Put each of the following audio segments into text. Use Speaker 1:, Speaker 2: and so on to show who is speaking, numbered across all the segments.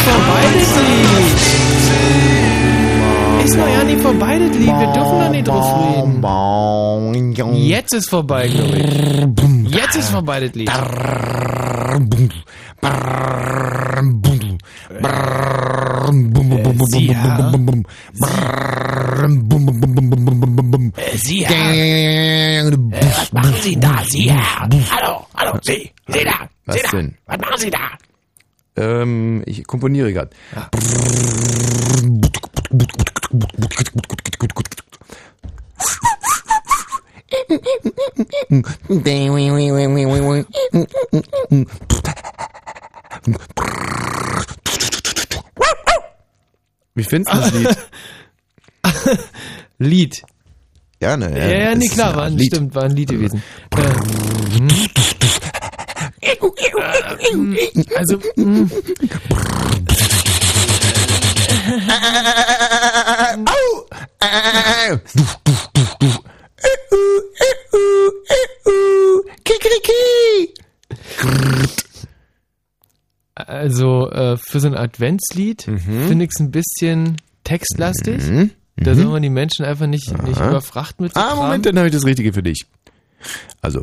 Speaker 1: nicht vorbei, das Lied. Ist noch ja nicht vorbei, das Lied. Wir dürfen noch nicht drauf reden. Jetzt ist vorbei, glaube ich. Jetzt ist vorbei, das Lied. Sie, Herr. Was machen Sie da, Sie? Hallo, hallo, Sie, Sie da, Sie da. Was machen Sie da?
Speaker 2: Ähm, ich komponiere gerade. Wie findest du das Lied?
Speaker 1: Lied.
Speaker 2: Ja, ne,
Speaker 1: Ja, ja,
Speaker 2: das
Speaker 1: nee, klar, war ein,
Speaker 2: Lied.
Speaker 1: stimmt, war ein Lied gewesen. Äh, also, also äh, für so ein Adventslied finde ich es ein bisschen textlastig. Da soll man die Menschen einfach nicht, nicht überfrachten mit so
Speaker 2: Ah. Moment, dann habe ich das Richtige für dich. Also.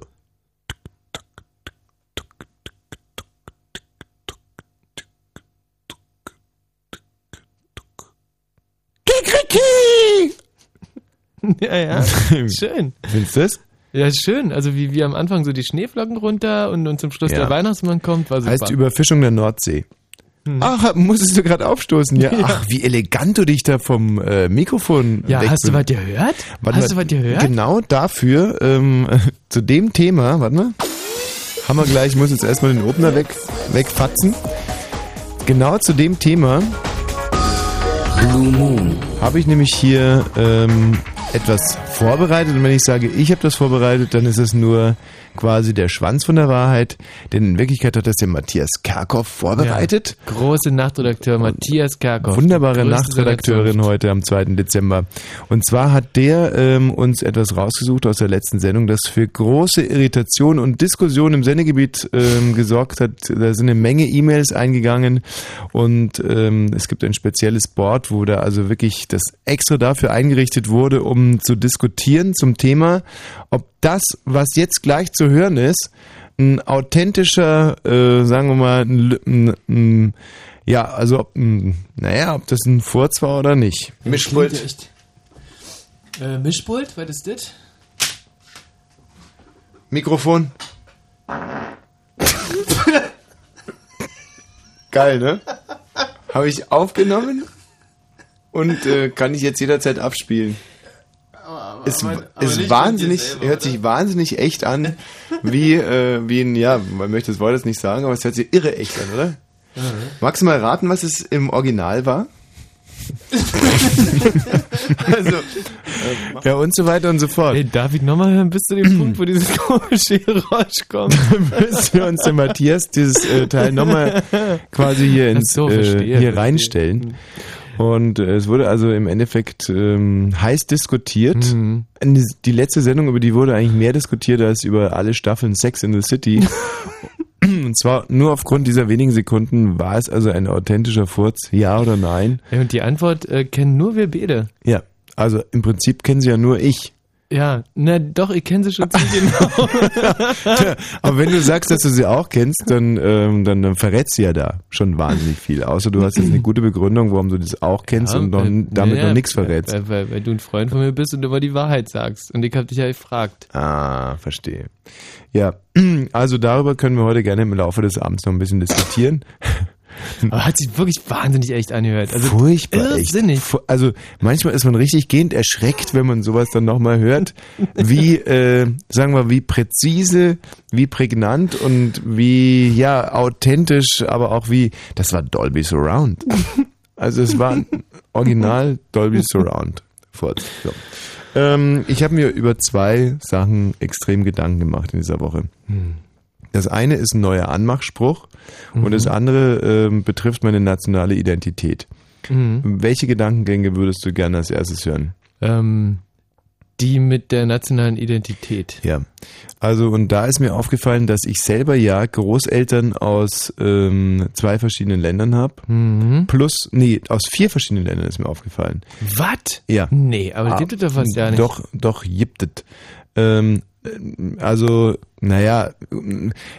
Speaker 1: Ja, ja. Schön.
Speaker 2: Findest du das?
Speaker 1: Ja, schön. Also wie, wie am Anfang so die Schneeflocken runter und, und zum Schluss
Speaker 2: Ja.
Speaker 1: der Weihnachtsmann kommt, war super.
Speaker 2: Heißt Überfischung der Nordsee.
Speaker 1: Hm.
Speaker 2: Ach, musstest du gerade aufstoßen, ja. Ach, wie elegant du dich da vom äh, Mikrofon
Speaker 1: ja, hast du was gehört?
Speaker 2: Warte
Speaker 1: hast
Speaker 2: mal,
Speaker 1: du was gehört?
Speaker 2: Genau dafür, ähm, zu dem Thema, warte mal, haben wir gleich, ich muss jetzt erstmal den Opener weg, wegfatzen. Genau zu dem Thema
Speaker 3: Blue Moon.
Speaker 2: habe ich nämlich hier ähm, etwas vorbereitet und wenn ich sage, ich habe das vorbereitet, dann ist es nur quasi der Schwanz von der Wahrheit, denn in Wirklichkeit hat das der Matthias Kerkhoff vorbereitet.
Speaker 1: Ja, große Nachtredakteur Matthias Kerkhoff.
Speaker 2: Wunderbare Nachtredakteurin heute am 2. Dezember. Und zwar hat der ähm, uns etwas rausgesucht aus der letzten Sendung, das für große Irritation und Diskussion im Sendegebiet ähm, gesorgt hat. Da sind eine Menge E-Mails eingegangen und ähm, es gibt ein spezielles Board, wo da also wirklich das extra dafür eingerichtet wurde, um zu diskutieren zum Thema, ob das, was jetzt gleich zu hören ist, ein authentischer, äh, sagen wir mal, ein, ein, ein, ja, also ob, ein, naja, ob das ein Furz war oder nicht.
Speaker 1: Echt. Äh, Mischpult, was ist das?
Speaker 2: Mikrofon. Geil, ne? Habe ich aufgenommen und äh, kann ich jetzt jederzeit abspielen. Ist, ist wahnsinnig, hört sich wahnsinnig echt an, wie, äh, wie ein, ja, man möchte das Wort jetzt nicht sagen, aber es hört sich irre echt an, oder? Magst du mal raten, was es im Original war? also, äh, ja, und so weiter und so fort.
Speaker 1: Hey, darf ich nochmal hören bis zu dem Punkt, wo dieses komische Geräusch kommt?
Speaker 2: müssen wir uns der Matthias dieses äh, Teil nochmal quasi hier ins
Speaker 1: so,
Speaker 2: äh,
Speaker 1: verstehe,
Speaker 2: hier
Speaker 1: verstehe.
Speaker 2: reinstellen. Und äh, es wurde also im Endeffekt ähm, heiß diskutiert.
Speaker 1: Mhm.
Speaker 2: Die letzte Sendung, über die wurde eigentlich mehr diskutiert als über alle Staffeln Sex in the City. Und zwar nur aufgrund dieser wenigen Sekunden war es also ein authentischer Furz, ja oder nein?
Speaker 1: Und die Antwort äh, kennen nur wir beide.
Speaker 2: Ja, also im Prinzip kennen sie ja nur ich.
Speaker 1: Ja, na doch, ich kenne sie schon ziemlich genau.
Speaker 2: Aber wenn du sagst, dass du sie auch kennst, dann, ähm, dann, dann verrätst sie ja da schon wahnsinnig viel. Außer du hast jetzt eine gute Begründung, warum du das auch kennst und noch,
Speaker 1: äh,
Speaker 2: damit
Speaker 1: ja,
Speaker 2: noch nichts verrätst.
Speaker 1: Weil, weil, weil du ein Freund von mir bist und immer die Wahrheit sagst. Und ich hab dich ja gefragt.
Speaker 2: Ah, verstehe. Ja, also darüber können wir heute gerne im Laufe des Abends noch ein bisschen diskutieren.
Speaker 1: Aber hat sich wirklich wahnsinnig echt angehört. Also
Speaker 2: Furchtbar echt.
Speaker 1: irrsinnig.
Speaker 2: Fu- Also manchmal ist man richtig gehend erschreckt, wenn man sowas dann nochmal hört, wie, äh, sagen wir, wie präzise, wie prägnant und wie, ja, authentisch, aber auch wie, das war Dolby Surround. Also es war original Dolby Surround. Furz. So. Ähm, ich habe mir über zwei Sachen extrem Gedanken gemacht in dieser Woche. Das eine ist ein neuer Anmachspruch und das andere ähm, betrifft meine nationale Identität.
Speaker 1: Mhm.
Speaker 2: Welche Gedankengänge würdest du gerne als erstes hören?
Speaker 1: Ähm, die mit der nationalen Identität.
Speaker 2: Ja. Also und da ist mir aufgefallen, dass ich selber ja Großeltern aus ähm, zwei verschiedenen Ländern habe.
Speaker 1: Mhm.
Speaker 2: Plus, nee, aus vier verschiedenen Ländern ist mir aufgefallen.
Speaker 1: Was?
Speaker 2: Ja.
Speaker 1: Nee, aber
Speaker 2: Ah,
Speaker 1: gibt es doch was ja nicht.
Speaker 2: Doch, doch, gibt es. Ähm, also, naja,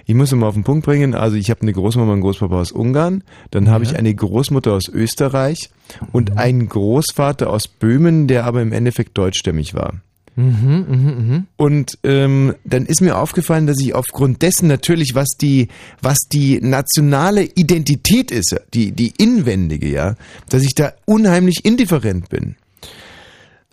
Speaker 2: ich muss es mal auf den Punkt bringen. Also ich habe eine Großmama und Großpapa aus Ungarn, dann habe
Speaker 1: Ja.
Speaker 2: ich eine Großmutter aus Österreich und
Speaker 1: Mhm.
Speaker 2: einen Großvater aus Böhmen, der aber im Endeffekt deutschstämmig war.
Speaker 1: Mhm, mhm, mhm.
Speaker 2: Und ähm, dann ist mir aufgefallen, dass ich aufgrund dessen natürlich, was die, was die nationale Identität ist, die, die inwendige, ja, dass ich da unheimlich indifferent bin.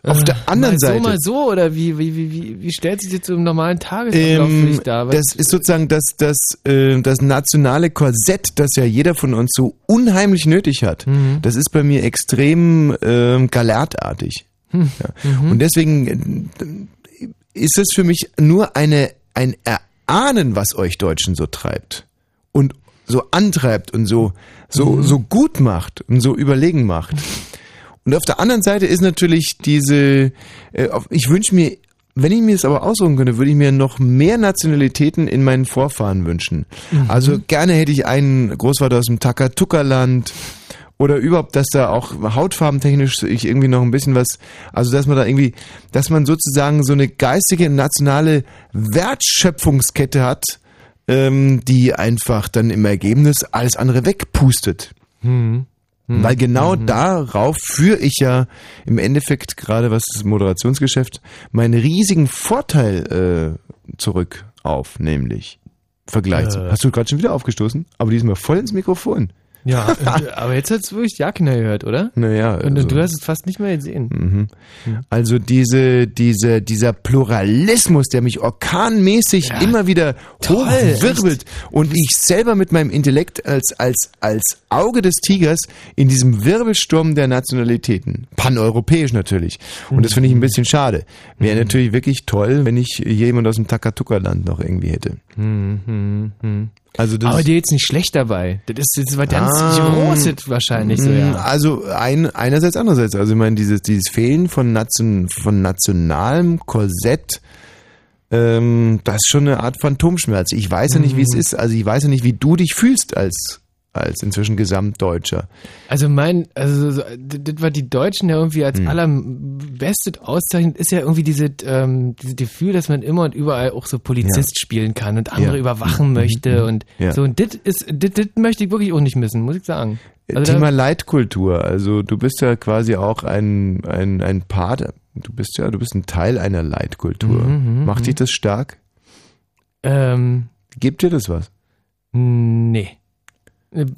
Speaker 2: Auf der anderen
Speaker 1: Äh, mal
Speaker 2: Seite.
Speaker 1: so, mal so, oder wie, wie, wie, wie, stellt sich so im normalen Tagesablauf für
Speaker 2: Ähm,
Speaker 1: dich dar? Was-
Speaker 2: das ist sozusagen das, das, äh, das nationale Korsett, das ja jeder von uns so unheimlich nötig hat.
Speaker 1: Mhm.
Speaker 2: Das ist bei mir extrem ähm, galertartig.
Speaker 1: Hm.
Speaker 2: Ja.
Speaker 1: Mhm.
Speaker 2: Und deswegen äh, ist es für mich nur eine, ein Erahnen, was euch Deutschen so treibt und so antreibt und so, so,
Speaker 1: Mhm.
Speaker 2: so gut macht und so überlegen macht. Und auf der anderen Seite ist natürlich diese, äh, ich wünsche mir, wenn ich mir es aber aussuchen könnte, würde ich mir noch mehr Nationalitäten in meinen Vorfahren wünschen. Also gerne hätte ich einen Großvater aus dem Takatuka-Land oder überhaupt, dass da auch hautfarbentechnisch ich irgendwie noch ein bisschen was, also dass man da irgendwie, dass man sozusagen so eine geistige nationale Wertschöpfungskette hat, ähm, die einfach dann im Ergebnis alles andere wegpustet.
Speaker 1: Hm.
Speaker 2: Weil genau darauf führe ich ja im Endeffekt gerade was das Moderationsgeschäft meinen riesigen Vorteil äh, zurück auf, nämlich Vergleich. zu-
Speaker 1: Äh.
Speaker 2: Hast du gerade schon wieder aufgestoßen? Aber diesmal voll ins Mikrofon.
Speaker 1: Ja, äh, aber jetzt hat's wirklich ja keiner gehört, oder?
Speaker 2: Naja,
Speaker 1: Und
Speaker 2: also,
Speaker 1: du hast es fast nicht mehr gesehen.
Speaker 2: mhm. also diese, diese, dieser Pluralismus, der mich orkanmäßig
Speaker 1: Ja,
Speaker 2: immer wieder
Speaker 1: toll,
Speaker 2: hochwirbelt und ich selber mit meinem Intellekt als, als, als Auge des Tigers in diesem Wirbelsturm der Nationalitäten, paneuropäisch natürlich. Und das finde ich ein bisschen schade. Wäre natürlich wirklich toll, wenn ich jemand aus dem Takatuka-Land noch irgendwie hätte.
Speaker 1: Hm, hm, hm.
Speaker 2: Also das
Speaker 1: Aber dir jetzt nicht schlecht dabei. Das ist jetzt was ganz
Speaker 2: Ah,
Speaker 1: Großes wahrscheinlich so,
Speaker 2: Mm,
Speaker 1: ja.
Speaker 2: Also ein, einerseits, andererseits. Also ich meine, dieses, dieses Fehlen von, Nation, von nationalem Korsett, ähm, das ist schon eine Art Phantomschmerz. Ich weiß ja nicht, wie
Speaker 1: Mhm.
Speaker 2: es ist. Also ich weiß ja nicht, wie du dich fühlst als, als inzwischen Gesamtdeutscher.
Speaker 1: Also mein, also so, das, was die Deutschen ja irgendwie als
Speaker 2: Hm.
Speaker 1: allerbestes auszeichnet, ist ja irgendwie diese, ähm, dieses Gefühl, dass man immer und überall auch so Polizist spielen kann und andere
Speaker 2: Ja.
Speaker 1: überwachen möchte und
Speaker 2: Ja.
Speaker 1: so. Und das ist, das, möchte ich wirklich auch nicht missen, muss ich sagen. Also
Speaker 2: Thema Leitkultur. Also du bist ja quasi auch ein, ein, ein Part, du bist ja, du bist ein Teil einer Leitkultur.
Speaker 1: Mhm,
Speaker 2: Macht dich das stark?
Speaker 1: ähm,
Speaker 2: Gibt dir das was?
Speaker 1: nee.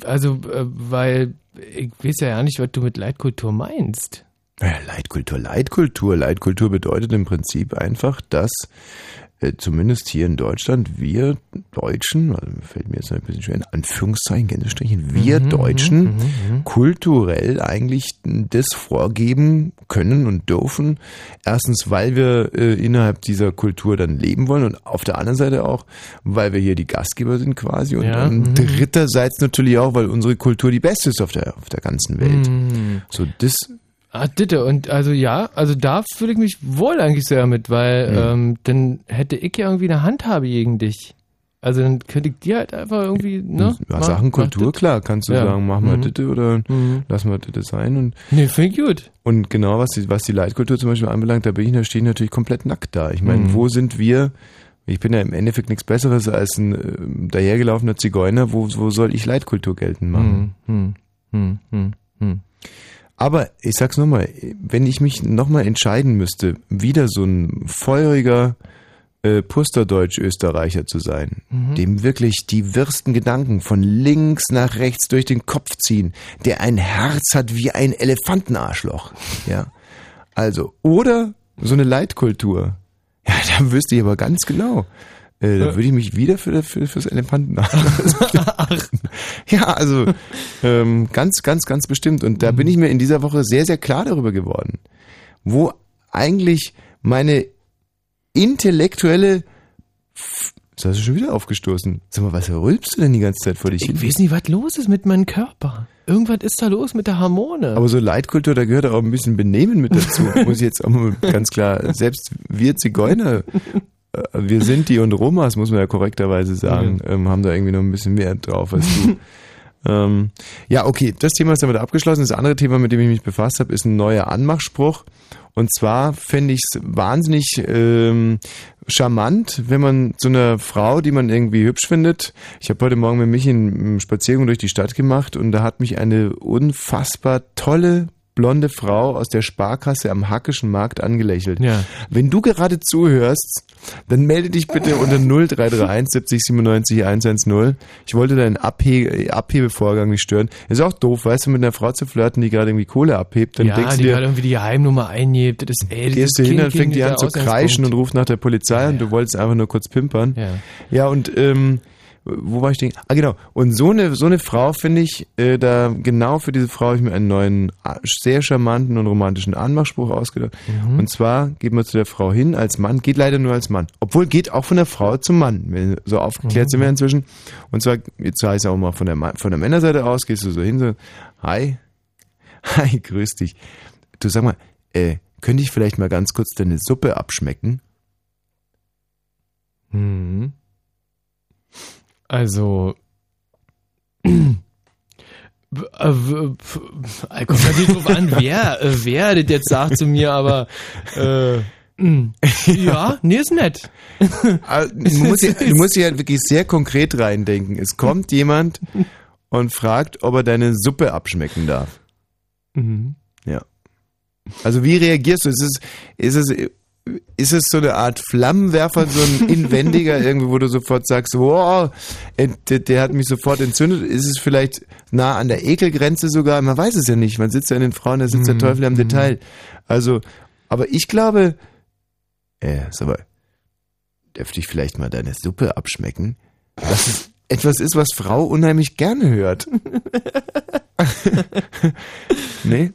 Speaker 1: Also, äh, weil ich weiß ja nicht, was du mit Leitkultur meinst.
Speaker 2: Ja, Leitkultur, Leitkultur. Leitkultur bedeutet im Prinzip einfach, dass äh, zumindest hier in Deutschland wir Deutschen, also fällt mir jetzt ein bisschen schwer, in Anführungszeichen, Gänsestrichen, wir
Speaker 1: Mhm,
Speaker 2: Deutschen
Speaker 1: mhm, mhm.
Speaker 2: kulturell eigentlich das vorgeben können und dürfen. Erstens, weil wir äh, innerhalb dieser Kultur dann leben wollen und auf der anderen Seite auch, weil wir hier die Gastgeber sind quasi und
Speaker 1: Ja,
Speaker 2: dann
Speaker 1: mhm.
Speaker 2: dritterseits natürlich auch, weil unsere Kultur die beste ist auf der, auf der ganzen Welt. So, das
Speaker 1: Ah, bitte. Und also ja, also da fühle ich mich wohl eigentlich sehr mit, weil
Speaker 2: Mhm.
Speaker 1: ähm, dann hätte ich ja irgendwie eine Handhabe gegen dich. Also dann könnte ich dir halt einfach irgendwie, ne?
Speaker 2: Ja, Sachen Kultur, klar, kannst du
Speaker 1: Ja.
Speaker 2: sagen, mach mal
Speaker 1: Mhm.
Speaker 2: Ditte oder
Speaker 1: Mhm.
Speaker 2: lass mal Ditte sein. Und,
Speaker 1: Nee, finde ich gut.
Speaker 2: und genau was die, was die Leitkultur zum Beispiel anbelangt, da bin ich, da stehe ich natürlich komplett nackt da. Ich meine,
Speaker 1: Mhm.
Speaker 2: wo sind wir? Ich bin ja im Endeffekt nichts Besseres als ein äh, dahergelaufener Zigeuner. Wo, wo soll ich Leitkultur geltend machen?
Speaker 1: Hm, hm, hm, hm, hm.
Speaker 2: Aber ich sag's nochmal, wenn ich mich nochmal entscheiden müsste, wieder so ein feuriger äh, Pusterdeutsch-Österreicher zu sein,
Speaker 1: Mhm.
Speaker 2: dem wirklich die wirsten Gedanken von links nach rechts durch den Kopf ziehen, der ein Herz hat wie ein Elefantenarschloch, ja. Also, oder so eine Leitkultur. Ja, da wüsste ich aber ganz genau. Äh, da würde ich mich wieder für, für fürs Elefantenarschloch. ja, also ähm, ganz, ganz, ganz bestimmt. Und da bin ich mir in dieser Woche sehr, sehr klar darüber geworden, wo eigentlich meine intellektuelle F- Das hast du schon wieder aufgestoßen. Sag mal, was rülpst du denn die ganze Zeit vor dich
Speaker 1: Ich
Speaker 2: hin?
Speaker 1: weiß nicht, was los ist mit meinem Körper. Irgendwas ist da los mit der Hormone.
Speaker 2: Aber so Leitkultur, da gehört auch ein bisschen Benehmen mit dazu. Muss ich jetzt auch mal ganz klar, selbst wir Zigeuner, äh, wir sind die und Romas, muss man ja korrekterweise sagen, ähm, haben da irgendwie noch ein bisschen mehr drauf als du. ähm, ja, okay, das Thema ist damit abgeschlossen. Das andere Thema, mit dem ich mich befasst habe, ist ein neuer Anmachspruch. Und zwar fände ich es wahnsinnig ähm, charmant, wenn man so einer Frau, die man irgendwie hübsch findet, ich habe heute Morgen mit mich einen Spaziergang durch die Stadt gemacht und da hat mich eine unfassbar tolle blonde Frau aus der Sparkasse am Hackischen Markt angelächelt.
Speaker 1: Ja.
Speaker 2: Wenn du gerade zuhörst, dann melde dich bitte unter 0331 70 97 110. Ich wollte deinen Abhe Abhebevorgang nicht stören. Ist auch doof, weißt du, mit einer Frau zu flirten, die gerade irgendwie Kohle abhebt, dann
Speaker 1: ja,
Speaker 2: denkst
Speaker 1: die
Speaker 2: du dir,
Speaker 1: irgendwie die Heimnummer eingibt. Das ist, ey,
Speaker 2: gehst du hin, dann fängt die an zu kreischen und ruft nach der Polizei und du wolltest einfach nur kurz pimpern.
Speaker 1: Ja.
Speaker 2: Ja, und ähm, wo war ich denn? Ah, genau. Und so eine, so eine Frau finde ich, äh, da genau für diese Frau habe ich mir einen neuen, sehr charmanten und romantischen Anmachspruch ausgedacht. Und zwar geht man zu der Frau hin als Mann, geht leider nur als Mann. Obwohl geht auch von der Frau zum Mann. Wenn- So aufgeklärt sind wir inzwischen. Und zwar, jetzt heißt es auch mal von der, von der Männerseite aus, gehst du so hin, so, hi, hi, grüß dich. Du sag mal, äh, könnte ich vielleicht mal ganz kurz deine Suppe abschmecken?
Speaker 1: Mhm. Also. Äh, äh, Kommt natürlich drauf an, wer, äh, wer das jetzt sagt zu mir, aber äh, ja, nee, ist nett.
Speaker 2: Ah, Du musst, ja, du musst ja wirklich sehr konkret reindenken. Es kommt jemand und fragt, ob er deine Suppe abschmecken darf.
Speaker 1: Mhm.
Speaker 2: Ja. Also wie reagierst du? Ist es, ist es, ist es so eine Art Flammenwerfer, so ein inwendiger irgendwie, wo du sofort sagst, wow, der, der hat mich sofort entzündet? Ist es vielleicht nah an der Ekelgrenze sogar? Man weiß es ja nicht. Man sitzt ja in den Frauen, da sitzt der Teufel am Detail. Also, aber ich glaube, äh, sag mal, dürfte ich vielleicht mal deine Suppe abschmecken? Das ist etwas ist, was Frau unheimlich gerne hört. nee?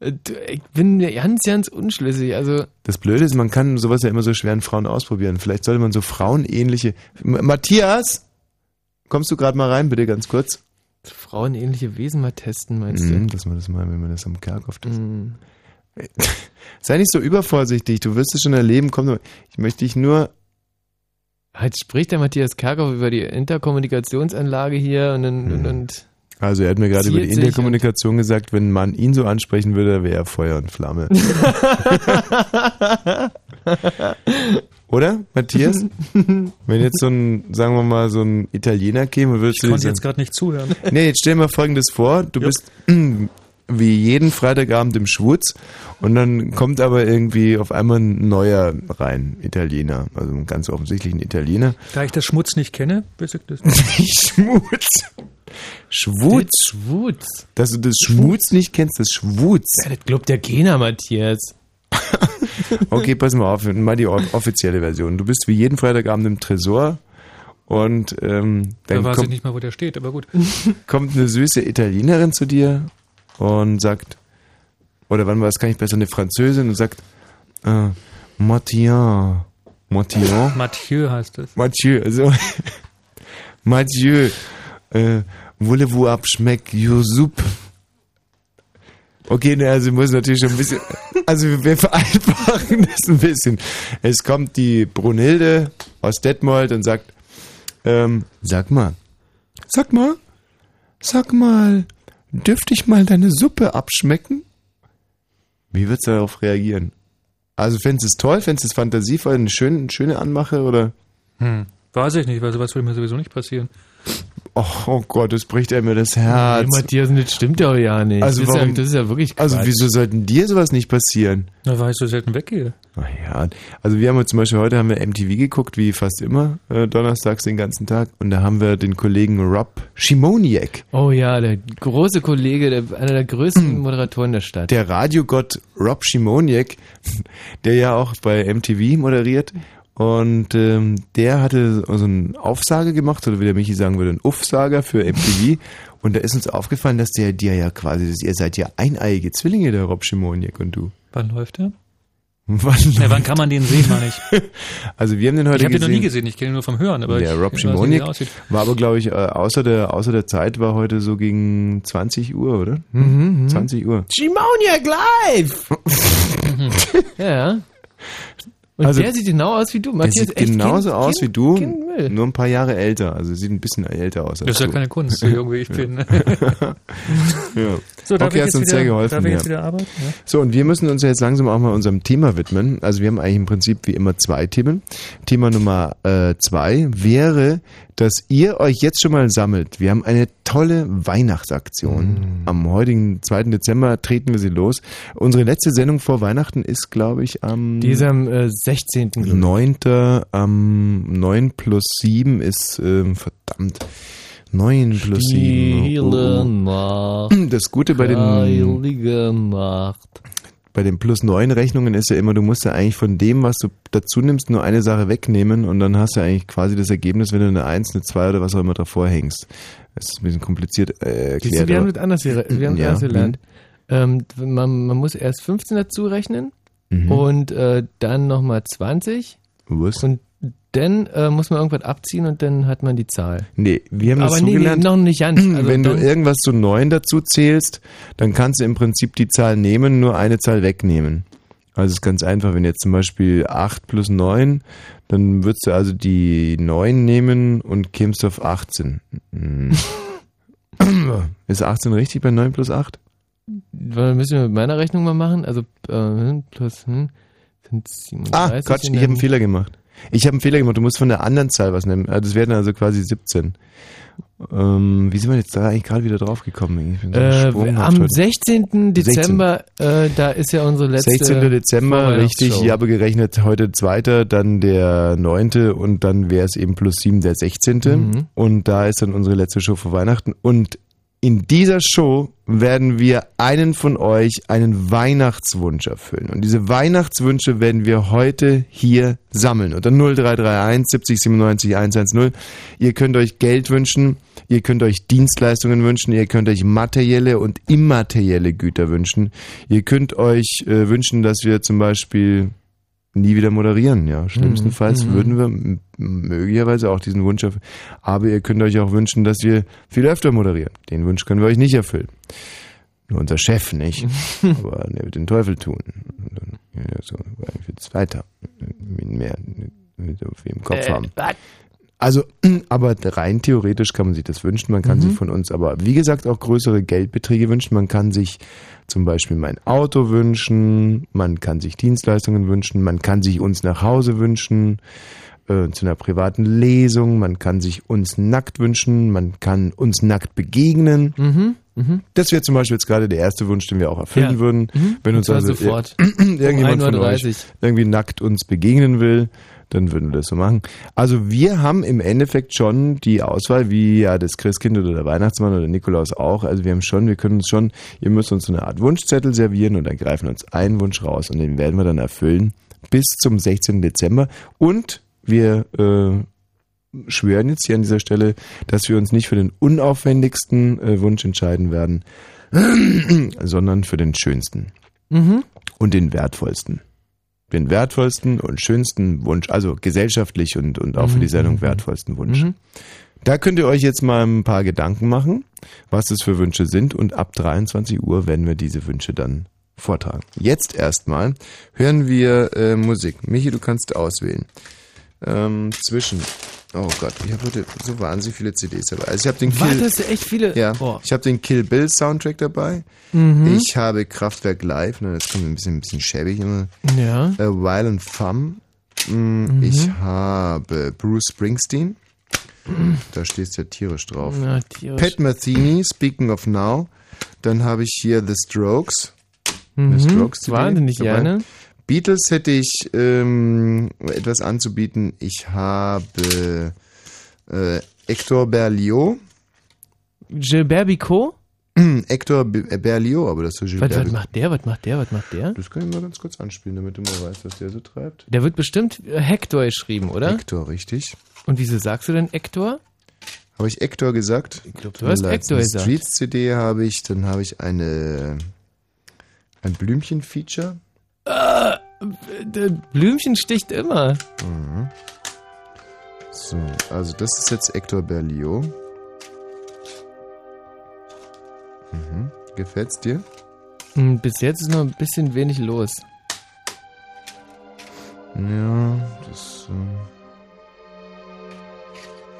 Speaker 1: Äh, du, Ich bin ganz, ganz unschlüssig. Also,
Speaker 2: Das Blöde ist, man kann sowas ja immer so schwer an Frauen ausprobieren. Vielleicht sollte man so frauenähnliche. M Matthias, kommst du gerade mal rein, bitte ganz kurz?
Speaker 1: frauenähnliche Wesen mal testen, meinst
Speaker 2: Mhm, dass man das mal, wenn man das am Kerkhof
Speaker 1: du?
Speaker 2: das.
Speaker 1: Mhm.
Speaker 2: Sei nicht so übervorsichtig, du wirst es schon erleben. Komm, ich möchte dich nur.
Speaker 1: Jetzt spricht der Matthias Kerkhoff über die Interkommunikationsanlage hier und und, und
Speaker 2: Also er hat mir gerade über die Interkommunikation gesagt, wenn man ihn so ansprechen würde, wäre er Feuer und Flamme. Oder, Matthias? Wenn jetzt so ein, sagen wir mal, so ein Italiener käme würdest
Speaker 4: Ich
Speaker 2: du dir
Speaker 4: konnte
Speaker 2: sagen,
Speaker 4: jetzt gerade nicht zuhören.
Speaker 2: Nee, jetzt stell mal folgendes vor, du
Speaker 4: Ja.
Speaker 2: bist wie jeden Freitagabend im Schwutz und dann kommt aber irgendwie auf einmal ein neuer rein, Italiener, also ein ganz offensichtlich ein Italiener.
Speaker 4: Da ich das Schmutz nicht kenne, weiß ich das.
Speaker 2: Schmutz. Schwutz.
Speaker 1: Schwutz.
Speaker 2: Dass du das Schmutz nicht kennst, das Schwutz.
Speaker 1: Ja, das glaubt der Kener, Matthias.
Speaker 2: Okay, pass mal auf, mal die off- offizielle Version. Du bist wie jeden Freitagabend im Tresor und ähm,
Speaker 4: Da
Speaker 2: dann
Speaker 4: weiß ich
Speaker 2: kommt,
Speaker 4: nicht mal, wo der steht, aber gut.
Speaker 2: kommt eine süße Italienerin zu dir und sagt, oder wann war es, kann ich besser, eine Französin und sagt, äh, Mathieu, Mathieu,
Speaker 4: Mathieu heißt es.
Speaker 2: Mathieu, also, Mathieu, äh, voulez-vous abschmeck your soup? Okay, ne, also muss natürlich schon ein bisschen, also wir vereinfachen das ein bisschen. Es kommt die Brunhilde aus Detmold und sagt, ähm, sag mal, sag mal, sag mal, dürfte ich mal deine Suppe abschmecken? Wie wird's darauf reagieren? Also fändest du es toll, fändest du es fantasievoll, eine schöne, eine schöne Anmache oder?
Speaker 4: Hm. Weiß ich nicht, weil sowas würde mir sowieso nicht passieren.
Speaker 2: Oh, oh Gott, das bricht einem das
Speaker 1: Nee,
Speaker 2: Herz.
Speaker 1: Matthias, das stimmt ja auch ja nicht.
Speaker 2: Also
Speaker 1: das, ist ja,
Speaker 2: warum-
Speaker 1: das ist ja wirklich Quatsch.
Speaker 2: Also wieso sollten dir sowas nicht passieren?
Speaker 4: Na, weil ich so selten weggehe.
Speaker 2: Naja, also wir haben uns zum Beispiel heute haben wir MTV geguckt, wie fast immer, äh, donnerstags den ganzen Tag. Und da haben wir den Kollegen Rob Schimoniak,
Speaker 1: Oh ja, der große Kollege, der, einer der größten Moderatoren der Stadt.
Speaker 2: der Radiogott Rob Schimoniak, der ja auch bei MTV moderiert. Und ähm, der hatte so einen Aufsager gemacht, oder wie der Michi sagen würde, einen Uffsager für MTV. Und da ist uns aufgefallen, dass der dir ja quasi, ihr seid ja eineiige Zwillinge, der Rob Schimoniak und du.
Speaker 4: Wann läuft der?
Speaker 2: Wann?
Speaker 4: Ja, wann kann man den sehen, meine ich?
Speaker 2: Also wir haben den heute
Speaker 4: Ich habe den noch nie
Speaker 2: gesehen.
Speaker 4: gesehen, ich kenne ihn nur vom Hören. Aber
Speaker 2: Der
Speaker 4: ich,
Speaker 2: Rob
Speaker 4: ich weiß nicht, wie
Speaker 2: Schimonik
Speaker 4: der aussieht.
Speaker 2: war aber, glaube ich, äh, außer der, außer der Zeit war heute so gegen 20 Uhr, oder?
Speaker 1: Mhm,
Speaker 2: 20 Uhr.
Speaker 1: Schimoniak live! ja. Und
Speaker 2: Also-
Speaker 1: der sieht genau aus wie du.
Speaker 2: Er
Speaker 1: Matthias
Speaker 2: sieht
Speaker 1: echt
Speaker 2: genauso
Speaker 1: Kind-
Speaker 2: aus
Speaker 1: Kind-
Speaker 2: wie du, nur ein paar Jahre älter. Also sieht ein bisschen älter aus.
Speaker 4: Das ist ja keine Kunst, so jung wie ich bin.
Speaker 2: Ja.
Speaker 4: So,
Speaker 2: Okay, hast uns sehr geholfen,
Speaker 4: Darf ich
Speaker 2: ja.
Speaker 4: jetzt wieder arbeiten? Ja.
Speaker 2: So, und wir müssen uns jetzt langsam auch mal unserem Thema widmen. Also wir haben eigentlich im Prinzip wie immer zwei Themen. Thema Nummer äh, zwei wäre, dass ihr euch jetzt schon mal sammelt. Wir haben eine tolle Weihnachtsaktion. Am heutigen 2. Dezember treten wir sie los. Unsere letzte Sendung vor Weihnachten ist, glaube ich, am
Speaker 1: Die ist am äh, 16. glaub ich.
Speaker 2: 9. am 9 plus 7 ist, ähm, verdammt, 9 plus 7.
Speaker 1: Stille
Speaker 2: Oh,
Speaker 1: Nacht,
Speaker 2: oh. Das Gute bei den
Speaker 1: Nacht.
Speaker 2: bei den plus 9 Rechnungen ist ja immer, du musst ja eigentlich von dem, was du dazu nimmst, nur eine Sache wegnehmen und dann hast du eigentlich quasi das Ergebnis, wenn du eine 1, eine 2 oder was auch immer davor hängst. Das ist ein bisschen kompliziert äh,
Speaker 1: Siehst du,
Speaker 2: erklärt.
Speaker 1: wir haben das anders, hier- wir haben
Speaker 2: Ja,
Speaker 1: anders gelernt. Ähm, man, man muss erst 15 dazu rechnen
Speaker 2: Mhm.
Speaker 1: und äh, dann nochmal 20
Speaker 2: Was?
Speaker 1: und dann äh, muss man irgendwas abziehen und dann hat man die Zahl.
Speaker 2: Nee, wir haben das
Speaker 1: Aber
Speaker 2: so
Speaker 1: nee, nee, noch nicht ganz. Also
Speaker 2: wenn du irgendwas zu 9 dazu zählst, dann kannst du im Prinzip die Zahl nehmen, nur eine Zahl wegnehmen. Also es ist ganz einfach, wenn jetzt zum Beispiel 8 plus 9, dann würdest du also die 9 nehmen und kämst auf 18. Hm. ist 18 richtig bei 9 plus 8?
Speaker 1: Was müssen wir mit meiner Rechnung mal machen? Also äh, plus hm, sind 37.
Speaker 2: Ah, Quatsch, ich habe einen Fehler gemacht. Ich habe einen Fehler gemacht, du musst von der anderen Zahl was nehmen. Also Das wären also quasi 17. Ähm, wie sind wir jetzt da eigentlich gerade wieder drauf gekommen? So
Speaker 1: Äh, am
Speaker 2: heute.
Speaker 1: 16. Dezember, äh, da ist ja unsere letzte
Speaker 2: 16. Dezember, richtig. Ich habe gerechnet, heute 2., dann der 9. und dann wäre es eben plus 7 der 16.
Speaker 1: Mhm.
Speaker 2: Und da ist dann unsere letzte Show vor Weihnachten. Und in dieser Show werden wir einen von euch einen Weihnachtswunsch erfüllen. Und diese Weihnachtswünsche werden wir heute hier sammeln. Unter 0331 70 97 110. Ihr könnt euch Geld wünschen, ihr könnt euch Dienstleistungen wünschen, ihr könnt euch materielle und immaterielle Güter wünschen. Ihr könnt euch äh, wünschen, dass wir zum Beispiel nie wieder moderieren. Ja, schlimmstenfalls
Speaker 1: Mhm.
Speaker 2: würden wir möglicherweise auch diesen Wunsch erfüllen. Aber ihr könnt euch auch wünschen, dass wir viel öfter moderieren. Den Wunsch können wir euch nicht erfüllen. Nur unser Chef nicht. Aber der wird den Teufel tun. Und dann, ja, so, wird's weiter. Mit mehr mit auf im Kopf
Speaker 1: Äh,
Speaker 2: haben.
Speaker 1: was?
Speaker 2: Also, aber rein theoretisch kann man sich das wünschen. Man kann
Speaker 1: Mhm.
Speaker 2: sich von uns aber, wie gesagt, auch größere Geldbeträge wünschen. Man kann sich zum Beispiel mein Auto wünschen. Man kann sich Dienstleistungen wünschen. Man kann sich uns nach Hause wünschen. Äh, zu einer privaten Lesung. Man kann sich uns nackt wünschen. Man kann uns nackt begegnen.
Speaker 1: Mhm. Mhm.
Speaker 2: Das wäre zum Beispiel jetzt gerade der erste Wunsch, den wir auch erfüllen
Speaker 1: Ja.
Speaker 2: würden.
Speaker 1: Mhm.
Speaker 2: Wenn uns also
Speaker 1: sofort.
Speaker 2: irgendjemand
Speaker 1: um
Speaker 2: von euch
Speaker 1: 1.30 Uhr.
Speaker 2: irgendwie nackt uns begegnen will, dann würden wir das so machen. Also wir haben im Endeffekt schon die Auswahl, wie ja das Christkind oder der Weihnachtsmann oder Nikolaus auch. Also wir haben schon, wir können uns schon, ihr müsst uns so eine Art Wunschzettel servieren und dann greifen wir uns einen Wunsch raus und den werden wir dann erfüllen bis zum 16. Dezember. Und wir äh, schwören jetzt hier an dieser Stelle, dass wir uns nicht für den unaufwendigsten äh, Wunsch entscheiden werden, sondern für den schönsten
Speaker 1: Mhm.
Speaker 2: und den wertvollsten. Den wertvollsten und schönsten Wunsch, also gesellschaftlich und, und auch für die Sendung wertvollsten Wunsch.
Speaker 1: Mhm.
Speaker 2: Da könnt ihr euch jetzt mal ein paar Gedanken machen, was das für Wünsche sind und ab 23 Uhr werden wir diese Wünsche dann vortragen. Jetzt erstmal hören wir äh, Musik. Michi, du kannst auswählen. Ähm, zwischen, oh Gott, ich habe heute so wahnsinnig viele CDs dabei. Also ich habe den Kill,
Speaker 1: das ist echt viele.
Speaker 2: ja,
Speaker 1: Boah.
Speaker 2: ich habe den Kill Bill Soundtrack dabei.
Speaker 1: Mhm.
Speaker 2: Ich habe Kraftwerk Live, ne, das kommt ein bisschen, ein bisschen schäbig immer.
Speaker 1: Ja.
Speaker 2: Äh, Violent Femme. Mm, Ich habe Bruce Springsteen. Da steht ja tierisch drauf.
Speaker 1: Na, tierisch.
Speaker 2: Pat Metheny, Speaking of Now. Dann habe ich hier The Strokes.
Speaker 1: mhm.
Speaker 2: Strokes CD
Speaker 1: Wahnsinnig
Speaker 2: dabei.
Speaker 1: gerne.
Speaker 2: Beatles hätte ich ähm, etwas anzubieten. Ich habe äh, Hector Berlioz.
Speaker 1: Gilbert Bicot?
Speaker 2: Hector äh, Berlioz, aber das ist so
Speaker 1: Was,
Speaker 2: Gilbert.
Speaker 1: was macht der? Was macht der? Was macht der?
Speaker 2: Das kann ich mal ganz kurz anspielen, damit du mal weißt, was der so treibt.
Speaker 1: Der wird bestimmt äh, Hector geschrieben, oder?
Speaker 2: Hector, richtig.
Speaker 1: Und wieso sagst du denn Hector?
Speaker 2: Habe ich Hector gesagt? Ich
Speaker 1: glaub, du hast Hector gesagt.
Speaker 2: Streets CD habe ich, dann habe ich eine ein Blümchen-Feature.
Speaker 1: Der Blümchen sticht immer.
Speaker 5: Mhm. So, also das ist jetzt Hector Berlioz. Mhm. Gefällt's dir?
Speaker 1: Hm, Bis jetzt ist noch ein bisschen wenig los.
Speaker 5: Ja, das. ähm,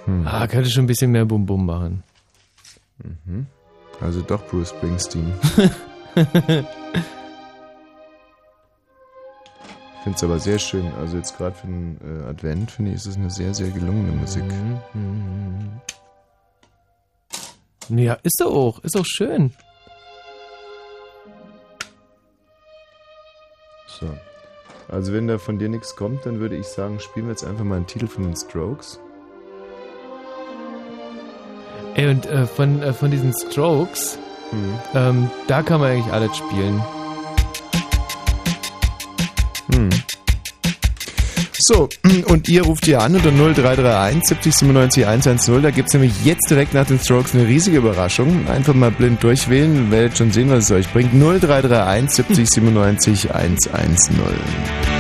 Speaker 5: Hm.
Speaker 1: Ah, könnte schon ein bisschen mehr Bum-Bum machen.
Speaker 5: Mhm. Also doch Bruce Springsteen. Ich finde es aber sehr schön. Also jetzt gerade für den äh, Advent finde ich, ist es eine sehr, sehr gelungene Musik.
Speaker 1: Ja, ist doch auch. Ist auch schön.
Speaker 5: So. Also wenn da von dir nichts kommt, dann würde ich sagen, spielen wir jetzt einfach mal einen Titel von den Strokes.
Speaker 1: Ey, und äh, von, äh, von diesen Strokes,
Speaker 5: Mhm.
Speaker 1: ähm, da kann man eigentlich alles spielen.
Speaker 5: Hm. So, und ihr ruft hier an unter 0331 70 97 110. Da gibt es nämlich jetzt direkt nach den Strokes eine riesige Überraschung. Einfach mal blind durchwählen, werdet schon sehen, was es euch bringt. 0331 70 97 110.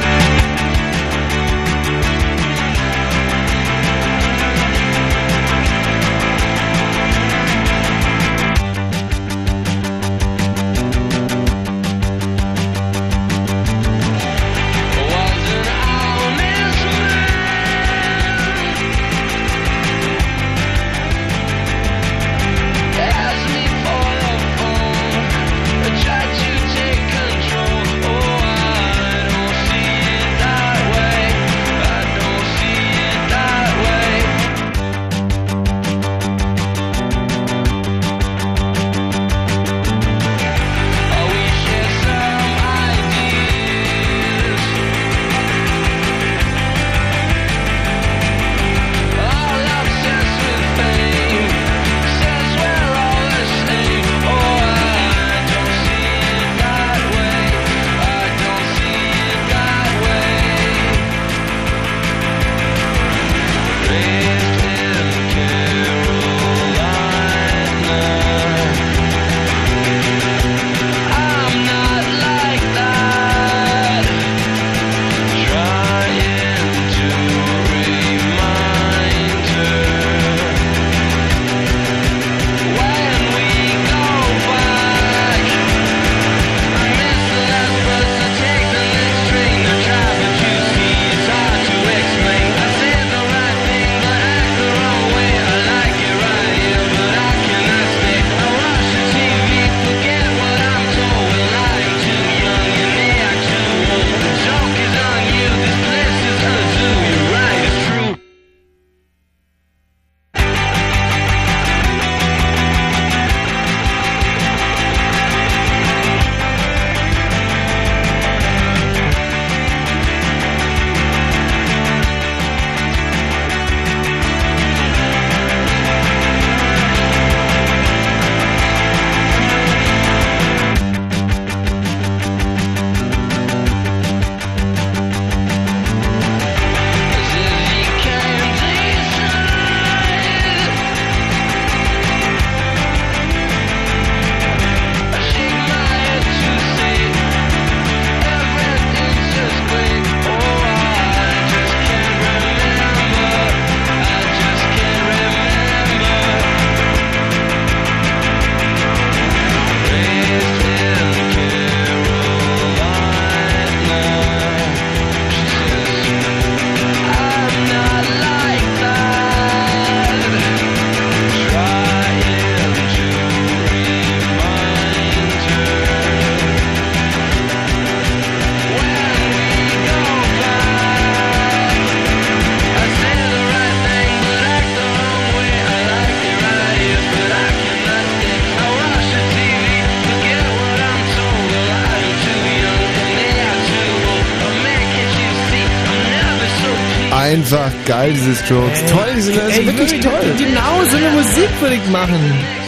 Speaker 5: geil, diese Strokes. Toll, die sind also
Speaker 1: Ey,
Speaker 5: wirklich
Speaker 1: wirklich,
Speaker 5: toll.
Speaker 1: Genau so eine Musik würde ich machen.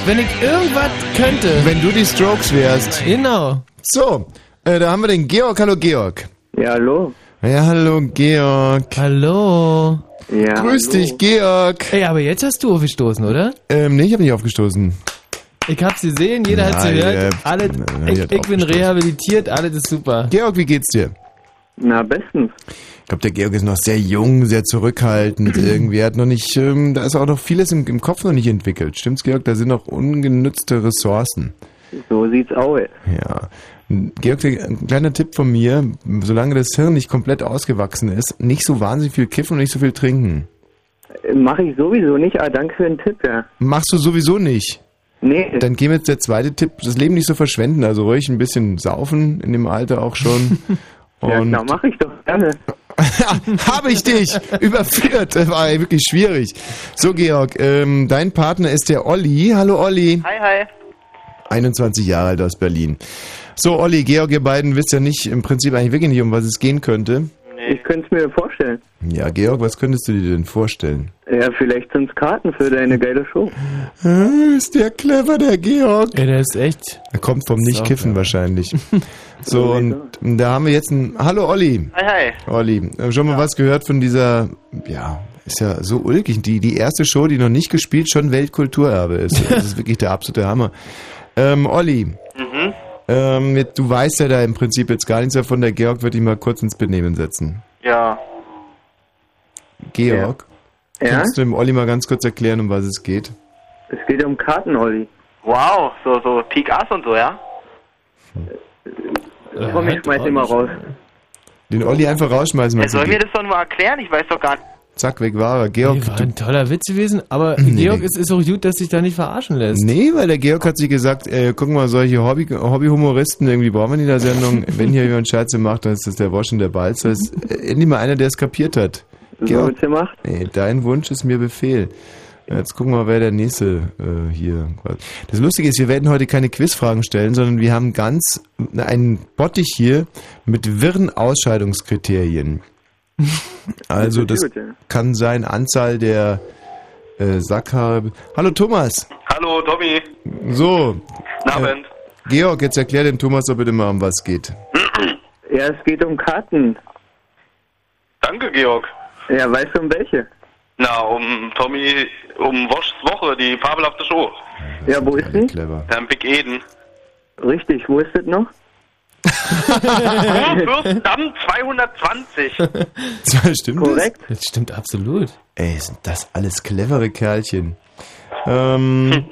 Speaker 1: Wenn ich irgendwas könnte.
Speaker 5: Wenn du die Strokes wärst.
Speaker 1: Genau.
Speaker 5: So, äh, da haben wir den Georg. Hallo Georg.
Speaker 6: Ja, hallo.
Speaker 5: Ja, hallo Georg.
Speaker 1: Hallo.
Speaker 6: Ja,
Speaker 5: Grüß
Speaker 6: hallo.
Speaker 5: dich, Georg.
Speaker 1: Ey, aber jetzt hast du aufgestoßen, oder?
Speaker 5: Ähm, nee, ich habe nicht aufgestoßen.
Speaker 1: Ich hab's gesehen, jeder hat's
Speaker 5: Nein,
Speaker 1: gehört.
Speaker 5: äh,
Speaker 1: Alle, ich, ich bin rehabilitiert, alles ist super.
Speaker 5: Georg, wie geht's dir?
Speaker 6: Na, bestens.
Speaker 2: Ich glaube, der Georg ist noch sehr jung, sehr zurückhaltend. Irgendwie hat noch nicht, ähm, da ist auch noch vieles im, im Kopf noch nicht entwickelt. Stimmt's, Georg? Da sind noch ungenutzte Ressourcen.
Speaker 6: So sieht's aus.
Speaker 2: Ja. Georg, ein kleiner Tipp von mir, solange das Hirn nicht komplett ausgewachsen ist, nicht so wahnsinnig viel kiffen und nicht so viel trinken.
Speaker 6: Mache ich sowieso nicht, aber danke für den Tipp, ja.
Speaker 2: Machst du sowieso nicht.
Speaker 6: Nee,
Speaker 2: Dann gehen wir jetzt der zweite Tipp, das Leben nicht so verschwenden, also ruhig ein bisschen saufen in dem Alter auch schon.
Speaker 6: ja klar, mache ich doch gerne.
Speaker 2: habe ich dich überführt, das war wirklich schwierig. So Georg, ähm, dein Partner ist der Olli. Hallo Olli.
Speaker 7: Hi, hi.
Speaker 2: 21 Jahre alt aus Berlin. So Olli, Georg, ihr beiden wisst ja nicht im Prinzip eigentlich wirklich nicht, um was es gehen könnte.
Speaker 6: Könnte es mir vorstellen.
Speaker 2: Ja, Georg, was könntest du dir denn vorstellen?
Speaker 6: Ja, vielleicht sind's Karten für deine geile Show.
Speaker 2: Ah, ist der clever, der Georg.
Speaker 1: Ja, der ist echt.
Speaker 2: Er kommt vom Nicht-Kiffen wahrscheinlich. So, und da haben wir jetzt ein... Hallo Olli.
Speaker 7: Hi, hi.
Speaker 2: Olli, äh, schon mal was gehört von dieser... Ja, ist ja so ulkig. Die, die erste Show, die noch nicht gespielt, schon Weltkulturerbe ist. Das ist wirklich der absolute Hammer. Ähm, Olli,
Speaker 7: Mhm.
Speaker 2: ähm, du weißt ja da im Prinzip jetzt gar nichts davon. Der Georg wird dich mal kurz ins Benehmen setzen.
Speaker 7: Ja.
Speaker 2: Georg,
Speaker 6: Ja?
Speaker 2: kannst du dem Olli mal ganz kurz erklären, um was es geht?
Speaker 6: Es geht um Karten, Olli.
Speaker 7: Wow, so, so Peak Ass und so, ja?
Speaker 6: Komm, ich schmeiß ihn mal raus.
Speaker 2: Den Olli einfach rausschmeißen,
Speaker 7: Er
Speaker 2: was
Speaker 7: soll mir das doch nur erklären, ich weiß doch gar nicht.
Speaker 2: Zack, weg war er. Georg,
Speaker 1: Nee, war ein toller Witz gewesen, aber
Speaker 2: Nee,
Speaker 1: Georg,
Speaker 2: nee.
Speaker 1: es ist auch gut, dass sich da nicht verarschen lässt.
Speaker 2: Nee, weil der Georg hat sich gesagt, äh, guck mal, solche Hobby, Hobbyhumoristen, irgendwie brauchen wir in der Sendung. Wenn hier jemand Scherze macht, dann ist das der Wosch und der Balz. Das ist äh, endlich mal einer, der es kapiert hat.
Speaker 6: So
Speaker 2: Georg,
Speaker 6: wird's gemacht.
Speaker 2: ey, dein Wunsch ist mir Befehl. Jetzt gucken wir mal, wer der nächste äh, hier. Das Lustige ist, wir werden heute keine Quizfragen stellen, sondern wir haben ganz einen Bottich hier mit wirren Ausscheidungskriterien. Also das kann sein Anzahl der äh, Sackhaare. Hallo Thomas.
Speaker 7: Hallo, Tommy.
Speaker 2: So,
Speaker 7: Guten Abend.
Speaker 2: Georg, jetzt erklär dem Thomas doch bitte mal, um was geht.
Speaker 6: Ja, es geht um Karten.
Speaker 7: Danke, Georg.
Speaker 6: Ja, weißt du um welche?
Speaker 7: Na, um Tommy, um Woschs Woche, die fabelhafte Show.
Speaker 6: Ja, wo ist die?
Speaker 2: Clever.
Speaker 7: Ja, in Big Eden.
Speaker 6: Richtig, wo ist das noch?
Speaker 7: Kurfürstendamm 220.
Speaker 2: Stimmt das?
Speaker 6: Korrekt.
Speaker 1: Das stimmt absolut.
Speaker 2: Ey, sind das alles clevere Kerlchen. Ähm,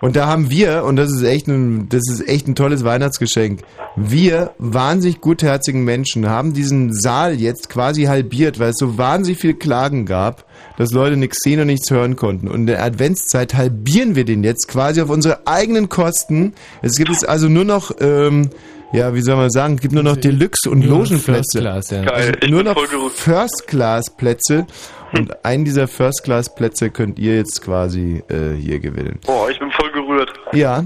Speaker 2: und da haben wir, und das ist echt ein, das ist echt ein tolles Weihnachtsgeschenk, wir wahnsinnig gutherzigen Menschen haben diesen Saal jetzt quasi halbiert, weil es so wahnsinnig viel Klagen gab, dass Leute nichts sehen und nichts hören konnten. Und in der Adventszeit halbieren wir den jetzt quasi auf unsere eigenen Kosten. Es gibt es also nur noch, ähm, ja, wie soll man sagen, es gibt nur noch Deluxe und
Speaker 1: Nur
Speaker 2: Logenplätze.
Speaker 1: First Class, ja.
Speaker 7: Geil, ich
Speaker 2: nur noch
Speaker 7: voll gerührt.
Speaker 2: First-Class-Plätze. Und einen dieser First-Class-Plätze könnt ihr jetzt quasi äh, hier gewinnen.
Speaker 7: Boah, ich bin voll gerührt.
Speaker 2: Ja.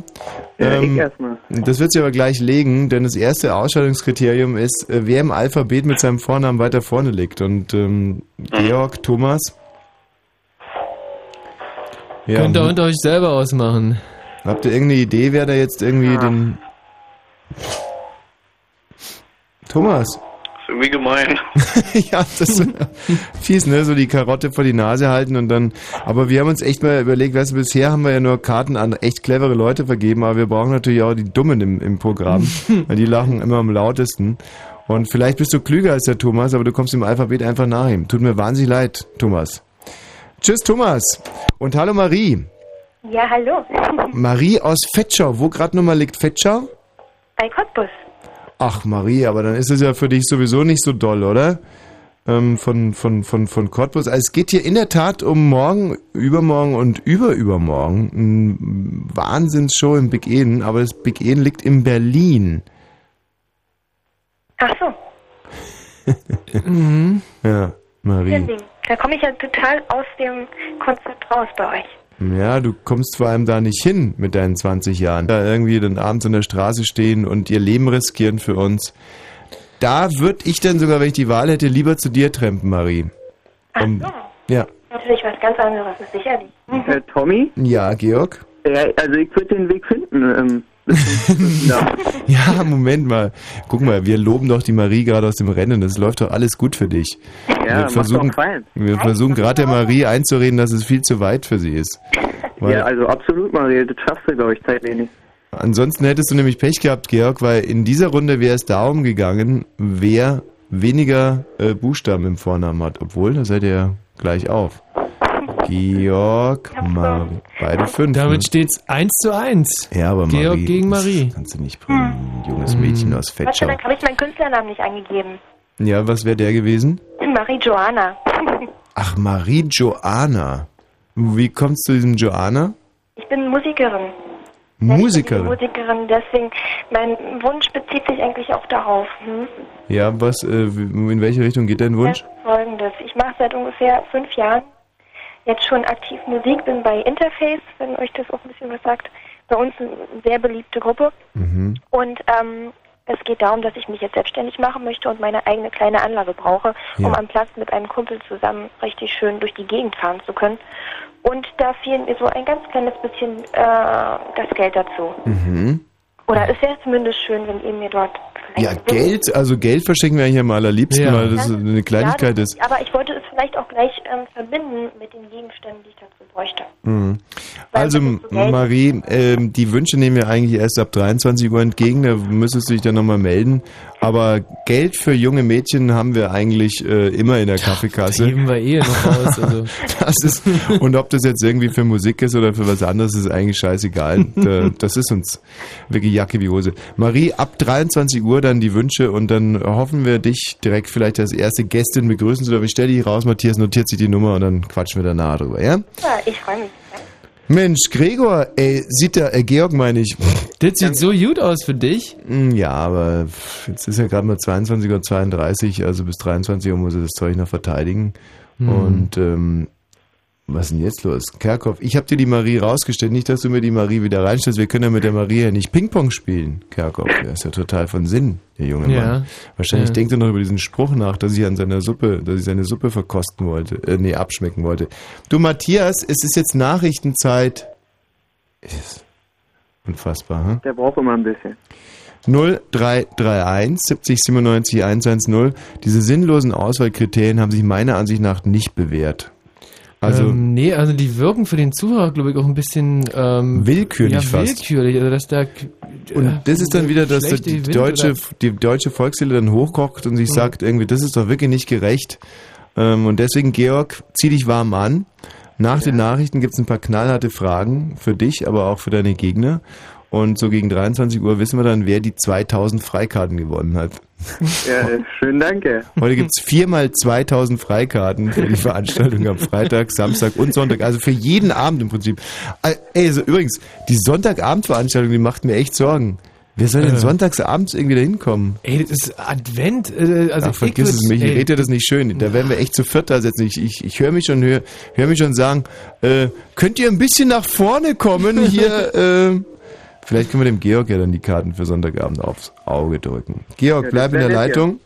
Speaker 6: Ja,
Speaker 2: ähm,
Speaker 6: erstmal.
Speaker 2: das wird sie aber gleich legen, denn das erste Ausscheidungskriterium ist, äh, wer im Alphabet mit seinem Vornamen weiter vorne liegt. Und ähm, Georg, Thomas. Ja,
Speaker 1: Könnt ihr
Speaker 2: hm,
Speaker 1: unter euch selber ausmachen.
Speaker 2: habt ihr irgendeine Idee, wer da jetzt irgendwie den... Thomas.
Speaker 7: Ist irgendwie gemein.
Speaker 2: ja, das ist fies, ne? So die Karotte vor die Nase halten und dann. Aber wir haben uns echt mal überlegt, weißt du, bisher haben wir ja nur Karten an echt clevere Leute vergeben, aber wir brauchen natürlich auch die Dummen im, im Programm. weil die lachen immer am lautesten. Und vielleicht bist du klüger als der Thomas, aber du kommst im Alphabet einfach nach ihm. Tut mir wahnsinnig leid, Thomas. Tschüss, Thomas. Und hallo Marie.
Speaker 8: Ja, hallo.
Speaker 2: Marie aus Fetschau. Wo gerade nochmal liegt Fetschau?
Speaker 8: Bei Cottbus.
Speaker 2: Ach Marie, aber dann ist es ja für dich sowieso nicht so doll, oder? Ähm, von, von, von, von Cottbus. Also es geht hier in der Tat um morgen, übermorgen und überübermorgen. Ein Wahnsinnsshow im Big Eden, aber das Big Eden liegt in Berlin.
Speaker 8: Ach so,
Speaker 2: Ja, Marie.
Speaker 8: Da komme ich ja total aus dem Konzept raus bei euch.
Speaker 2: Ja, du kommst vor allem da nicht hin mit deinen 20 Jahren. Da irgendwie dann abends an der Straße stehen und ihr Leben riskieren für uns. Da würde ich dann sogar, wenn ich die Wahl hätte, lieber zu dir trampen, Marie.
Speaker 8: Ach
Speaker 2: Um,
Speaker 8: so.
Speaker 2: ja.
Speaker 8: Natürlich was ganz anderes, ist sicherlich. Mhm.
Speaker 6: Äh, Tommy?
Speaker 2: Ja, Georg?
Speaker 6: Ja, also ich würde den Weg finden. Ähm, ja.
Speaker 2: Ja, Moment mal. Guck mal, wir loben doch die Marie gerade aus dem Rennen. Das läuft doch alles gut für dich.
Speaker 6: ja,
Speaker 2: wir versuchen, wir versuchen gerade der Marie einzureden, dass es viel zu weit für sie ist. Weil
Speaker 6: Ja, also absolut, Maria. Das schaffst du, glaube ich, zeitlich nicht.
Speaker 2: ansonsten hättest du nämlich Pech gehabt, Georg, weil in dieser Runde wäre es darum gegangen, wer weniger äh, Buchstaben im Vornamen hat, obwohl, da seid ihr ja gleich auf. Georg, Marie, beide fünf.
Speaker 1: Damit
Speaker 2: ne?
Speaker 1: steht's 1 zu 1.
Speaker 2: ja, aber
Speaker 1: Georg
Speaker 2: Marie,
Speaker 1: gegen
Speaker 2: das
Speaker 1: Marie.
Speaker 2: kannst du nicht bringen. Ein junges Mädchen aus Fettschau.
Speaker 8: Dank habe ich meinen Künstlernamen nicht angegeben.
Speaker 2: Ja, was wäre der gewesen?
Speaker 8: Marie Joanna.
Speaker 2: Ach, Marie Joanna. Wie kommst du zu diesem Joanna?
Speaker 8: Ich bin Musikerin.
Speaker 2: Musikerin.
Speaker 8: Ich bin Musikerin, deswegen, mein Wunsch bezieht sich eigentlich auch darauf. Hm?
Speaker 2: Ja, was, äh, in welche Richtung geht dein Wunsch?
Speaker 8: Ja, Folgendes. Ich mache seit ungefähr fünf Jahren jetzt schon aktiv Musik, bin bei Interface, wenn euch das auch ein bisschen was sagt. Bei uns eine sehr beliebte Gruppe.
Speaker 2: Mhm.
Speaker 8: Und ähm, es geht darum, dass ich mich jetzt selbstständig machen möchte und meine eigene kleine Anlage brauche, um
Speaker 2: Ja.
Speaker 8: am Platz mit einem Kumpel zusammen richtig schön durch die Gegend fahren zu können. Und da fehlt mir so ein ganz kleines bisschen äh, das Geld dazu.
Speaker 2: Mhm.
Speaker 8: Oder es wäre zumindest schön, wenn ihr mir dort
Speaker 2: Ja, Geld, also Geld verschenken wir eigentlich am allerliebsten,
Speaker 1: Ja.
Speaker 2: weil das eine Kleinigkeit
Speaker 8: ja,
Speaker 2: ist.
Speaker 8: Aber ich wollte es vielleicht auch gleich ähm, verbinden mit den Gegenständen, die ich dazu bräuchte.
Speaker 2: Mhm. Also,
Speaker 8: das.
Speaker 2: Marie, ähm, die Wünsche nehmen wir eigentlich erst ab 23 Uhr entgegen, da müsstest du dich dann nochmal melden. Aber Geld für junge Mädchen haben wir eigentlich äh, immer in der Kaffeekasse.
Speaker 1: Heben wir eh noch aus. Also.
Speaker 2: Das ist, und ob das jetzt irgendwie für Musik ist oder für was anderes, ist eigentlich scheißegal. Da- Das ist uns wirklich Jacke wie Hose. Marie, ab 23 Uhr dann die Wünsche und dann hoffen wir, dich direkt vielleicht als erste Gästin begrüßen zu dürfen. Ich stell dich raus, Matthias notiert sich die Nummer und dann quatschen wir danach drüber, ja?
Speaker 8: Ja, ich freue mich.
Speaker 2: Mensch, Gregor, ey, sieht der, äh, Georg meine ich.
Speaker 1: Das sieht so gut aus für dich.
Speaker 2: Hm, Ja, aber jetzt ist ja gerade mal 22.32 Uhr, also bis 23 Uhr muss er das Zeug noch verteidigen. Und ähm, was ist denn jetzt los? Kerkhoff, ich habe dir die Marie rausgestellt, nicht, dass du mir die Marie wieder reinstellst. Wir können ja mit der Marie ja nicht Ping-Pong spielen, Kerkhoff. Der ist ja total von Sinn, der junge
Speaker 1: Ja.
Speaker 2: Mann. Wahrscheinlich
Speaker 1: Ja.
Speaker 2: denkt er noch über diesen Spruch nach, dass ich an seiner Suppe, dass ich seine Suppe verkosten wollte, äh, nee, abschmecken wollte. Du Matthias, es ist jetzt Nachrichtenzeit. Ist unfassbar, hm?
Speaker 6: Der braucht immer ein bisschen.
Speaker 2: 0331 70 97 110. Diese sinnlosen Auswahlkriterien haben sich meiner Ansicht nach nicht bewährt. Also
Speaker 1: ähm, nee, also die wirken für den Zuhörer, glaube ich, auch ein bisschen ähm,
Speaker 2: Willkürlich
Speaker 1: ja,
Speaker 2: fast.
Speaker 1: willkürlich. Also dass da
Speaker 2: und das ist dann wieder, dass
Speaker 1: schlechte
Speaker 2: die
Speaker 1: Wind
Speaker 2: deutsche, die deutsche Volksseele dann hochkocht und sich sagt irgendwie, das ist doch wirklich nicht gerecht. Ähm, und deswegen, Georg, zieh dich warm an. Nach den Nachrichten gibt es ein paar knallharte Fragen für dich, aber auch für deine Gegner. Und so gegen 23 Uhr wissen wir dann, wer die 2000 Freikarten gewonnen hat.
Speaker 6: Ja, äh, schönen Dank. ey.
Speaker 2: Heute gibt's viermal 2000 Freikarten für die Veranstaltung am Freitag, Samstag und Sonntag. Also für jeden Abend im Prinzip. Äh, Ey, also übrigens, die Sonntagabendveranstaltung, die macht mir echt Sorgen. Wer soll denn
Speaker 1: Äh.
Speaker 2: sonntagsabends irgendwie da hinkommen?
Speaker 1: Ey, das ist Advent. Äh, also
Speaker 2: Ach, vergiss
Speaker 1: ich
Speaker 2: es
Speaker 1: würd-
Speaker 2: mich, ich
Speaker 1: ey,
Speaker 2: rede dir das nicht schön. Da werden wir echt zu viert da sitzen. Ich, ich, ich höre mich schon, höre hör mich schon sagen, äh, könnt ihr ein bisschen nach vorne kommen hier? Vielleicht können wir dem Georg ja dann die Karten für Sonntagabend aufs Auge drücken. Georg,
Speaker 6: Ja,
Speaker 2: bleib in der
Speaker 6: ja.
Speaker 2: Leitung.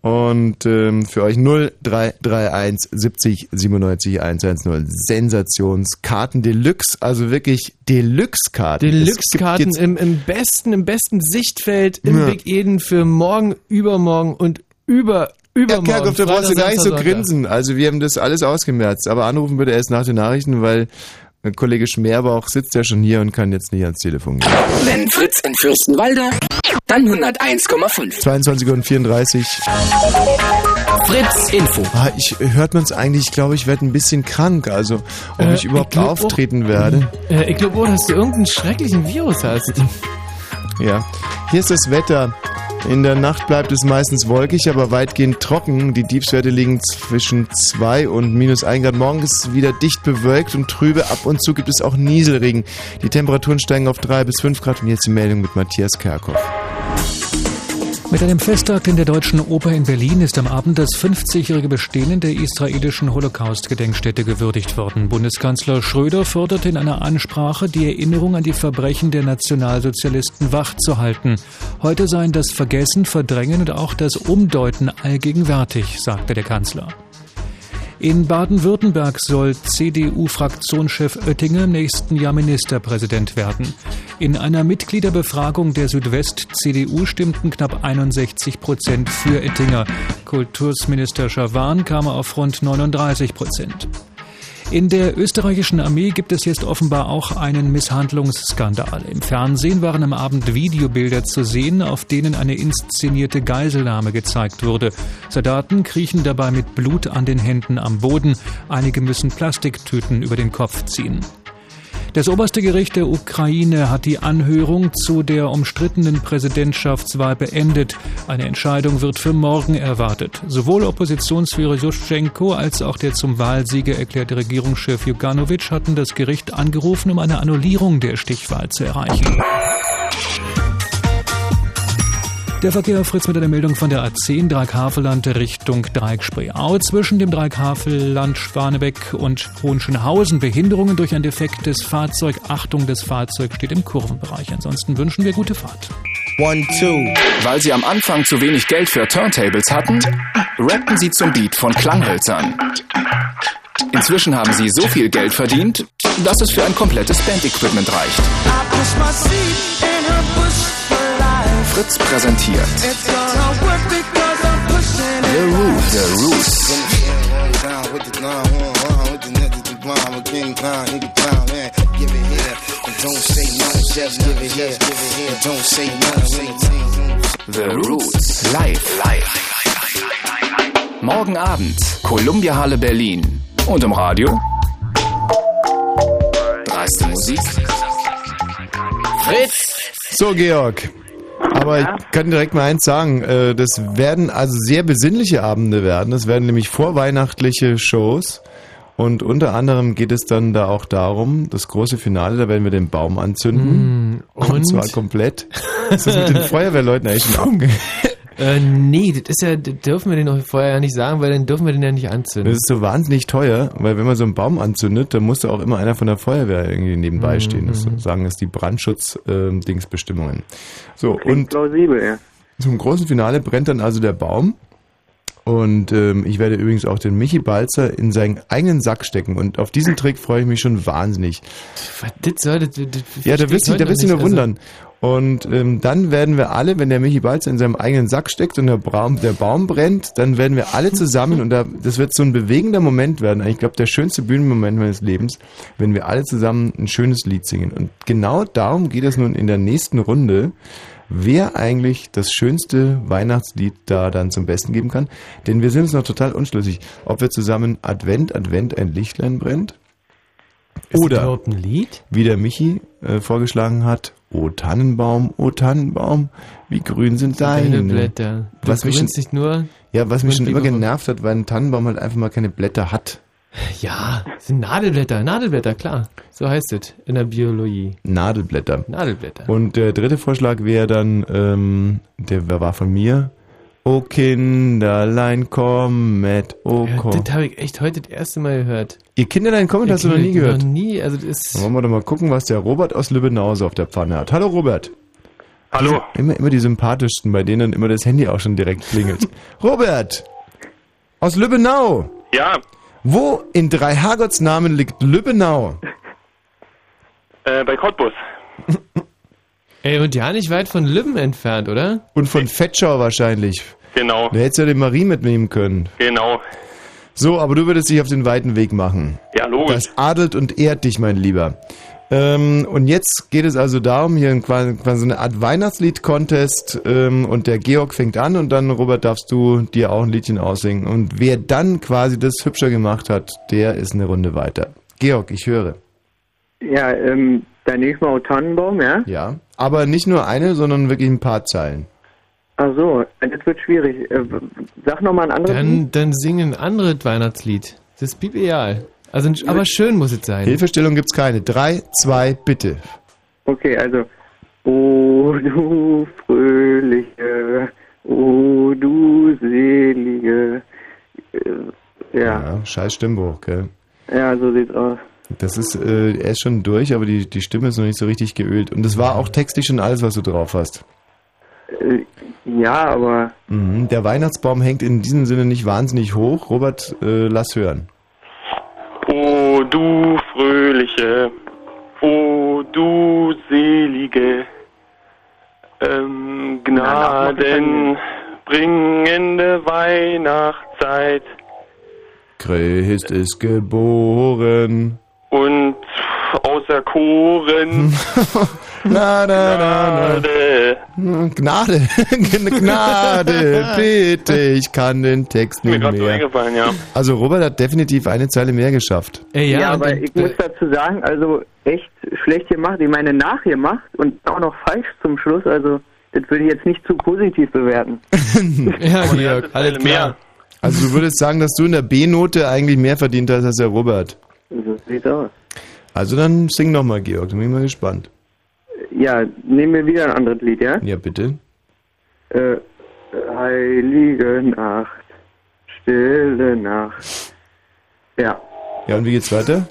Speaker 2: Und ähm, für euch 0331 70 97 110 Sensationskarten Deluxe, also wirklich Deluxe-Karten.
Speaker 1: Deluxe-Karten im, im besten, im besten Sichtfeld im
Speaker 2: Ja.
Speaker 1: Big Eden für morgen, übermorgen und über,
Speaker 2: Ja,
Speaker 1: übermorgen.
Speaker 2: Kerkhoff, da brauchst du gar nicht so grinsen. Also wir haben das alles ausgemerzt. Aber anrufen bitte erst nach den Nachrichten, weil Kollege Schmerbauch sitzt ja schon hier und kann jetzt nicht ans Telefon gehen.
Speaker 3: Wenn Fritz in Fürstenwalde, dann 101,5.
Speaker 2: 22 und 34.
Speaker 3: Fritz Info.
Speaker 2: Ah, ich hört man es eigentlich, ich glaube, ich werde ein bisschen krank. Also ob
Speaker 1: Äh,
Speaker 2: ich überhaupt
Speaker 1: ich glaub auch-
Speaker 2: auftreten werde.
Speaker 1: Äh, ich glaube auch, dass du irgendeinen schrecklichen Virus hast.
Speaker 2: Ja. Hier ist das Wetter. In der Nacht bleibt es meistens wolkig, aber weitgehend trocken. Die Tiefstwerte liegen zwischen 2 und minus 1 Grad. Morgen ist es wieder dicht bewölkt und trübe. Ab und zu gibt es auch Nieselregen. Die Temperaturen steigen auf 3 bis 5 Grad. Und jetzt die Meldung mit Matthias Kerkhoff.
Speaker 9: Mit einem Festtag in der Deutschen Oper in Berlin ist am Abend das 50-jährige Bestehen der israelischen Holocaust-Gedenkstätte gewürdigt worden. Bundeskanzler Schröder forderte in einer Ansprache, die Erinnerung an die Verbrechen der Nationalsozialisten wachzuhalten. Heute seien das Vergessen, Verdrängen und auch das Umdeuten allgegenwärtig, sagte der Kanzler. In Baden-Württemberg soll CDU-Fraktionschef Oettinger im nächsten Jahr Ministerpräsident werden. In einer Mitgliederbefragung der Südwest-CDU stimmten knapp 61 Prozent für Oettinger. Kultusminister Schawan kam auf rund 39 Prozent. In der österreichischen Armee gibt es jetzt offenbar auch einen Misshandlungsskandal. Im Fernsehen waren am Abend Videobilder zu sehen, auf denen eine inszenierte Geiselnahme gezeigt wurde. Soldaten kriechen dabei mit Blut an den Händen am Boden. Einige müssen Plastiktüten über den Kopf ziehen. Das oberste Gericht der Ukraine hat die Anhörung zu der umstrittenen Präsidentschaftswahl beendet. Eine Entscheidung wird für morgen erwartet. Sowohl Oppositionsführer Juschenko als auch der zum Wahlsieger erklärte Regierungschef Juganovic hatten das Gericht angerufen, um eine Annullierung der Stichwahl zu erreichen. Der Verkehr Fritz mit einer Meldung von der A10 Dreieck-Havelland Richtung Dreieck-Spreeau. Zwischen dem Dreieck-Havelland Schwanebeck und Hohenschönhausen Behinderungen durch ein defektes Fahrzeug. Achtung, das Fahrzeug steht im Kurvenbereich. Ansonsten wünschen wir gute Fahrt.
Speaker 10: One, two. Weil sie am Anfang zu wenig Geld für Turntables hatten, rappten sie zum Beat von Klanghölzern. Inzwischen haben sie so viel Geld verdient, dass es für ein komplettes Band-Equipment reicht. Fritz präsentiert The Roots. The Roots. The Roots. Live. Live. Morgen Abend, Columbia Halle Berlin. Und im Radio? Dreiste Musik. Fritz.
Speaker 2: So, Georg. Aber ich kann direkt mal eins sagen, äh, das werden also sehr besinnliche Abende werden. Das werden nämlich vorweihnachtliche Shows. Und unter anderem geht es dann da auch darum, das große Finale, da werden wir den Baum anzünden.
Speaker 1: Mm, und?
Speaker 2: und zwar komplett. Ist das mit den Feuerwehrleuten eigentlich schon abge...
Speaker 1: Äh, nee, das ist ja, das dürfen wir den auch vorher ja nicht sagen, weil dann dürfen wir den ja nicht anzünden.
Speaker 2: Das ist so wahnsinnig teuer, weil wenn man so einen Baum anzündet, dann muss da auch immer einer von der Feuerwehr irgendwie nebenbei stehen. Das sagen es die Brandschutz-Dingsbestimmungen. so, und
Speaker 6: plausibel, ja.
Speaker 2: zum großen Finale brennt dann also der Baum. Und ähm, ich werde übrigens auch den Michi Balzer in seinen eigenen Sack stecken. Und auf diesen Trick freue ich mich schon wahnsinnig.
Speaker 1: Was das soll, das, das,
Speaker 2: Ja, da wirst du,
Speaker 1: noch
Speaker 2: nur
Speaker 1: nicht.
Speaker 2: wundern. Und ähm, dann werden wir alle, wenn der Michi Balzer in seinem eigenen Sack steckt und der Baum, der Baum brennt, dann werden wir alle zusammen und da, das wird so ein bewegender Moment werden. Ich glaube, der schönste Bühnenmoment meines Lebens, wenn wir alle zusammen ein schönes Lied singen. Und genau darum geht es nun in der nächsten Runde, wer eigentlich das schönste Weihnachtslied da dann zum Besten geben kann. Denn wir sind uns noch total unschlüssig, ob wir zusammen Advent, Advent, ein Lichtlein brennt.
Speaker 1: Ist
Speaker 2: Oder
Speaker 1: ein Lied?
Speaker 2: wie der Michi äh, vorgeschlagen hat, O Tannenbaum, O Tannenbaum, wie grün sind deine,
Speaker 1: Deine Blätter. Du
Speaker 2: Was mich schon,
Speaker 1: nur.
Speaker 2: ja, was mich schon immer genervt hat, weil ein Tannenbaum halt einfach mal keine Blätter hat.
Speaker 1: Ja, das sind Nadelblätter, Nadelblätter, klar. So heißt es in der Biologie.
Speaker 2: Nadelblätter.
Speaker 1: Nadelblätter.
Speaker 2: Und der dritte Vorschlag wäre dann, ähm, der war von mir, O Kinderlein kommet, O
Speaker 1: Ja,
Speaker 2: komm.
Speaker 1: das habe ich echt heute das erste Mal gehört.
Speaker 2: Ihr Kinderlein kommet hast du noch nie gehört.
Speaker 1: Noch nie, also das ist.
Speaker 2: Dann wollen wir doch mal gucken, was der Robert aus Lübbenau so auf der Pfanne hat. Hallo Robert.
Speaker 7: Hallo.
Speaker 2: Immer, immer die sympathischsten, bei denen dann immer das Handy auch schon direkt klingelt. Robert! Aus Lübbenau!
Speaker 7: Ja,
Speaker 2: Wo in drei Namen liegt Lübbenau?
Speaker 7: äh, bei Cottbus.
Speaker 1: Ey, und ja nicht weit von Lübben entfernt, oder?
Speaker 2: Und von Fetschau wahrscheinlich.
Speaker 7: Genau,
Speaker 2: Da hättest du ja den Marie mitnehmen können.
Speaker 7: genau.
Speaker 2: So, aber du würdest dich auf den weiten Weg machen.
Speaker 7: Ja, logisch.
Speaker 2: Das adelt und ehrt dich, mein Lieber. Ähm, und jetzt geht es also darum, hier quasi, quasi so eine Art Weihnachtslied-Contest ähm, und der Georg fängt an und dann, Robert, darfst du dir auch ein Liedchen aussingen. Und wer dann quasi das hübscher gemacht hat, der ist eine Runde weiter. Georg, ich höre.
Speaker 6: Ja, ähm, dann nehme ich mal Tannenbaum, ja?
Speaker 2: Ja. Aber nicht nur eine, sondern wirklich ein paar Zeilen.
Speaker 6: Ach so, das wird schwierig. Äh, sag nochmal ein anderes Lied.
Speaker 1: Dann, dann singen ein anderes Weihnachtslied. Das ist ideal. Also, aber schön muss es sein.
Speaker 2: Hilfestellung gibt's keine. Drei, zwei, bitte.
Speaker 6: Okay, also. O du fröhliche, o du selige. Äh, ja,
Speaker 2: Ja, scheiß Stimmbruch, gell?
Speaker 6: ja, so sieht's aus.
Speaker 2: Das ist, äh, er ist schon durch, aber die, die Stimme ist noch nicht so richtig geölt. Und das war auch textlich schon alles, was du drauf hast.
Speaker 6: Äh, ja, aber
Speaker 2: Mhm. Der Weihnachtsbaum hängt in diesem Sinne nicht wahnsinnig hoch. Robert, äh, lass hören.
Speaker 7: O du fröhliche, o du selige, ähm, gnadenbringende Weihnachtszeit.
Speaker 2: Christ ist geboren.
Speaker 7: Und auserkoren.
Speaker 2: Na, na, na,
Speaker 7: Gnade.
Speaker 2: na. Gnade, Gnade, bitte, ich kann den Text
Speaker 7: Mir
Speaker 2: nicht
Speaker 7: so
Speaker 2: mehr.
Speaker 7: eingefallen, ja.
Speaker 2: Also Robert hat definitiv eine Zeile mehr geschafft.
Speaker 1: Ey, ja,
Speaker 6: Ja, aber
Speaker 1: und-
Speaker 6: ich muss dazu sagen, also echt schlecht gemacht. Ich meine, nachgemacht und auch noch falsch zum Schluss. Also, das würde ich jetzt nicht zu positiv bewerten.
Speaker 1: ja, Georg, alles klar.
Speaker 7: mehr.
Speaker 2: Also du würdest sagen, dass du in der B-Note eigentlich mehr verdient hast als der Robert.
Speaker 6: So sieht's aus.
Speaker 2: Also dann sing noch mal, Georg, da bin ich mal gespannt.
Speaker 6: Ja, nehmen wir wieder ein anderes Lied, ja?
Speaker 2: Ja, bitte.
Speaker 6: Äh, heilige Nacht, stille Nacht. Ja.
Speaker 2: Ja, und wie geht's weiter?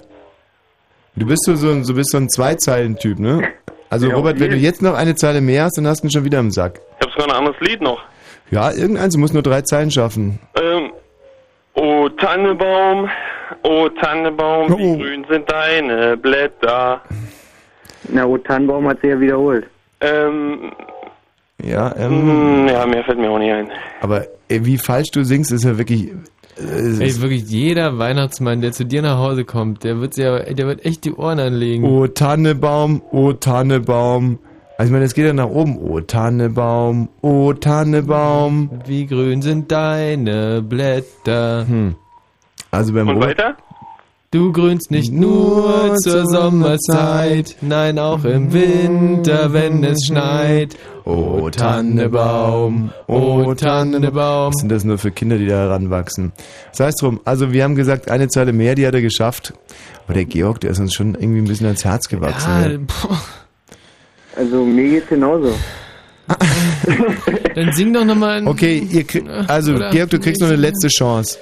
Speaker 2: Du bist so, so, ein- so, bist so ein Zweizeilen-Typ, ne? Also
Speaker 6: Ja,
Speaker 2: Robert, wenn du jetzt noch eine Zeile mehr hast, dann hast du ihn schon wieder im Sack.
Speaker 7: Ich habe sogar ein anderes Lied noch.
Speaker 2: Ja, irgendeins, du musst nur drei Zeilen schaffen.
Speaker 7: Ähm, oh Tannebaum, oh Tannebaum,
Speaker 2: Oh.
Speaker 7: wie grün sind deine Blätter.
Speaker 6: Na, O Tannenbaum hat sich ja wiederholt.
Speaker 7: Ähm,
Speaker 2: Ja, ähm,
Speaker 7: mh, ja, mehr fällt mir auch nicht ein.
Speaker 2: aber ey, wie falsch du singst, ist ja wirklich... Äh,
Speaker 1: Ey,
Speaker 2: ist,
Speaker 1: wirklich jeder Weihnachtsmann, der zu dir nach Hause kommt, der wird ja, der wird echt die Ohren anlegen.
Speaker 2: oh Tannebaum, oh Tannebaum. Also ich meine, das geht ja nach oben. Oh Tannebaum, oh Tannebaum.
Speaker 1: Wie grün sind deine Blätter?
Speaker 2: Hm. Also beim
Speaker 7: Und
Speaker 2: Robert...
Speaker 7: weiter?
Speaker 1: Du grünst nicht nur zur Sommerzeit, nein auch im Winter, wenn es schneit.
Speaker 2: Oh Tannebaum,
Speaker 1: oh Tannebaum.
Speaker 2: Was sind das nur für Kinder, die da heranwachsen? Sei es drum, also wir haben gesagt, eine Zeile mehr, die hat er geschafft. Aber der Georg, der ist uns schon irgendwie ein bisschen ans Herz gewachsen.
Speaker 1: Ja.
Speaker 6: Also, mir geht's genauso.
Speaker 1: Dann sing doch nochmal ein...
Speaker 2: Okay, ihr krieg, also
Speaker 1: Oder-
Speaker 2: Georg, du kriegst noch eine letzte Chance.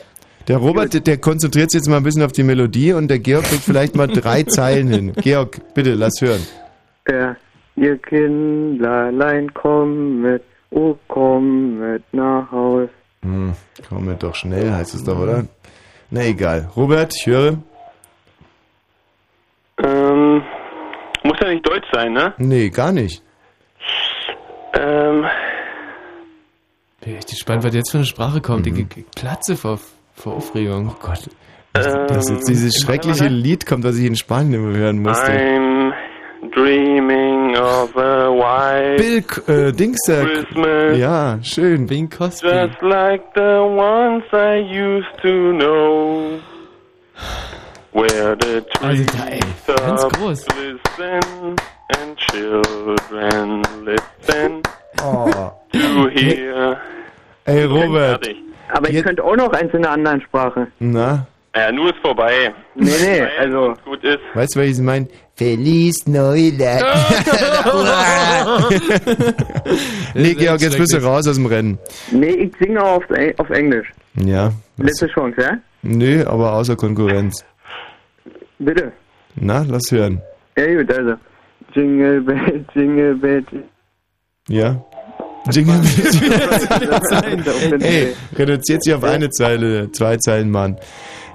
Speaker 2: Der Robert, der, der konzentriert sich jetzt mal ein bisschen auf die Melodie und der Georg kriegt vielleicht mal drei Zeilen hin. Georg, bitte, lass hören.
Speaker 6: Ja, ihr Kinderlein kommet, oh kommet nach Haus.
Speaker 2: Hm, komm mit doch schnell, heißt es doch, oder? Na egal. Robert, ich höre.
Speaker 7: Ähm, muss ja nicht deutsch sein, ne?
Speaker 2: Nee, gar nicht.
Speaker 7: Ähm,
Speaker 1: Bin echt gespannt, was jetzt für eine Sprache kommt. Ich, ich platze vor, vor Aufregung.
Speaker 2: Oh Gott. Dass jetzt dieses
Speaker 7: Ähm,
Speaker 2: schreckliche Lied kommt, was ich in Spanien immer hören musste.
Speaker 7: I'm dreaming of a white
Speaker 2: Bill, K- äh, Dings, der,
Speaker 7: Christmas.
Speaker 2: ja, schön.
Speaker 1: Bing Cosby.
Speaker 7: Just like the ones I used to know. Where the
Speaker 1: Also
Speaker 7: trees
Speaker 1: da, ey, ganz groß.
Speaker 7: glisten and children listen
Speaker 2: Oh.
Speaker 7: to hear.
Speaker 2: Ey, Robert.
Speaker 6: Aber ich
Speaker 2: Jetzt-
Speaker 6: könnte auch noch eins in einer anderen Sprache.
Speaker 2: Na,
Speaker 7: Ja, nur ist vorbei.
Speaker 6: Nee, nee, also,
Speaker 7: gut ist.
Speaker 2: weißt du, welches ich mein? Feliz Neuland. nee, Georg, jetzt bist du raus aus dem Rennen.
Speaker 6: nee, ich singe auf, auf Englisch.
Speaker 2: Ja. Was?
Speaker 6: Letzte Chance, ja?
Speaker 2: Nö, aber außer Konkurrenz.
Speaker 6: Bitte.
Speaker 2: Na, lass hören.
Speaker 6: Ja, gut, also. Jingle Bell, Jingle Bell.
Speaker 2: Ja. Jingle
Speaker 6: Ey,
Speaker 2: Ey, reduziert sich auf eine Zeile, zwei Zeilen, Mann.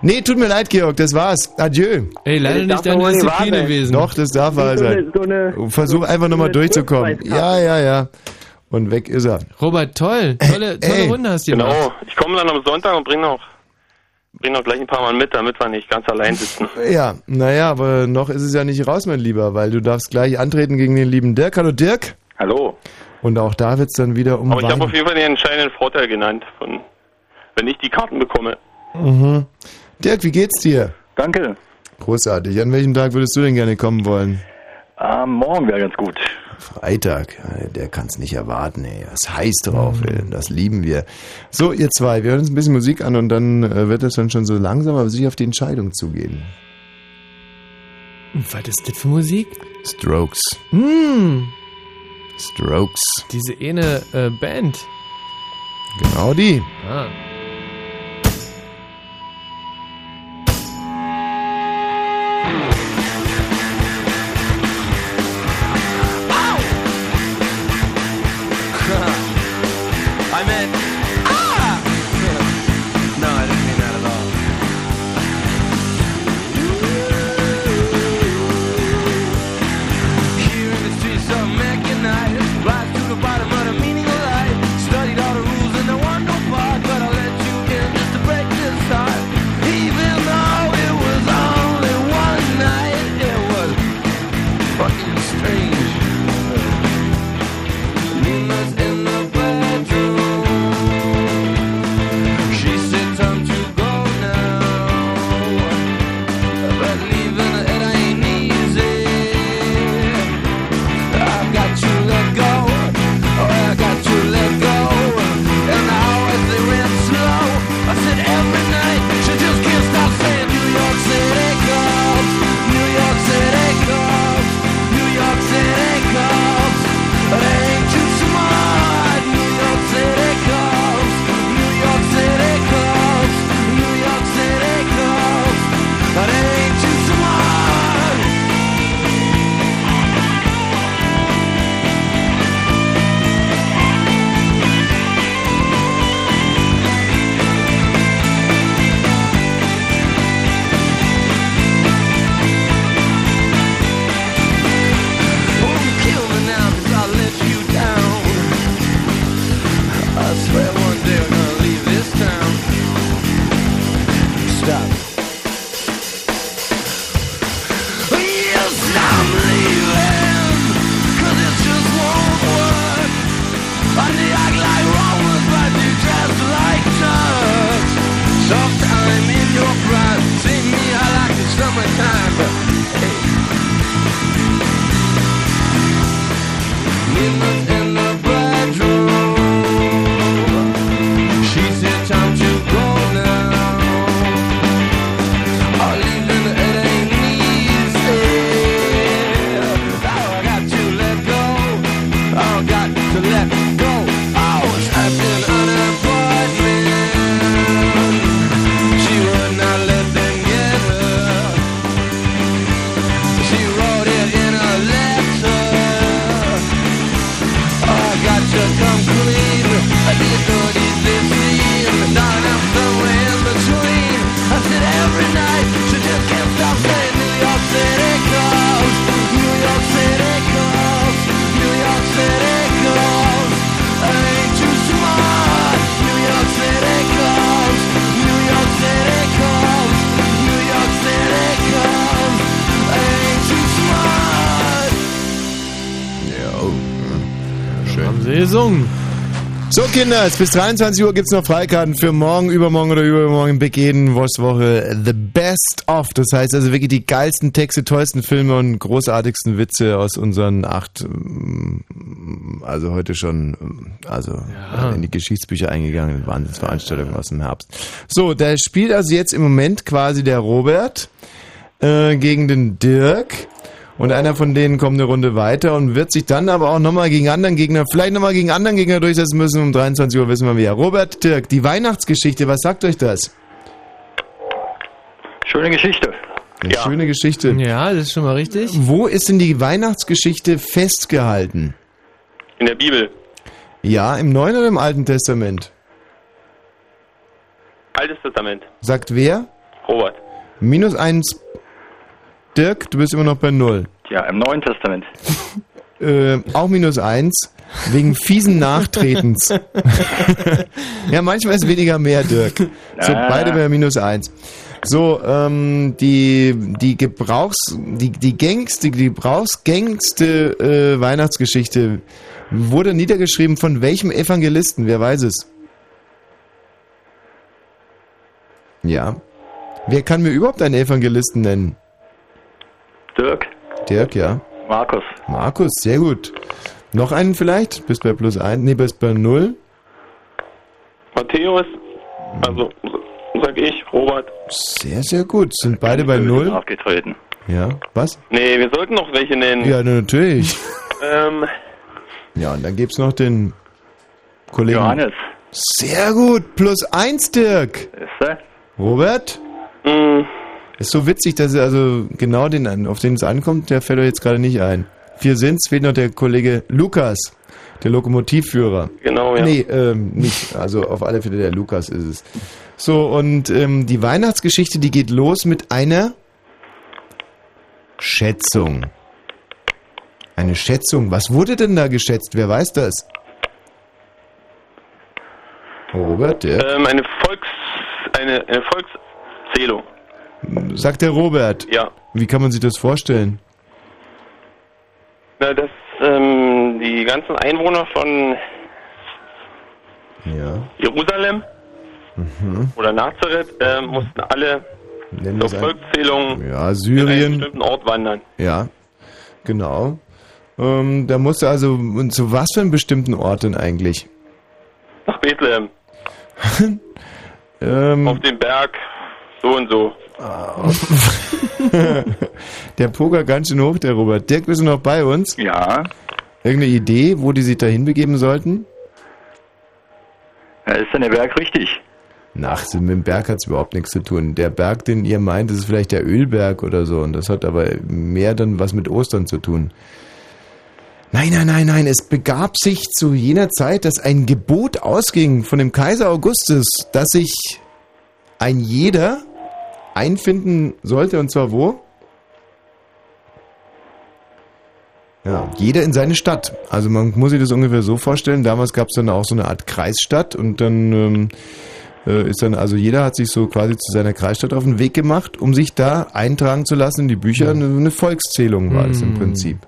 Speaker 2: Nee, tut mir leid, Georg, das war's. Adieu.
Speaker 1: Ey, leider
Speaker 6: Das
Speaker 1: nicht deine Disziplin gewesen.
Speaker 2: Doch, das darf
Speaker 6: so
Speaker 2: sein.
Speaker 6: eine, so eine,
Speaker 2: Versuch einfach nochmal durchzukommen. Ja, ja, ja. Und weg ist er.
Speaker 1: Robert, toll. Tolle, tolle
Speaker 2: Ey,
Speaker 1: Runde hast du gemacht.
Speaker 7: Genau. Ich komme dann am Sonntag und bring noch, bring noch gleich ein paar Mal mit, damit wir nicht ganz allein sitzen.
Speaker 2: Ja, naja, aber noch ist es ja nicht raus, mein Lieber, weil du darfst gleich antreten gegen den lieben Dirk. Hallo Dirk.
Speaker 7: Hallo.
Speaker 2: Und auch da wird's dann wieder um
Speaker 7: Aber ich habe auf jeden Fall den entscheidenden Vorteil genannt, von, wenn ich die Karten bekomme.
Speaker 2: Mhm. Dirk, wie geht's dir?
Speaker 11: Danke.
Speaker 2: Großartig. An welchem Tag würdest du denn gerne kommen wollen?
Speaker 11: Ähm, morgen wäre ganz gut.
Speaker 2: Freitag. Äh, Der kann's nicht erwarten, ey. Das heiß drauf, ey. Das lieben wir. So, ihr zwei, wir hören uns ein bisschen Musik an und dann äh, wird es dann schon so langsam aber sicher auf die Entscheidung zugehen.
Speaker 1: Was ist das für Musik?
Speaker 2: Strokes.
Speaker 1: Hm,
Speaker 2: Strokes.
Speaker 1: diese eine äh, Band.
Speaker 2: Genau die.
Speaker 1: Ah. Gesungen.
Speaker 2: So, Kinder, bis 23 Uhr gibt's noch Freikarten für morgen, übermorgen oder übermorgen Big Eden Woche The Best of. Das heißt also wirklich die geilsten Texte, tollsten Filme und großartigsten Witze aus unseren acht, ähm, also heute schon, ähm, also in die Geschichtsbücher eingegangen, Wahnsinnsveranstaltungen aus dem Herbst. So, da spielt also jetzt im Moment quasi der Robert äh, gegen den Dirk. Und einer von denen kommt eine Runde weiter und wird sich dann aber auch nochmal gegen anderen Gegner, vielleicht nochmal gegen anderen Gegner durchsetzen müssen. Um 23 Uhr wissen wir wer. Robert Dirk, die Weihnachtsgeschichte, was sagt euch das?
Speaker 11: Schöne Geschichte.
Speaker 2: Eine schöne Geschichte.
Speaker 1: Ja, das ist schon mal richtig.
Speaker 2: Wo ist denn die Weihnachtsgeschichte festgehalten?
Speaker 7: In der Bibel.
Speaker 2: Ja, im Neuen oder im Alten Testament?
Speaker 7: Altes Testament.
Speaker 2: Sagt wer?
Speaker 7: Robert.
Speaker 2: Minus eins. Dirk, du bist immer noch bei Null.
Speaker 11: Ja, im Neuen Testament.
Speaker 2: Äh, auch minus eins. Wegen fiesen Nachtretens. ja, manchmal ist weniger mehr, Dirk. So,
Speaker 11: Ah.
Speaker 2: beide bei minus eins. So, ähm, die, die Gebrauchs, die, die gängigste, die gebrauchsgängigste äh, Weihnachtsgeschichte wurde niedergeschrieben von welchem Evangelisten? Wer weiß es? Ja. Wer kann mir überhaupt einen Evangelisten nennen?
Speaker 11: Dirk.
Speaker 2: Dirk, ja.
Speaker 11: Markus.
Speaker 2: Markus, sehr gut. Noch einen vielleicht? Bist bei plus eins? Nee, bist bei null.
Speaker 7: Matthäus, also sag ich, Robert.
Speaker 2: Sehr, sehr gut. Sind beide bei null?
Speaker 11: Aufgetreten.
Speaker 2: Ja. Was?
Speaker 7: Nee, wir sollten noch welche nennen.
Speaker 2: Ja, na, natürlich.
Speaker 7: Ähm,
Speaker 2: Ja, und dann gibt's noch den Kollegen.
Speaker 11: Johannes.
Speaker 2: Sehr gut. Plus eins, Dirk.
Speaker 11: Ist er?
Speaker 2: Robert?
Speaker 7: Mm.
Speaker 2: Ist so witzig, dass er also genau den, an- auf den es ankommt, der fällt euch jetzt gerade nicht ein. Vier sind's, fehlt noch der Kollege Lukas, der Lokomotivführer.
Speaker 7: Genau, ja.
Speaker 2: Nee, ähm, nicht. Also auf alle Fälle der Lukas ist es. So, und ähm, die Weihnachtsgeschichte, die geht los mit einer Schätzung. Eine Schätzung. Was wurde denn da geschätzt? Wer weiß das? Robert, der?
Speaker 7: ähm, eine Volks, eine, eine Volkszählung.
Speaker 2: Sagt der Robert.
Speaker 7: Ja.
Speaker 2: Wie kann man sich das vorstellen?
Speaker 7: Na, dass ähm, die ganzen Einwohner von
Speaker 2: Ja.
Speaker 7: Jerusalem
Speaker 2: Mhm.
Speaker 7: oder Nazareth ähm, mussten alle
Speaker 2: Nennen
Speaker 7: zur Volkszählung
Speaker 2: Ja,
Speaker 7: in einen
Speaker 2: Syrien.
Speaker 7: bestimmten Ort wandern.
Speaker 2: Ja, genau. Ähm, da musste also, und zu was für einem bestimmten Ort denn eigentlich?
Speaker 7: Nach Bethlehem.
Speaker 2: Ähm,
Speaker 7: Auf dem Berg so und so.
Speaker 2: der Poker ganz schön hoch, der Robert. Dirk, bist du noch bei uns?
Speaker 11: Ja.
Speaker 2: Irgendeine Idee, wo die sich da hinbegeben sollten?
Speaker 11: Ja, ist denn der Berg richtig?
Speaker 2: Nach, mit dem Berg hat es überhaupt nichts zu tun. Der Berg, den ihr meint, ist vielleicht der Ölberg oder so. Und das hat aber mehr dann was mit Ostern zu tun. Nein, nein, nein, nein. Es begab sich zu jener Zeit, dass ein Gebot ausging von dem Kaiser Augustus, dass sich ein jeder einfinden sollte. Und zwar wo? Ja, jeder in seine Stadt. Also man muss sich das ungefähr so vorstellen. Damals gab es dann auch so eine Art Kreisstadt und dann ähm, äh, ist dann, also jeder hat sich so quasi zu seiner Kreisstadt auf den Weg gemacht, um sich da eintragen zu lassen in die Bücher. Eine, eine Volkszählung war das im Prinzip.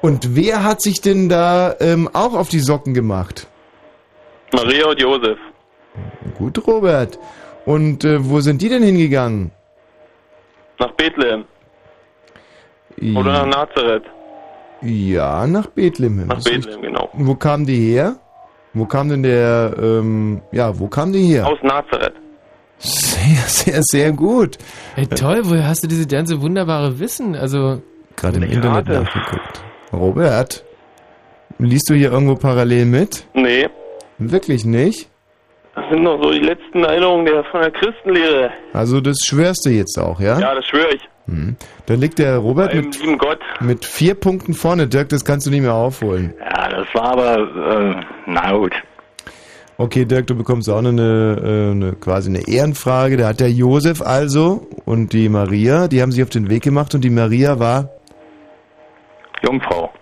Speaker 2: Und wer hat sich denn da ähm, auch auf die Socken gemacht?
Speaker 7: Maria und Josef.
Speaker 2: Gut, Robert. Und äh, wo sind die denn hingegangen?
Speaker 7: Nach Bethlehem. Oder nach Nazareth.
Speaker 2: Ja, nach Bethlehem.
Speaker 7: Nach Bethlehem, genau.
Speaker 2: Wo kam die her? Wo kam denn der, ähm, ja, wo kam die her?
Speaker 7: Aus Nazareth.
Speaker 2: Sehr, sehr, sehr gut.
Speaker 1: Ey, toll, woher hast du diese ganze wunderbare Wissen? Also,
Speaker 2: Gerade im Internet
Speaker 7: rate.
Speaker 2: nachgeguckt. Robert, liest du hier irgendwo parallel mit?
Speaker 7: Nee,
Speaker 2: Wirklich nicht?
Speaker 7: Das sind noch so die letzten Erinnerungen der, von der Christenlehre.
Speaker 2: Also das schwörst du jetzt auch, ja?
Speaker 7: Ja, das schwöre ich.
Speaker 2: Hm. Dann liegt der Robert
Speaker 7: Beim
Speaker 2: mit,
Speaker 7: lieben Gott.
Speaker 2: mit vier Punkten vorne. Dirk, das kannst du nicht mehr aufholen.
Speaker 11: Ja, das war aber, äh, na gut.
Speaker 2: Okay, Dirk, du bekommst auch noch eine, äh, eine quasi eine Ehrenfrage. Da hat der Josef also und die Maria, die haben sich auf den Weg gemacht und die Maria war
Speaker 11: Jungfrau.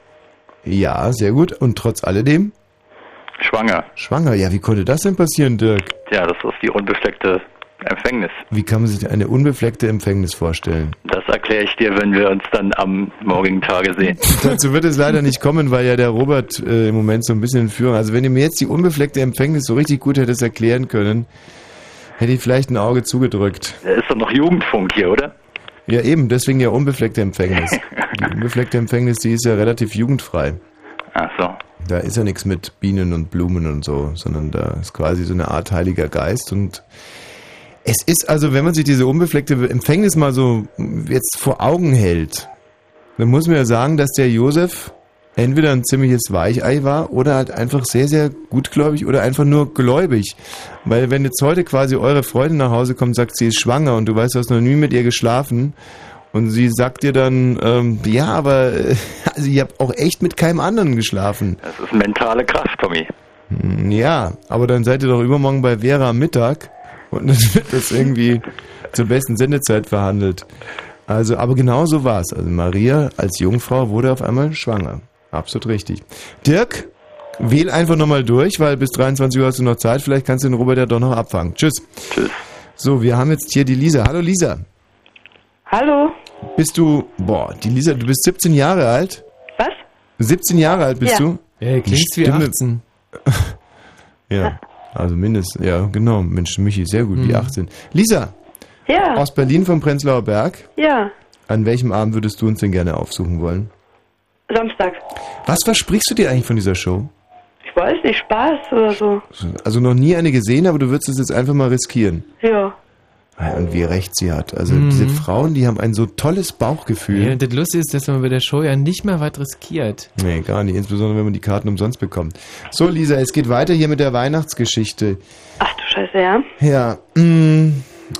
Speaker 2: ja sehr gut und trotz alledem
Speaker 11: Schwanger.
Speaker 2: schwanger. Ja, wie konnte das denn passieren, Dirk?
Speaker 11: Ja, das ist die unbefleckte Empfängnis.
Speaker 2: Wie kann man sich eine unbefleckte Empfängnis vorstellen?
Speaker 11: Das erkläre ich dir, wenn wir uns dann am morgigen Tage sehen.
Speaker 2: Dazu wird es leider nicht kommen, weil ja der Robert äh, im Moment so ein bisschen in Führung. Also wenn ihr mir jetzt die unbefleckte Empfängnis so richtig gut hättest erklären können, hätte ich vielleicht ein Auge zugedrückt.
Speaker 11: Da ist doch noch Jugendfunk hier, oder?
Speaker 2: Ja eben, deswegen ja unbefleckte Empfängnis. Die unbefleckte Empfängnis, die ist ja relativ jugendfrei.
Speaker 11: Ach so.
Speaker 2: Da ist ja nichts mit Bienen und Blumen und so, sondern da ist quasi so eine Art heiliger Geist und es ist also, wenn man sich diese unbefleckte Empfängnis mal so jetzt vor Augen hält, dann muss man ja sagen, dass der Josef entweder ein ziemliches Weichei war oder halt einfach sehr, sehr gutgläubig oder einfach nur gläubig. Weil wenn jetzt heute quasi eure Freundin nach Hause kommt sagt, sie ist schwanger und du weißt, du hast noch nie mit ihr geschlafen und sie sagt dir dann, ähm, ja, aber äh, also ich habe auch echt mit keinem anderen geschlafen.
Speaker 11: Das ist mentale Kraft, Tommy.
Speaker 2: Hm, Ja, aber dann seid ihr doch übermorgen bei Vera am Mittag und dann wird das irgendwie zur besten Sendezeit verhandelt. Also, aber genau so war's. Also Maria als Jungfrau wurde auf einmal schwanger. Absolut richtig. Dirk, wähl einfach nochmal durch, weil bis 23 Uhr hast du noch Zeit. Vielleicht kannst du den Robert ja doch noch abfangen. Tschüss.
Speaker 11: Tschüss.
Speaker 2: So, wir haben jetzt hier die Lisa. Hallo Lisa.
Speaker 12: Hallo?
Speaker 2: Bist du, boah, die Lisa, du bist 17 Jahre alt?
Speaker 12: Was?
Speaker 2: 17 Jahre alt bist
Speaker 12: Ja.
Speaker 2: du?
Speaker 1: ja, klingst wie
Speaker 2: Stimme-
Speaker 1: 18.
Speaker 2: Ja, also mindestens, ja, genau. Mensch, Michi, sehr gut, wie
Speaker 1: Mhm.
Speaker 2: 18. Lisa,
Speaker 12: Ja,
Speaker 2: aus Berlin vom Prenzlauer Berg.
Speaker 12: ja.
Speaker 2: An welchem Abend würdest du uns denn gerne aufsuchen wollen?
Speaker 12: Samstag.
Speaker 2: Was versprichst du dir eigentlich von dieser Show?
Speaker 12: Ich weiß nicht, Spaß oder so.
Speaker 2: Also noch nie eine gesehen, aber du würdest es jetzt einfach mal riskieren.
Speaker 12: Ja.
Speaker 2: Ja, Und wie recht sie hat. Also
Speaker 1: Mhm.
Speaker 2: diese Frauen, die haben ein so tolles Bauchgefühl.
Speaker 1: Ja, und das Lustige ist, dass man bei der Show ja nicht mehr was riskiert.
Speaker 2: Nee, gar nicht. Insbesondere, wenn man die Karten umsonst bekommt. So, Lisa, es geht weiter hier mit der Weihnachtsgeschichte.
Speaker 12: Ach du Scheiße, ja.
Speaker 2: Ja, mh,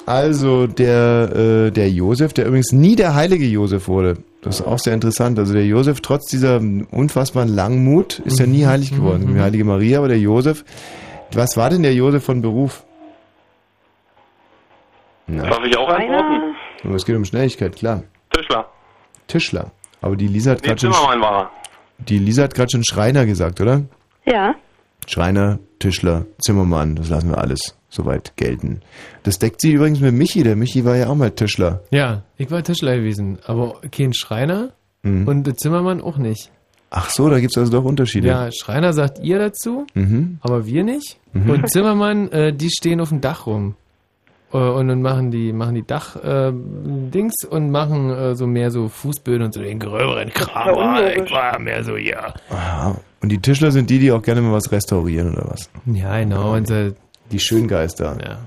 Speaker 2: also der, äh, der Josef, der übrigens nie der heilige Josef wurde. Das ist auch sehr interessant. Also der Josef, trotz dieser unfassbaren Langmut, ist er nie heilig geworden. Die heilige Maria, aber der Josef. Was war denn der Josef von Beruf? Na,
Speaker 7: Darf ich auch antworten?
Speaker 2: aber es geht um Schnelligkeit, klar.
Speaker 7: Tischler.
Speaker 2: Tischler. Aber die Lisa hat
Speaker 7: Nee,
Speaker 2: gerade schon,
Speaker 7: Zimmermann war er.
Speaker 2: die Lisa hat gerade schon Schreiner gesagt, oder?
Speaker 12: Ja.
Speaker 2: Schreiner, Tischler, Zimmermann, das lassen wir alles soweit gelten. Das deckt sie übrigens mit Michi. Der Michi war ja auch mal Tischler.
Speaker 1: Ja, ich war Tischler gewesen, aber kein Schreiner
Speaker 2: Mhm.
Speaker 1: und der Zimmermann auch nicht.
Speaker 2: Ach so, da gibt's also doch Unterschiede.
Speaker 1: Ja, Schreiner sagt ihr dazu,
Speaker 2: Mhm.
Speaker 1: aber wir nicht.
Speaker 2: Mhm.
Speaker 1: Und Zimmermann, äh, die stehen auf dem Dach rum. Äh, und dann machen die, machen die Dach-Dings und machen äh, so mehr so Fußböden und so den gröberen Kram. Ich war mehr so, ja.
Speaker 2: Aha. Und die Tischler sind die, die auch gerne mal was restaurieren oder was?
Speaker 1: Ja, genau. Und, äh,
Speaker 2: Die Schöngeister.
Speaker 1: ja.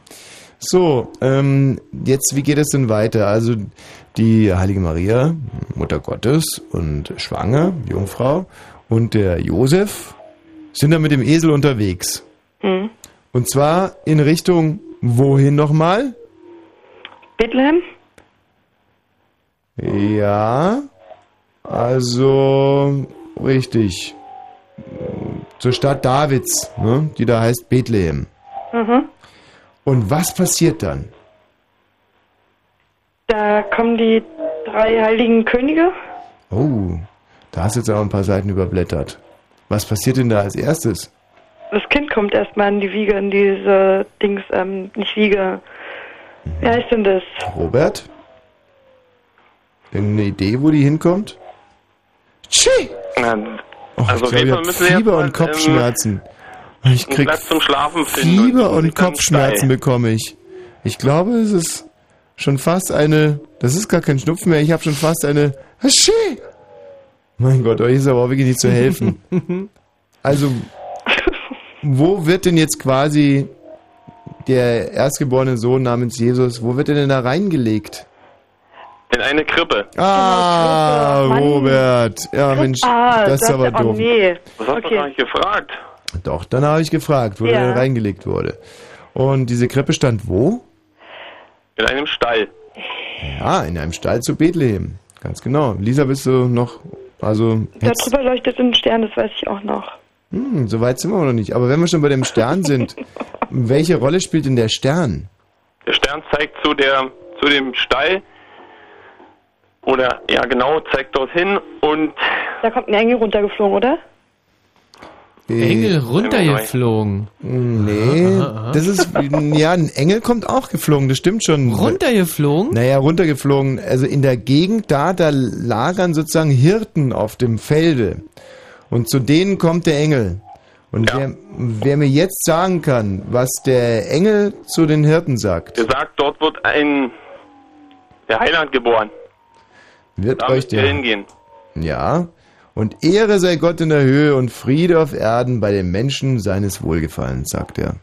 Speaker 2: So, ähm, jetzt, wie geht es denn weiter? Also, die Heilige Maria, Mutter Gottes und schwanger, Jungfrau, und der Josef sind dann mit dem Esel unterwegs.
Speaker 12: Hm.
Speaker 2: Und zwar in Richtung, wohin nochmal?
Speaker 12: Bethlehem?
Speaker 2: Ja, also, richtig. Zur Stadt Davids, ne? die da heißt Bethlehem.
Speaker 12: Mhm.
Speaker 2: Und was passiert dann?
Speaker 12: Da kommen die drei heiligen Könige.
Speaker 2: Oh, da hast du jetzt aber ein paar Seiten überblättert. Was passiert denn da als erstes?
Speaker 12: Das Kind kommt erstmal in die Wiege, in diese Dings, ähm, nicht Wiege. Wie heißt denn das?
Speaker 2: Robert? Irgendeine Idee, wo die hinkommt? Tschi!
Speaker 7: Na,
Speaker 2: Oh,
Speaker 7: Also
Speaker 2: ich glaube, ich
Speaker 7: müssen
Speaker 2: habe
Speaker 7: wir
Speaker 2: Fieber und
Speaker 7: mal,
Speaker 2: Kopfschmerzen. ich krieg
Speaker 7: Platz zum Schlafen finden.
Speaker 2: Fieber und
Speaker 7: dann
Speaker 2: Kopfschmerzen
Speaker 7: steil.
Speaker 2: bekomme ich. Ich glaube, es ist schon fast eine. Das ist gar kein Schnupfen mehr. Ich habe schon fast eine. Haschi! Mein Gott, euch ist aber auch wirklich nicht zu helfen. Also, wo wird denn jetzt quasi der erstgeborene Sohn namens Jesus, wo wird er denn da reingelegt?
Speaker 7: In eine Krippe.
Speaker 2: Ah,
Speaker 12: Mann.
Speaker 2: Robert. Ja, Mensch,
Speaker 12: ah,
Speaker 2: das ist aber
Speaker 12: oh
Speaker 2: doof.
Speaker 12: nee.
Speaker 7: Das hast du gar nicht gefragt.
Speaker 2: Doch, dann habe ich gefragt, wo
Speaker 12: Ja.
Speaker 2: der denn reingelegt wurde. Und diese Krippe stand wo?
Speaker 7: In einem Stall.
Speaker 2: Ja, in einem Stall zu Bethlehem. Ganz genau. Lisa, bist du noch, also,
Speaker 12: Da drüber leuchtet ein Stern, das weiß ich auch noch.
Speaker 2: Hm, so weit sind wir noch nicht. Aber wenn wir schon bei dem Stern sind, welche Rolle spielt denn der Stern?
Speaker 7: Der Stern zeigt zu der zu dem Stall. Oder ja genau, zeigt dorthin und
Speaker 12: Da kommt ein Engel runtergeflogen, oder?
Speaker 1: Engel runtergeflogen.
Speaker 2: Nee, das ist, ja, ein Engel kommt auch geflogen, das stimmt schon.
Speaker 1: Runtergeflogen?
Speaker 2: Naja, runtergeflogen. Also in der Gegend da, da lagern sozusagen Hirten auf dem Felde. Und zu denen kommt der Engel. Und wer, wer mir jetzt sagen kann, was der Engel zu den Hirten sagt,
Speaker 7: gesagt, dort wird ein der Heiland geboren.
Speaker 2: wird
Speaker 7: Da
Speaker 2: euch der...
Speaker 7: hingehen.
Speaker 2: Ja. Und Ehre sei Gott in der Höhe und Friede auf Erden bei den Menschen seines Wohlgefallens, sagt er.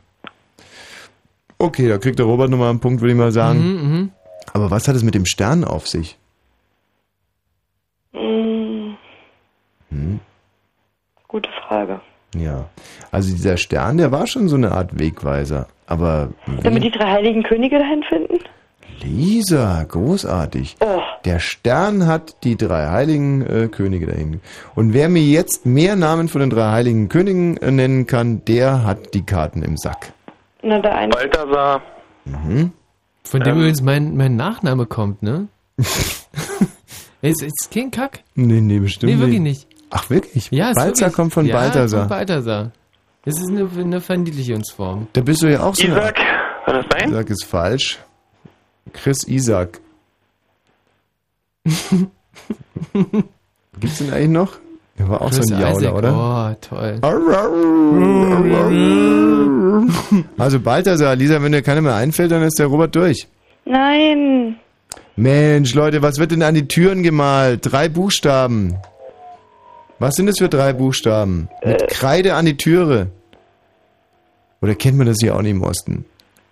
Speaker 2: Okay, da kriegt der Robert nochmal einen Punkt, würde ich mal sagen.
Speaker 1: Mhm, mhm.
Speaker 2: Aber was hat es mit dem Stern auf sich?
Speaker 12: Hm,
Speaker 2: Hm?
Speaker 12: Gute Frage.
Speaker 2: Ja. Also dieser Stern, der war schon so eine Art Wegweiser. Aber
Speaker 12: Damit die drei heiligen Könige dahin finden?
Speaker 2: Lisa, großartig.
Speaker 12: Oh.
Speaker 2: Der Stern hat die drei heiligen äh, Könige dahin. Und wer mir jetzt mehr Namen von den drei heiligen Königen äh, nennen kann, der hat die Karten im Sack.
Speaker 12: Na, der eine.
Speaker 7: Balthasar.
Speaker 2: Mhm.
Speaker 1: Von dem
Speaker 7: Ähm.
Speaker 1: übrigens mein, mein Nachname kommt, ne? ist, ist kein Kack?
Speaker 2: Nee, nee, bestimmt
Speaker 1: Nee, wirklich nicht.
Speaker 2: Ach, wirklich?
Speaker 1: Ja,
Speaker 2: Balzer
Speaker 1: wirklich.
Speaker 2: kommt von
Speaker 1: ja,
Speaker 2: Balthasar.
Speaker 1: Von Balthasar. Das ist eine, eine Verniedlichungsform.
Speaker 2: Da bist du ja auch so.
Speaker 7: Isaac, kann das sein?
Speaker 2: Isaac ist falsch. Chris Isaac. Gibt's den eigentlich noch? Der war auch
Speaker 1: Chris
Speaker 2: so ein Jauler,
Speaker 1: Isaac.
Speaker 2: oder?
Speaker 1: Oh, toll.
Speaker 2: Also Balthasar, Lisa, wenn dir keiner mehr einfällt, dann ist der Robert durch.
Speaker 12: Nein.
Speaker 2: Mensch, Leute, was wird denn an die Türen gemalt? Drei Buchstaben. Was sind das für drei Buchstaben? Mit Kreide an die Türe. Oder kennt man das hier auch nicht im Osten?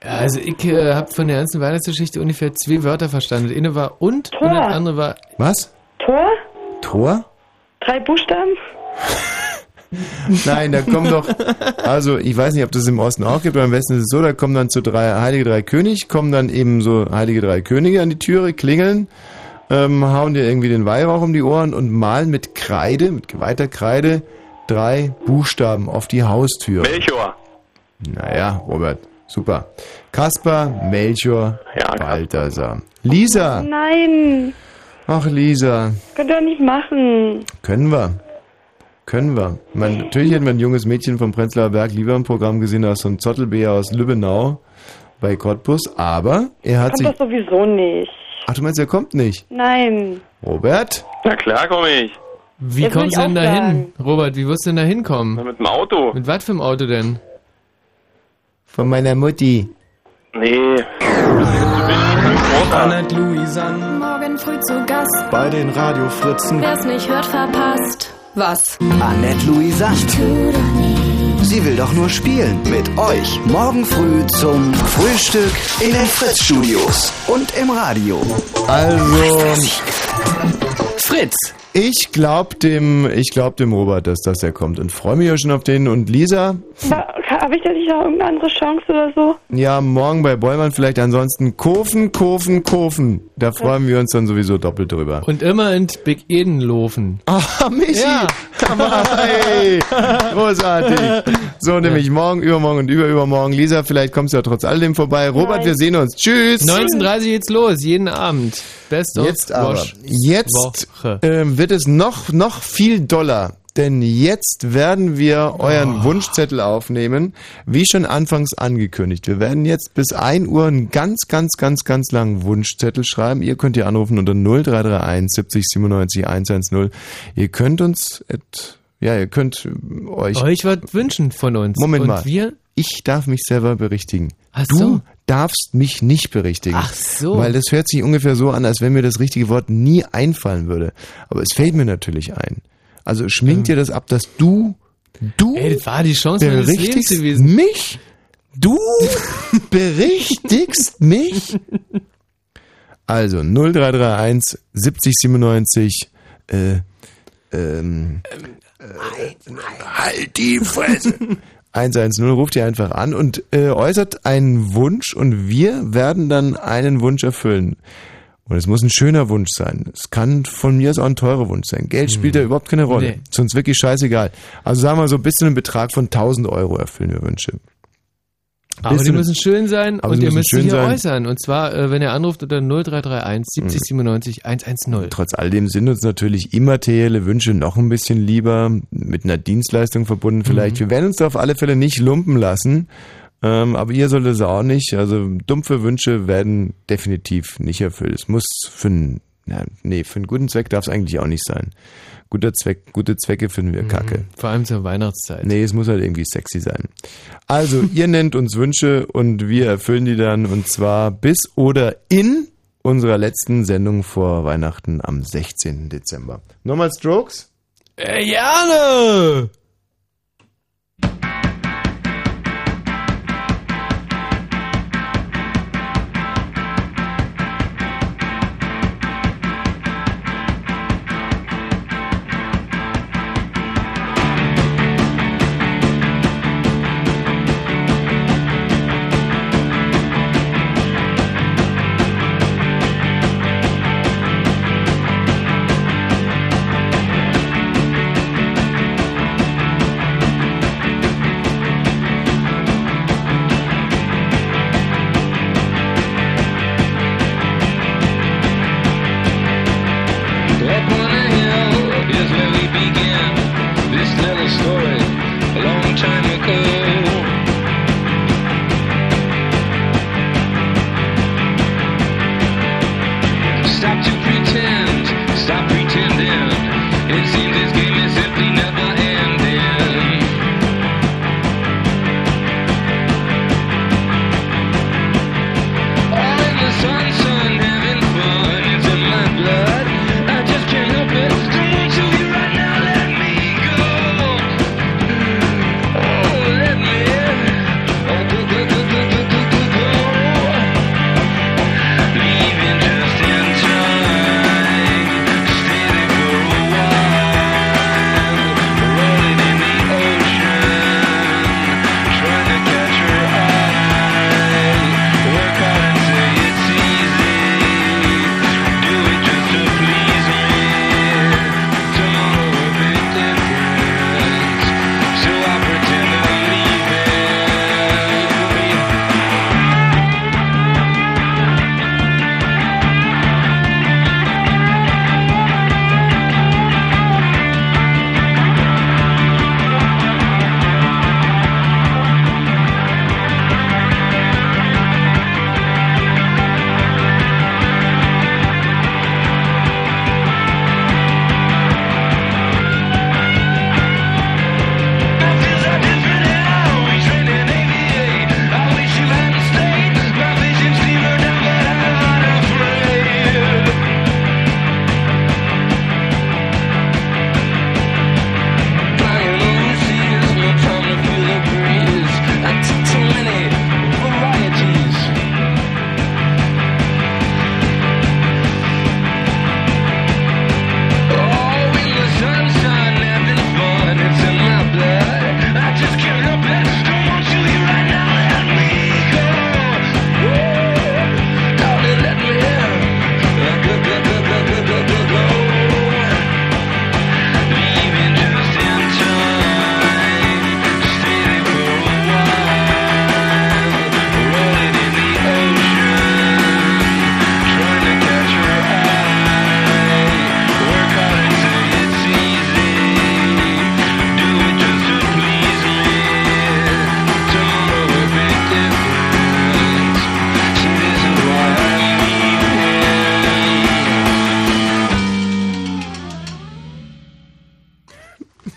Speaker 1: Ja, also ich äh, habe von der ganzen Weihnachtsgeschichte ungefähr zwei Wörter verstanden. Das eine war und
Speaker 12: Tor.
Speaker 1: und das andere war
Speaker 2: Was?
Speaker 12: Tor?
Speaker 2: Tor?
Speaker 12: Drei Buchstaben?
Speaker 2: Nein, da kommen doch. Also, ich weiß nicht, ob das im Osten auch gibt, aber am besten ist es so, da kommen dann zu drei Heilige Drei König, kommen dann eben so Heilige Drei Könige an die Türe, klingeln, ähm, hauen dir irgendwie den Weihrauch um die Ohren und malen mit Kreide, mit geweihter Kreide, drei Buchstaben auf die Haustür.
Speaker 7: Melchior.
Speaker 2: Naja, Robert, super. Kaspar, Melchior, Balthasar. Lisa!
Speaker 12: Nein.
Speaker 2: Ach, Lisa.
Speaker 12: Könnt ihr doch nicht machen.
Speaker 2: Können wir. Können wir. Man, natürlich hätten wir ein junges Mädchen vom Prenzlauer Berg lieber im Programm gesehen als so ein Zottelbär aus Lübbenau bei Cottbus, aber er hat
Speaker 12: Kommt
Speaker 2: sich...
Speaker 12: das sowieso nicht.
Speaker 2: Ach, du meinst, er kommt nicht?
Speaker 12: Nein.
Speaker 2: Robert?
Speaker 7: Na klar komme ich.
Speaker 1: Wie
Speaker 12: Jetzt
Speaker 1: kommst
Speaker 12: ich
Speaker 1: du denn da hin? Robert, wie wirst du denn da hinkommen?
Speaker 7: Mit dem Auto.
Speaker 1: Mit was für einem Auto denn?
Speaker 2: Von meiner Mutti.
Speaker 7: Nee.
Speaker 13: Annette Louisan
Speaker 14: Morgen früh zu Gast.
Speaker 13: bei den Radiofritzen.
Speaker 14: Wer's nicht hört, verpasst. Was?
Speaker 15: Annette Louisan. Sie will doch nur spielen mit euch. Morgen früh zum Frühstück in den Fritz-Studios und im Radio.
Speaker 2: Also...
Speaker 15: Fritz.
Speaker 2: Ich glaub dem, ich glaub dem Robert, dass das er kommt und freue mich ja schon auf den. Und Lisa,
Speaker 12: Habe ich da nicht noch irgendeine andere Chance oder so?
Speaker 2: ja, morgen bei Bollmann vielleicht ansonsten Kofen, Kofen, Kofen. Da freuen wir uns dann sowieso doppelt drüber.
Speaker 1: Und immer in Big Edenlofen.
Speaker 2: Ah, Michi!
Speaker 1: Ja.
Speaker 2: Hey, großartig. So, nämlich morgen, übermorgen und überübermorgen. Lisa, vielleicht kommst du ja trotz alledem vorbei. Robert,
Speaker 1: Nein.
Speaker 2: wir sehen uns. Tschüss.
Speaker 1: 19.30 geht's los, jeden Abend. Best of
Speaker 2: Jetzt aber,
Speaker 1: Wash
Speaker 2: jetzt
Speaker 1: Woche.
Speaker 2: ähm, wird es noch, noch viel doller. Denn jetzt werden wir euren
Speaker 1: Oh.
Speaker 2: Wunschzettel aufnehmen, wie schon anfangs angekündigt. Wir werden jetzt bis 1 Uhr einen ganz, ganz, ganz, ganz langen Wunschzettel schreiben. Ihr könnt hier anrufen unter 0331 70 97 110. Ihr könnt uns, et, ja, ihr könnt äh, euch...
Speaker 1: Euch was wünschen von uns.
Speaker 2: Moment
Speaker 1: Und
Speaker 2: mal.
Speaker 1: wir?
Speaker 2: Ich darf mich selber berichtigen.
Speaker 1: Ach
Speaker 2: du
Speaker 1: so.
Speaker 2: Darfst mich nicht berichtigen.
Speaker 1: Ach so.
Speaker 2: Weil das hört sich ungefähr so an, als wenn mir das richtige Wort nie einfallen würde. Aber es fällt mir natürlich ein. Also schminkt dir das ab, dass du, du
Speaker 5: Ey, das war die Chance
Speaker 2: berichtigst mich? Du berichtigst mich? Also 0331 70 97 äh, ähm, halt die Fresse. 110 ruft ihr einfach an und äh, äußert einen Wunsch und wir werden dann einen Wunsch erfüllen. Und es muss ein schöner Wunsch sein. Es kann von mir aus auch ein teurer Wunsch sein. Geld spielt da überhaupt keine Rolle.
Speaker 5: Nee.
Speaker 2: Ist uns wirklich scheißegal. Also sagen wir so, bis zu einem Betrag von 1000 Euro erfüllen wir Wünsche.
Speaker 5: Aber die müssen schön sein und ihr müsst sich hier äußern. Und zwar, äh, wenn ihr anruft unter 0331 70 97 110.
Speaker 2: Trotz alledem sind uns natürlich immaterielle Wünsche noch ein bisschen lieber, mit einer Dienstleistung verbunden vielleicht. Wir werden uns da auf alle Fälle nicht lumpen lassen, ähm, aber ihr solltet es auch nicht. Also dumpfe Wünsche werden definitiv nicht erfüllt. Es muss für einen, ja, nee, für einen guten Zweck darf es eigentlich auch nicht sein. Guter Zweck, gute Zwecke finden wir kacke.
Speaker 5: Vor allem zur Weihnachtszeit.
Speaker 2: Nee, es muss halt irgendwie sexy sein. Also, ihr nennt uns Wünsche und wir erfüllen die dann und zwar bis oder in unserer letzten Sendung vor Weihnachten am 16. Dezember. Nochmal Strokes?
Speaker 5: Äh, gerne!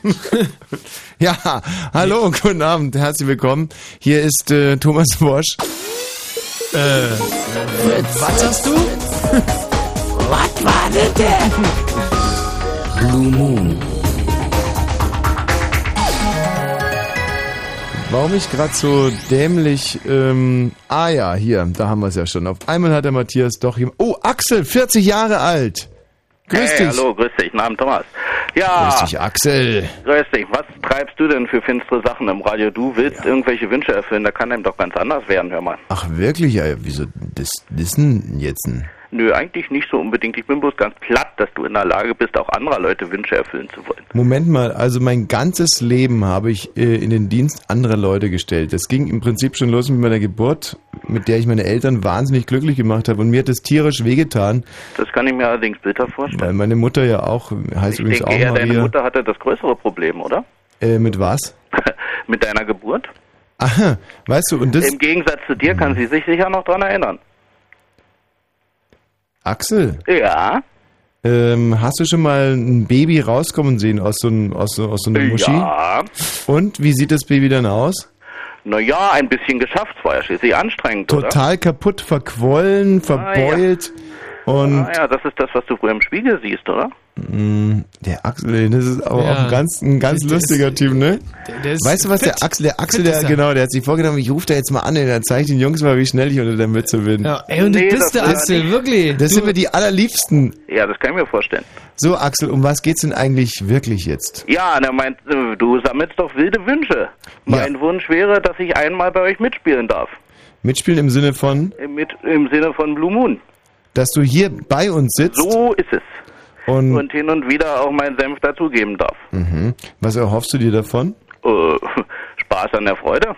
Speaker 2: ja, hallo, guten Abend, herzlich willkommen. Hier ist äh, Thomas Worsch.
Speaker 5: Äh, was hast du?
Speaker 15: was war denn der?
Speaker 16: Blue Moon.
Speaker 2: Warum ich gerade so dämlich... Ähm, ah ja, hier, da haben wir es ja schon. Auf einmal hat der Matthias doch... Jemand, oh, Axel, 40 Jahre alt. Grüß
Speaker 17: hey,
Speaker 2: dich.
Speaker 17: hallo, grüß dich. Mein Namen Thomas. Ja,
Speaker 2: Grüß dich, Axel.
Speaker 17: grüß dich. Was treibst du denn für finstere Sachen im Radio? Du willst irgendwelche Wünsche erfüllen, da kann einem doch ganz anders werden, hör mal.
Speaker 2: Ach, wirklich? Ja, wieso, das, denn jetzt ein...
Speaker 17: Nö, eigentlich nicht so unbedingt. Ich bin bloß ganz platt, dass du in der Lage bist, auch anderer Leute Wünsche erfüllen zu wollen.
Speaker 2: Moment mal, also mein ganzes Leben habe ich äh, in den Dienst anderer Leute gestellt. Das ging im Prinzip schon los mit meiner Geburt, mit der ich meine Eltern wahnsinnig glücklich gemacht habe und mir hat das tierisch wehgetan,
Speaker 17: Das kann ich mir allerdings bitter vorstellen.
Speaker 2: weil meine Mutter ja auch, heißt
Speaker 17: ich
Speaker 2: übrigens
Speaker 17: denke
Speaker 2: auch
Speaker 17: eher, deine
Speaker 2: Maria.
Speaker 17: Mutter hatte das größere Problem, oder?
Speaker 2: Äh, mit was?
Speaker 17: Mit deiner Geburt?
Speaker 2: Aha, weißt du, und das...
Speaker 17: Im Gegensatz zu dir kann sie sich sicher noch dran erinnern.
Speaker 2: Axel,
Speaker 17: Ja.
Speaker 2: ähm, hast du schon mal ein Baby rauskommen sehen aus so, einem- aus so, aus so einer Muschi?
Speaker 17: Ja.
Speaker 2: Und, wie sieht das Baby dann aus?
Speaker 17: Naja, ein bisschen geschafft, es war ja schließlich anstrengend, oder?
Speaker 2: Total kaputt, verquollen, verbeult und...
Speaker 17: Ah, ja, das ist das, was du früher im Spiegel siehst, oder?
Speaker 2: Mm, Der Axel, das ist aber
Speaker 17: Ja.
Speaker 2: auch ein ganz, ein ganz
Speaker 17: Der- der
Speaker 2: lustiger
Speaker 17: ist-
Speaker 2: Typ, ne?
Speaker 1: der- der ist
Speaker 2: weißt du was, der
Speaker 1: fit.
Speaker 2: Axel, der Axel, der,
Speaker 1: ist er.
Speaker 2: genau, der hat sich vorgenommen, ich rufe da jetzt mal an, dann zeige ich den Jungs mal, wie schnell ich unter der Mütze bin.
Speaker 1: Ja, ey, und
Speaker 17: Nee,
Speaker 1: du bist der Axel,
Speaker 17: nicht-
Speaker 1: wirklich.
Speaker 2: Das
Speaker 1: du,
Speaker 2: sind wir die allerliebsten.
Speaker 17: Ja, das kann ich mir vorstellen.
Speaker 2: So, Axel, um was geht's denn eigentlich wirklich jetzt?
Speaker 17: Ja, der meint, äh, du sammelst doch wilde Wünsche. Mein Wunsch wäre, dass ich einmal bei euch mitspielen darf.
Speaker 2: Mitspielen im Sinne von,
Speaker 17: Äh, Mit, Im Sinne von Blue Moon.
Speaker 2: dass du hier bei uns sitzt
Speaker 17: So ist es.
Speaker 2: Und,
Speaker 17: Und hin und wieder auch meinen Senf dazugeben darf.
Speaker 2: mhm. was erhoffst du dir davon?
Speaker 17: Äh, Spaß an der Freude.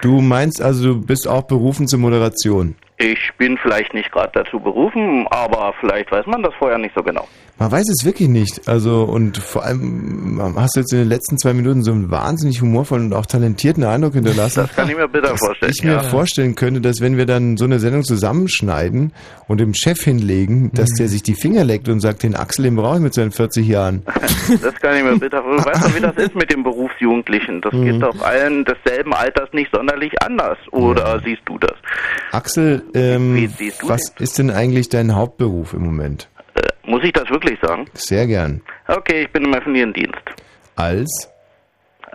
Speaker 2: Du meinst also, du bist auch berufen zur Moderation.
Speaker 17: Ich bin vielleicht nicht gerade dazu berufen, aber vielleicht weiß man das vorher nicht so genau.
Speaker 2: Man weiß es wirklich nicht. Also, und vor allem hast du jetzt in den letzten zwei Minuten so einen wahnsinnig humorvollen und auch talentierten Eindruck hinterlassen.
Speaker 17: Das kann ich mir bitter vorstellen.
Speaker 2: ich mir
Speaker 17: ja.
Speaker 2: vorstellen könnte, dass wenn wir dann so eine Sendung zusammenschneiden und dem Chef hinlegen, dass
Speaker 17: Mhm.
Speaker 2: der sich die Finger leckt und sagt, den Axel, den brauche ich mit seinen 40 Jahren.
Speaker 17: Das kann ich mir bitter vorstellen. Weißt du, wie das ist mit den Berufsjugendlichen? Das
Speaker 2: Mhm.
Speaker 17: geht doch allen desselben Alters nicht sonderlich anders. Oder siehst du das?
Speaker 2: Axel, ähm,
Speaker 17: Wie
Speaker 2: was ist denn eigentlich dein Hauptberuf im Moment?
Speaker 17: Äh, muss ich das wirklich sagen?
Speaker 2: Sehr gern.
Speaker 17: Okay, ich bin im öffentlichen Dienst.
Speaker 2: Als?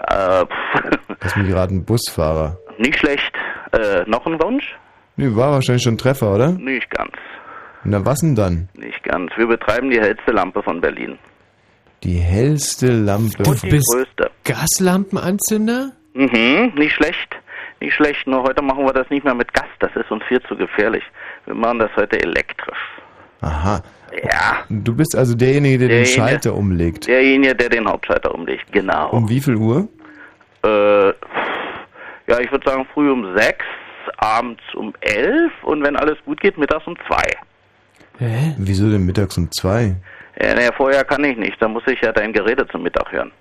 Speaker 17: Äh, pff,
Speaker 2: Lass mich gerade ein Busfahrer.
Speaker 17: nicht schlecht. Äh, noch ein Wunsch?
Speaker 2: Nee, war wahrscheinlich schon ein Treffer, oder?
Speaker 17: Nicht ganz.
Speaker 2: Na, was denn dann?
Speaker 17: Nicht ganz. Wir betreiben die hellste Lampe von Berlin.
Speaker 2: Die hellste Lampe.
Speaker 1: du
Speaker 17: die
Speaker 1: bist
Speaker 17: größte.
Speaker 1: Gaslampenanzünder?
Speaker 17: Mhm, nicht schlecht. Nicht schlecht. Nur heute machen wir das nicht mehr mit Gas. Das ist uns viel zu gefährlich. Wir machen das heute elektrisch.
Speaker 2: Aha.
Speaker 17: Ja.
Speaker 2: Du bist also derjenige, der den
Speaker 17: Derjenige.
Speaker 2: Schalter umlegt.
Speaker 17: Derjenige, der den Hauptschalter umlegt. Genau.
Speaker 2: Um wie viel Uhr?
Speaker 17: Äh, ja, ich würde sagen früh um sechs, abends um elf und wenn alles gut geht, mittags um zwei.
Speaker 1: Hä?
Speaker 2: Wieso denn mittags um zwei?
Speaker 17: Ja, naja, vorher kann ich nicht. Da muss ich ja dein Gerede zum Mittag hören.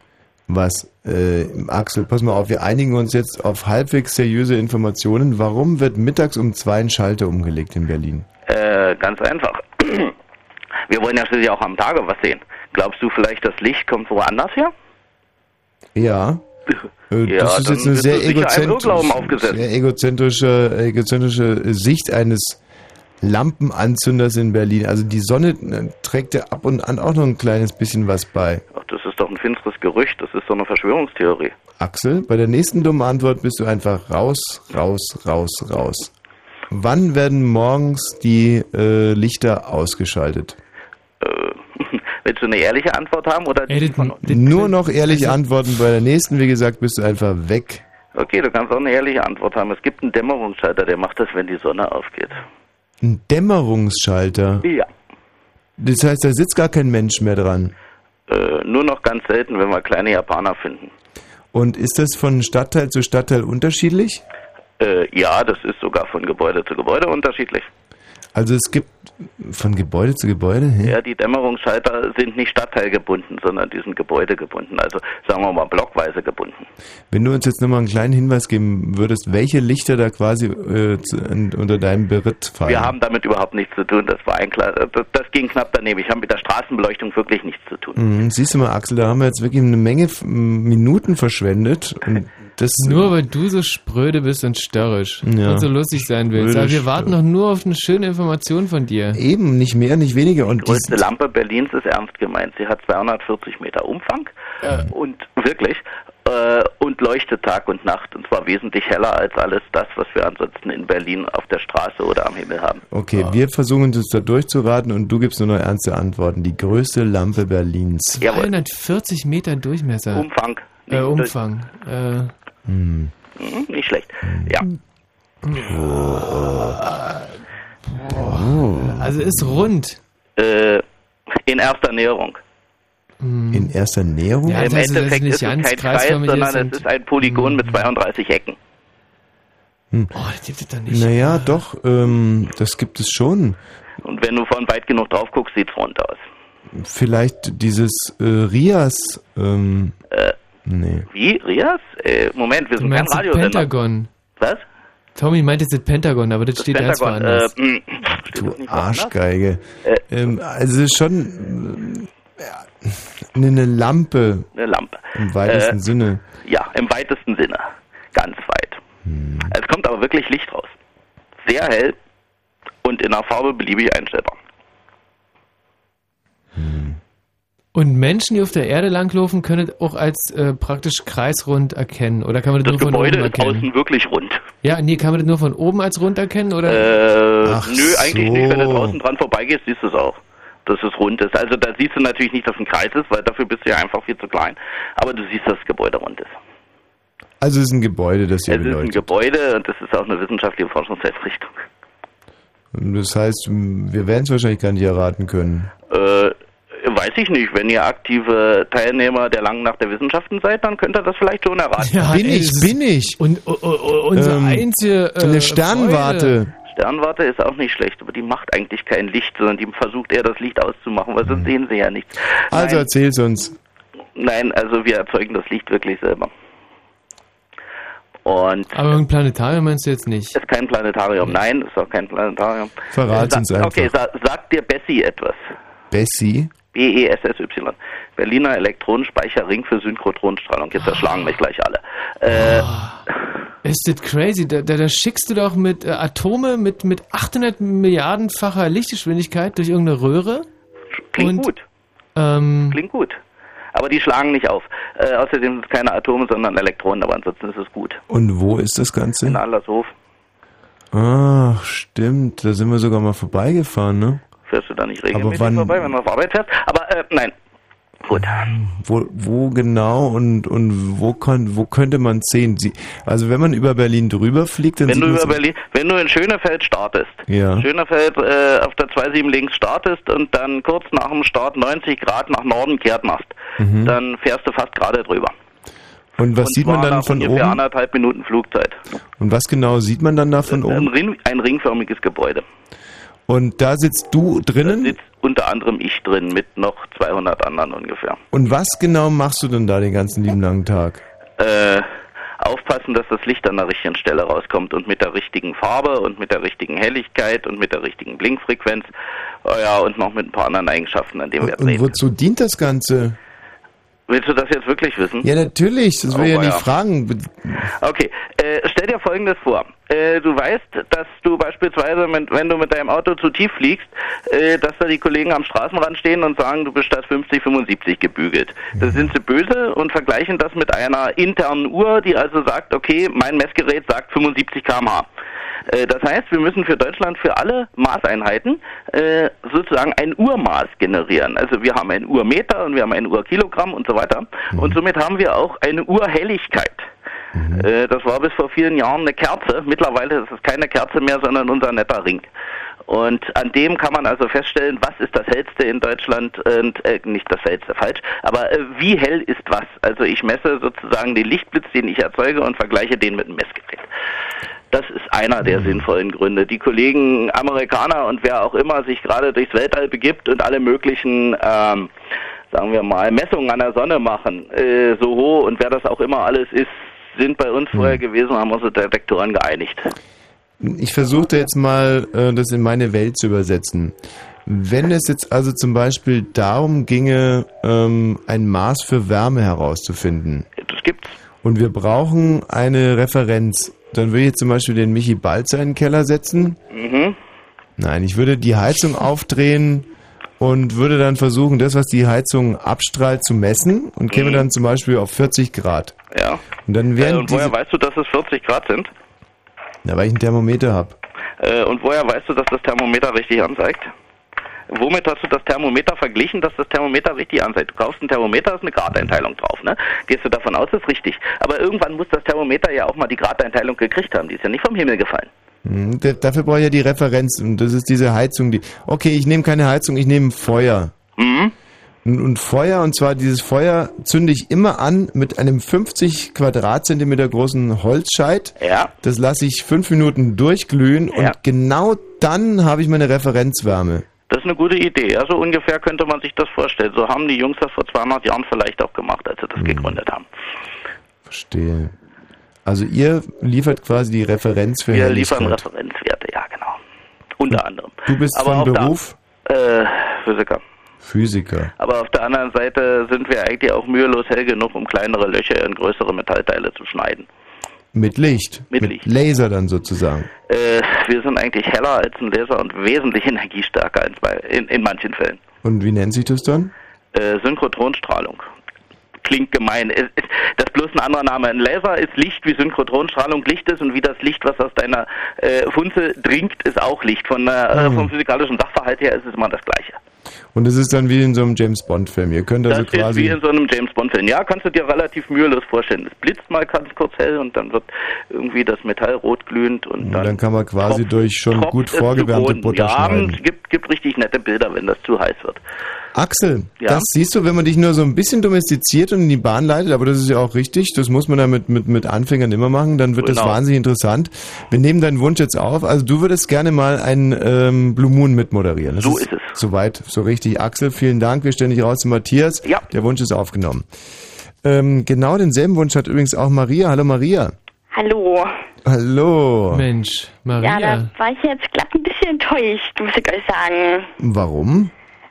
Speaker 2: Was? Äh, Axel, pass mal auf, wir einigen uns jetzt auf halbwegs seriöse Informationen. Warum wird mittags um zwei ein Schalter umgelegt in Berlin?
Speaker 17: Äh, ganz einfach. Wir wollen ja schließlich auch am Tage was sehen. Glaubst du vielleicht, das Licht kommt woanders her?
Speaker 2: Ja. Äh,
Speaker 17: Ja,
Speaker 2: das ist jetzt eine sehr, egozentrische, sehr egozentrische, egozentrische Sicht eines Lampenanzünders in Berlin. Also die Sonne äh, trägt ja ab und an auch noch ein kleines bisschen was bei.
Speaker 17: Ach, das ist doch ein finsteres Gerücht. Das ist doch eine Verschwörungstheorie.
Speaker 2: Axel, bei der nächsten dummen Antwort bist du einfach raus, raus, raus, raus. Wann werden morgens die äh, Lichter ausgeschaltet?
Speaker 17: Äh, willst du eine ehrliche Antwort haben oder die von uns?
Speaker 2: Nur noch ehrliche
Speaker 17: Also-
Speaker 2: Antworten. Bei der nächsten, wie gesagt, bist du einfach weg.
Speaker 17: Okay, du kannst auch eine ehrliche Antwort haben. Es gibt einen Dämmerungsschalter, der macht das, wenn die Sonne aufgeht.
Speaker 2: Ein Dämmerungsschalter.
Speaker 17: Ja.
Speaker 2: Das heißt, da sitzt gar kein Mensch mehr dran.
Speaker 17: Äh, nur noch ganz selten, wenn wir kleine Japaner finden.
Speaker 2: Und ist das von Stadtteil zu Stadtteil unterschiedlich?
Speaker 17: Äh, ja, das ist sogar von Gebäude zu Gebäude unterschiedlich.
Speaker 2: Also es gibt von Gebäude zu Gebäude? Hä?
Speaker 17: Ja, die Dämmerungsschalter sind nicht stadtteilgebunden, sondern die sind gebäudegebunden. Also sagen wir mal blockweise gebunden.
Speaker 2: Wenn du uns jetzt nochmal einen kleinen Hinweis geben würdest, welche Lichter da quasi äh, zu, in, unter deinem Beritt fallen.
Speaker 17: Wir haben damit überhaupt nichts zu tun. Das war ein klar. Das, das ging knapp daneben. Ich habe mit der Straßenbeleuchtung wirklich nichts zu tun.
Speaker 2: Mhm, siehst du mal, Axel, da haben wir jetzt wirklich eine Menge Minuten verschwendet. Das
Speaker 1: Nur weil du so spröde bist und störrisch
Speaker 2: Ja.
Speaker 1: und so lustig sein willst. Aber wir warten noch nur auf eine schöne Information von dir.
Speaker 2: Eben, nicht mehr, nicht weniger. Und
Speaker 17: Die größte Lampe Berlins ist ernst gemeint. Sie hat 240 Meter Umfang und wirklich. äh, und leuchtet Tag und Nacht und zwar wesentlich heller als alles das, was wir ansonsten in Berlin auf der Straße oder am Himmel haben.
Speaker 2: Okay, wir versuchen uns da durchzuraten und du gibst nur noch ernste Antworten. Die größte Lampe Berlins.
Speaker 1: 240 Meter Durchmesser.
Speaker 17: Umfang.
Speaker 1: Äh, Umfang. Äh,
Speaker 2: Hm.
Speaker 17: Nicht schlecht. Ja.
Speaker 1: also ist rund.
Speaker 17: Äh, in erster Näherung.
Speaker 2: In erster Näherung?
Speaker 1: Ja,
Speaker 17: Im
Speaker 1: ist
Speaker 17: Endeffekt
Speaker 1: nicht
Speaker 17: ist es kein Kreis, sondern es ist ein Polygon mit 32 Ecken.
Speaker 1: Oh, das gibt es doch nicht.
Speaker 2: Naja, doch, ähm, das gibt es schon.
Speaker 17: Und wenn du von weit genug drauf guckst, sieht's rund aus.
Speaker 2: Vielleicht dieses äh, Rias. Ähm,
Speaker 17: Äh,
Speaker 2: nee.
Speaker 17: wie? Rias? Äh, Moment, wir sind kein
Speaker 1: das
Speaker 17: Radiosender.
Speaker 1: Pentagon.
Speaker 17: Was?
Speaker 1: Tommy meint jetzt das Pentagon, aber das, steht ganz woanders.
Speaker 17: Äh, mh,
Speaker 2: Du Arschgeige. Ähm, also schon äh, eine Lampe
Speaker 17: eine Lampe.
Speaker 2: im weitesten
Speaker 17: Äh,
Speaker 2: Sinne.
Speaker 17: Ja, im weitesten Sinne. Ganz weit.
Speaker 2: Hm.
Speaker 17: Es kommt aber wirklich Licht raus. Sehr hell und in der Farbe beliebig einstellbar.
Speaker 1: Und Menschen, die auf der Erde langlaufen, können es auch als äh, praktisch kreisrund erkennen. Oder kann man das,
Speaker 17: Das
Speaker 1: nur von
Speaker 17: Gebäude
Speaker 1: oben
Speaker 17: ist
Speaker 1: erkennen?
Speaker 17: außen wirklich rund.
Speaker 1: Ja, nee, kann man das nur von oben als rund erkennen? Oder?
Speaker 17: Äh,
Speaker 1: Ach
Speaker 17: nö, eigentlich
Speaker 1: so.
Speaker 17: nicht. Wenn du draußen dran vorbeigehst, siehst du es auch, dass es rund ist. Also da siehst du natürlich nicht, dass es ein Kreis ist, weil dafür bist du ja einfach viel zu klein. Aber du siehst, dass das Gebäude rund ist.
Speaker 2: Also es ist ein Gebäude, das hier
Speaker 17: es ist ein
Speaker 2: beleuchtet.
Speaker 17: Gebäude und das ist auch eine wissenschaftliche Forschungseinrichtung.
Speaker 2: Das heißt, wir werden es wahrscheinlich gar nicht erraten können.
Speaker 17: Äh, weiß ich nicht. Wenn ihr aktive Teilnehmer der langen Nacht der Wissenschaften seid, dann könnt ihr das vielleicht schon erraten.
Speaker 2: bin ich, bin ich.
Speaker 1: Und uh, uh, unser
Speaker 2: Ähm,
Speaker 1: einzige äh,
Speaker 2: eine Sternwarte.
Speaker 17: Sternwarte ist auch nicht schlecht, aber die macht eigentlich kein Licht, sondern die versucht eher das Licht auszumachen, weil sonst sehen sie ja nichts.
Speaker 2: Also
Speaker 17: Nein,
Speaker 2: erzähl's uns.
Speaker 17: nein, also wir erzeugen das Licht wirklich selber. Und
Speaker 1: Aber ein Planetarium meinst du jetzt nicht?
Speaker 17: ist kein Planetarium. Nein, ist auch kein Planetarium.
Speaker 2: Verrat's
Speaker 17: Sa-
Speaker 2: uns einfach.
Speaker 17: Okay, sa sagt dir Bessie etwas?
Speaker 2: Bessie?
Speaker 17: B-E-S-S-Y. Berliner Elektronenspeicherring für Synchrotronstrahlung. Jetzt erschlagen mich gleich alle. Äh,
Speaker 1: Ist das crazy? Da, da, da schickst du doch mit äh, Atome mit, mit 800 Milliardenfacher Lichtgeschwindigkeit durch irgendeine Röhre.
Speaker 17: Klingt
Speaker 1: und,
Speaker 17: gut.
Speaker 1: Ähm,
Speaker 17: Klingt gut. Aber die schlagen nicht auf. Äh, außerdem sind es keine Atome, sondern Elektronen, aber ansonsten ist es gut.
Speaker 2: Und wo ist das Ganze?
Speaker 17: In Adlershof
Speaker 2: Ach, stimmt. Da sind wir sogar mal vorbeigefahren, ne?
Speaker 17: Fährst du da nicht
Speaker 2: Aber
Speaker 17: regelmäßig
Speaker 2: wann-
Speaker 17: vorbei, wenn du auf Arbeit fährst. Aber äh, nein. Gut.
Speaker 2: Wo, wo genau und, und wo, kon, wo könnte man sehen? Sie, also wenn man über Berlin drüber fliegt, dann
Speaker 17: Wenn du über Berlin, wenn du in Schönefeld startest,
Speaker 2: Ja.
Speaker 17: Schönefeld äh, auf der 27 links startest und dann kurz nach dem Start 90 Grad nach Norden kehrt machst,
Speaker 2: Mhm.
Speaker 17: dann fährst du fast gerade drüber.
Speaker 2: Und was
Speaker 17: und
Speaker 2: sieht man dann von oben?
Speaker 17: anderthalb Minuten Flugzeit.
Speaker 2: Und was genau sieht man dann da von
Speaker 17: Ein,
Speaker 2: oben?
Speaker 17: Ein ringförmiges Gebäude.
Speaker 2: Und da sitzt du drinnen?
Speaker 17: Sitzt unter anderem ich drin mit noch 200 anderen ungefähr.
Speaker 2: Und was genau machst du denn da den ganzen lieben langen Tag?
Speaker 17: Äh, aufpassen, dass das Licht an der richtigen Stelle rauskommt und mit der richtigen Farbe und mit der richtigen Helligkeit und mit der richtigen Blinkfrequenz. Oh ja, und noch mit ein paar anderen Eigenschaften, an denen wir
Speaker 2: Und
Speaker 17: reden.
Speaker 2: wozu dient das Ganze?
Speaker 17: Willst du das jetzt wirklich wissen?
Speaker 2: Ja, natürlich, das will
Speaker 17: Oh,
Speaker 2: ich ja nicht
Speaker 17: ja.
Speaker 2: fragen.
Speaker 17: Okay, äh, stell dir Folgendes vor. Äh, du weißt, dass du beispielsweise, mit, wenn du mit deinem Auto zu tief fliegst, äh, dass da die Kollegen am Straßenrand stehen und sagen, du bist statt 50, 75 gebügelt. Da sind sie böse und vergleichen das mit einer internen Uhr, die also sagt, okay, mein Messgerät sagt 75 km/h. Äh, Das heißt, wir müssen für Deutschland für alle Maßeinheiten äh, sozusagen ein Urmaß generieren. Also wir haben ein Urmeter und wir haben ein Urkilogramm und so weiter. Und somit haben wir auch eine Urhelligkeit. Äh, Das war bis vor vielen Jahren eine Kerze. Mittlerweile ist es keine Kerze mehr, sondern unser netter Ring. Und an dem kann man also feststellen, was ist das hellste in Deutschland und äh, nicht das hellste, falsch, aber äh, wie hell ist was? Also ich messe sozusagen den Lichtblitz, den ich erzeuge und vergleiche den mit einem Messgerät. Das ist einer der sinnvollen Gründe. Die Kollegen Amerikaner und wer auch immer sich gerade durchs Weltall begibt und alle möglichen, ähm, sagen wir mal, Messungen an der Sonne machen, äh, so hoch und wer das auch immer alles ist, sind bei uns vorher gewesen, haben unsere Detektoren geeinigt.
Speaker 2: Ich versuchte jetzt mal, äh, das in meine Welt zu übersetzen. Wenn es jetzt also zum Beispiel darum ginge, ähm, ein Maß für Wärme herauszufinden.
Speaker 17: Das gibt's.
Speaker 2: Und wir brauchen eine Referenz. Dann würde ich jetzt zum Beispiel den Michi Balzer in den Keller setzen.
Speaker 17: Mhm.
Speaker 2: Nein, ich würde die Heizung aufdrehen und würde dann versuchen, das, was die Heizung abstrahlt, zu messen und käme
Speaker 17: Mhm.
Speaker 2: dann zum Beispiel auf 40 Grad.
Speaker 17: Ja.
Speaker 2: Und dann
Speaker 17: Äh,
Speaker 2: wären
Speaker 17: und woher weißt du, dass es 40 Grad sind?
Speaker 2: na, weil ich ein Thermometer habe.
Speaker 17: Äh, und woher weißt du, dass das Thermometer richtig anzeigt? Womit hast du das Thermometer verglichen, dass das Thermometer richtig anzeigt? Du kaufst ein Thermometer, ist eine Gradeinteilung drauf, ne? Gehst du davon aus, das ist richtig. Aber irgendwann muss das Thermometer ja auch mal die Gradeinteilung gekriegt haben. Die ist ja nicht vom Himmel gefallen.
Speaker 2: Hm, da- Dafür brauche ich ja die Referenz und das ist diese Heizung, die. Okay, ich nehme keine Heizung, ich nehme Feuer.
Speaker 17: Mhm.
Speaker 2: Und, und Feuer, und zwar dieses Feuer zünde ich immer an mit einem 50 Quadratzentimeter großen Holzscheit.
Speaker 17: Ja.
Speaker 2: Das lasse ich fünf Minuten durchglühen
Speaker 17: Ja.
Speaker 2: und genau dann habe ich meine Referenzwärme.
Speaker 17: Eine gute Idee. Also ungefähr könnte man sich das vorstellen. So haben die Jungs das vor 200 Jahren vielleicht auch gemacht, als sie das gegründet haben.
Speaker 2: Verstehe. Also ihr liefert quasi die Referenz für
Speaker 17: Wir liefern. Referenzwerte, ja genau. Unter anderem.
Speaker 2: Du bist
Speaker 17: Aber
Speaker 2: von
Speaker 17: auf der-
Speaker 2: Beruf
Speaker 17: Äh, Physiker.
Speaker 2: Physiker.
Speaker 17: Aber auf der anderen Seite sind wir eigentlich auch mühelos hell genug, um kleinere Löcher in größere Metallteile zu schneiden.
Speaker 2: Mit Licht.
Speaker 17: Mit Licht.
Speaker 2: Laser dann sozusagen.
Speaker 17: Äh, wir sind eigentlich heller als ein Laser und wesentlich energiestärker in, in, in manchen Fällen.
Speaker 2: Und wie nennt sich das dann?
Speaker 17: Äh, Synchrotronstrahlung. Klingt gemein. Ist, ist, das ist bloß ein anderer Name. Ein Laser ist Licht, wie Synchrotronstrahlung Licht ist und wie das Licht, was aus deiner äh, Funzel dringt, ist auch Licht. Von, äh,
Speaker 2: Mhm.
Speaker 17: Vom physikalischen Sachverhalt her ist es immer das Gleiche.
Speaker 2: Und es ist dann wie in so einem James Bond Film. Ihr könnt also
Speaker 17: das ist
Speaker 2: quasi
Speaker 17: wie in so einem James Bond Film. Ja, kannst du dir relativ mühelos vorstellen. Es blitzt mal ganz kurz hell und dann wird irgendwie das Metall rot glühend und
Speaker 2: und
Speaker 17: dann,
Speaker 2: dann kann man quasi durch schon
Speaker 17: tropft
Speaker 2: gut vorgewärmte. Butter
Speaker 17: ja,
Speaker 2: schneiden.
Speaker 17: es gibt, gibt richtig nette Bilder, wenn das zu heiß wird.
Speaker 2: Axel,
Speaker 17: Ja?
Speaker 2: das siehst du, wenn man dich nur so ein bisschen domestiziert und in die Bahn leitet, aber das ist ja auch richtig, das muss man ja mit, mit, mit Anfängern immer machen, dann wird das
Speaker 17: Genau.
Speaker 2: wahnsinnig interessant. Wir nehmen deinen Wunsch jetzt auf, also du würdest gerne mal einen ähm, Blue Moon mitmoderieren. Das
Speaker 17: So ist es.
Speaker 2: Soweit, so richtig. Axel, vielen Dank, wir stellen dich raus zu Matthias.
Speaker 17: Ja.
Speaker 2: Der Wunsch ist aufgenommen. Ähm, genau denselben Wunsch hat übrigens auch Maria. Hallo Maria.
Speaker 18: Hallo.
Speaker 2: Hallo.
Speaker 1: Mensch,
Speaker 18: Ja, da war ich jetzt glatt ein bisschen enttäuscht, muss ich euch sagen.
Speaker 2: Warum?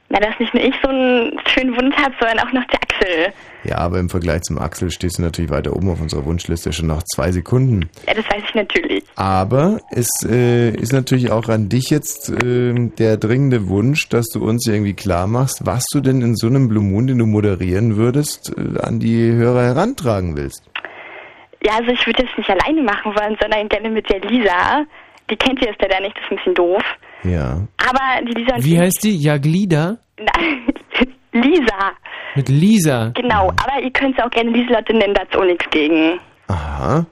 Speaker 18: Na, dass nicht nur ich so einen schönen Wunsch habe, sondern auch noch der Axel.
Speaker 2: Ja, aber im Vergleich zum Axel stehst du natürlich weiter oben auf unserer Wunschliste, schon nach zwei Sekunden.
Speaker 18: Ja, das weiß ich natürlich.
Speaker 2: Aber es äh, ist natürlich auch an dich jetzt äh, der dringende Wunsch, dass du uns irgendwie klar machst, was du denn in so einem Blue Moon, den du moderieren würdest, äh, an die Hörer herantragen willst.
Speaker 18: Ja, also ich würde das nicht alleine machen wollen, sondern gerne mit der Lisa. Die kennt ihr jetzt leider nicht, das ist ein bisschen doof.
Speaker 2: Ja.
Speaker 18: Aber die Lisa und
Speaker 1: Wie heißt die? Jaglida?
Speaker 18: Lisa,
Speaker 1: Mit Lisa.
Speaker 18: genau. Aber ihr könnt sie auch gerne Lieselotte nennen, da ist auch nichts gegen.
Speaker 2: Aha.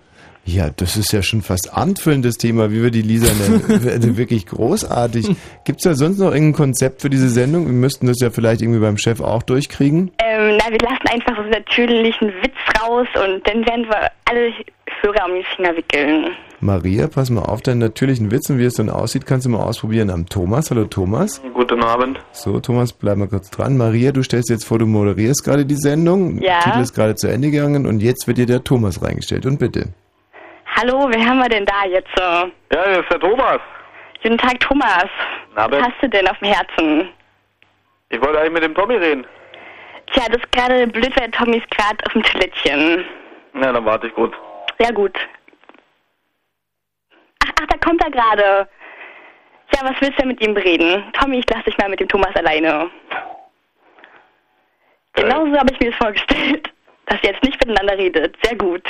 Speaker 2: Ja, das ist ja schon fast abendfüllendes Thema, wie wir die Lisa nennen. Also Wirklich großartig. Gibt es da sonst noch irgendein Konzept für diese Sendung? Wir müssten das ja vielleicht irgendwie beim Chef auch durchkriegen.
Speaker 18: Ähm, na, wir lassen einfach so einen natürlichen Witz raus und dann werden wir alle Hörer um die Finger wickeln.
Speaker 2: Maria, pass mal auf deinen natürlichen Witz und wie es dann aussieht, kannst du mal ausprobieren am Thomas. Hallo Thomas.
Speaker 19: Guten Abend.
Speaker 2: So, Thomas, bleib mal kurz dran. Maria, du stellst jetzt vor, du moderierst gerade die Sendung.
Speaker 18: Ja.
Speaker 2: Titel ist gerade zu Ende gegangen und jetzt wird dir der Thomas reingestellt. Und bitte.
Speaker 18: Hallo, wer haben wir denn da jetzt? so?
Speaker 19: Ja, hier ist der Thomas.
Speaker 18: Guten Tag, Thomas.
Speaker 19: Na,
Speaker 18: Was hast du denn auf dem Herzen?
Speaker 19: Ich wollte eigentlich mit dem Tommy reden.
Speaker 18: Tja, das ist gerade blöd, weil Tommy ist gerade auf dem Toilettchen.
Speaker 19: Na, dann warte ich kurz.
Speaker 18: Sehr gut. Ach, ach, da kommt er gerade. Ja, was willst du denn mit ihm reden? Tommy, ich lass dich mal mit dem Thomas alleine. Genau so habe ich mir das vorgestellt. Dass ihr jetzt nicht miteinander redet. Sehr gut.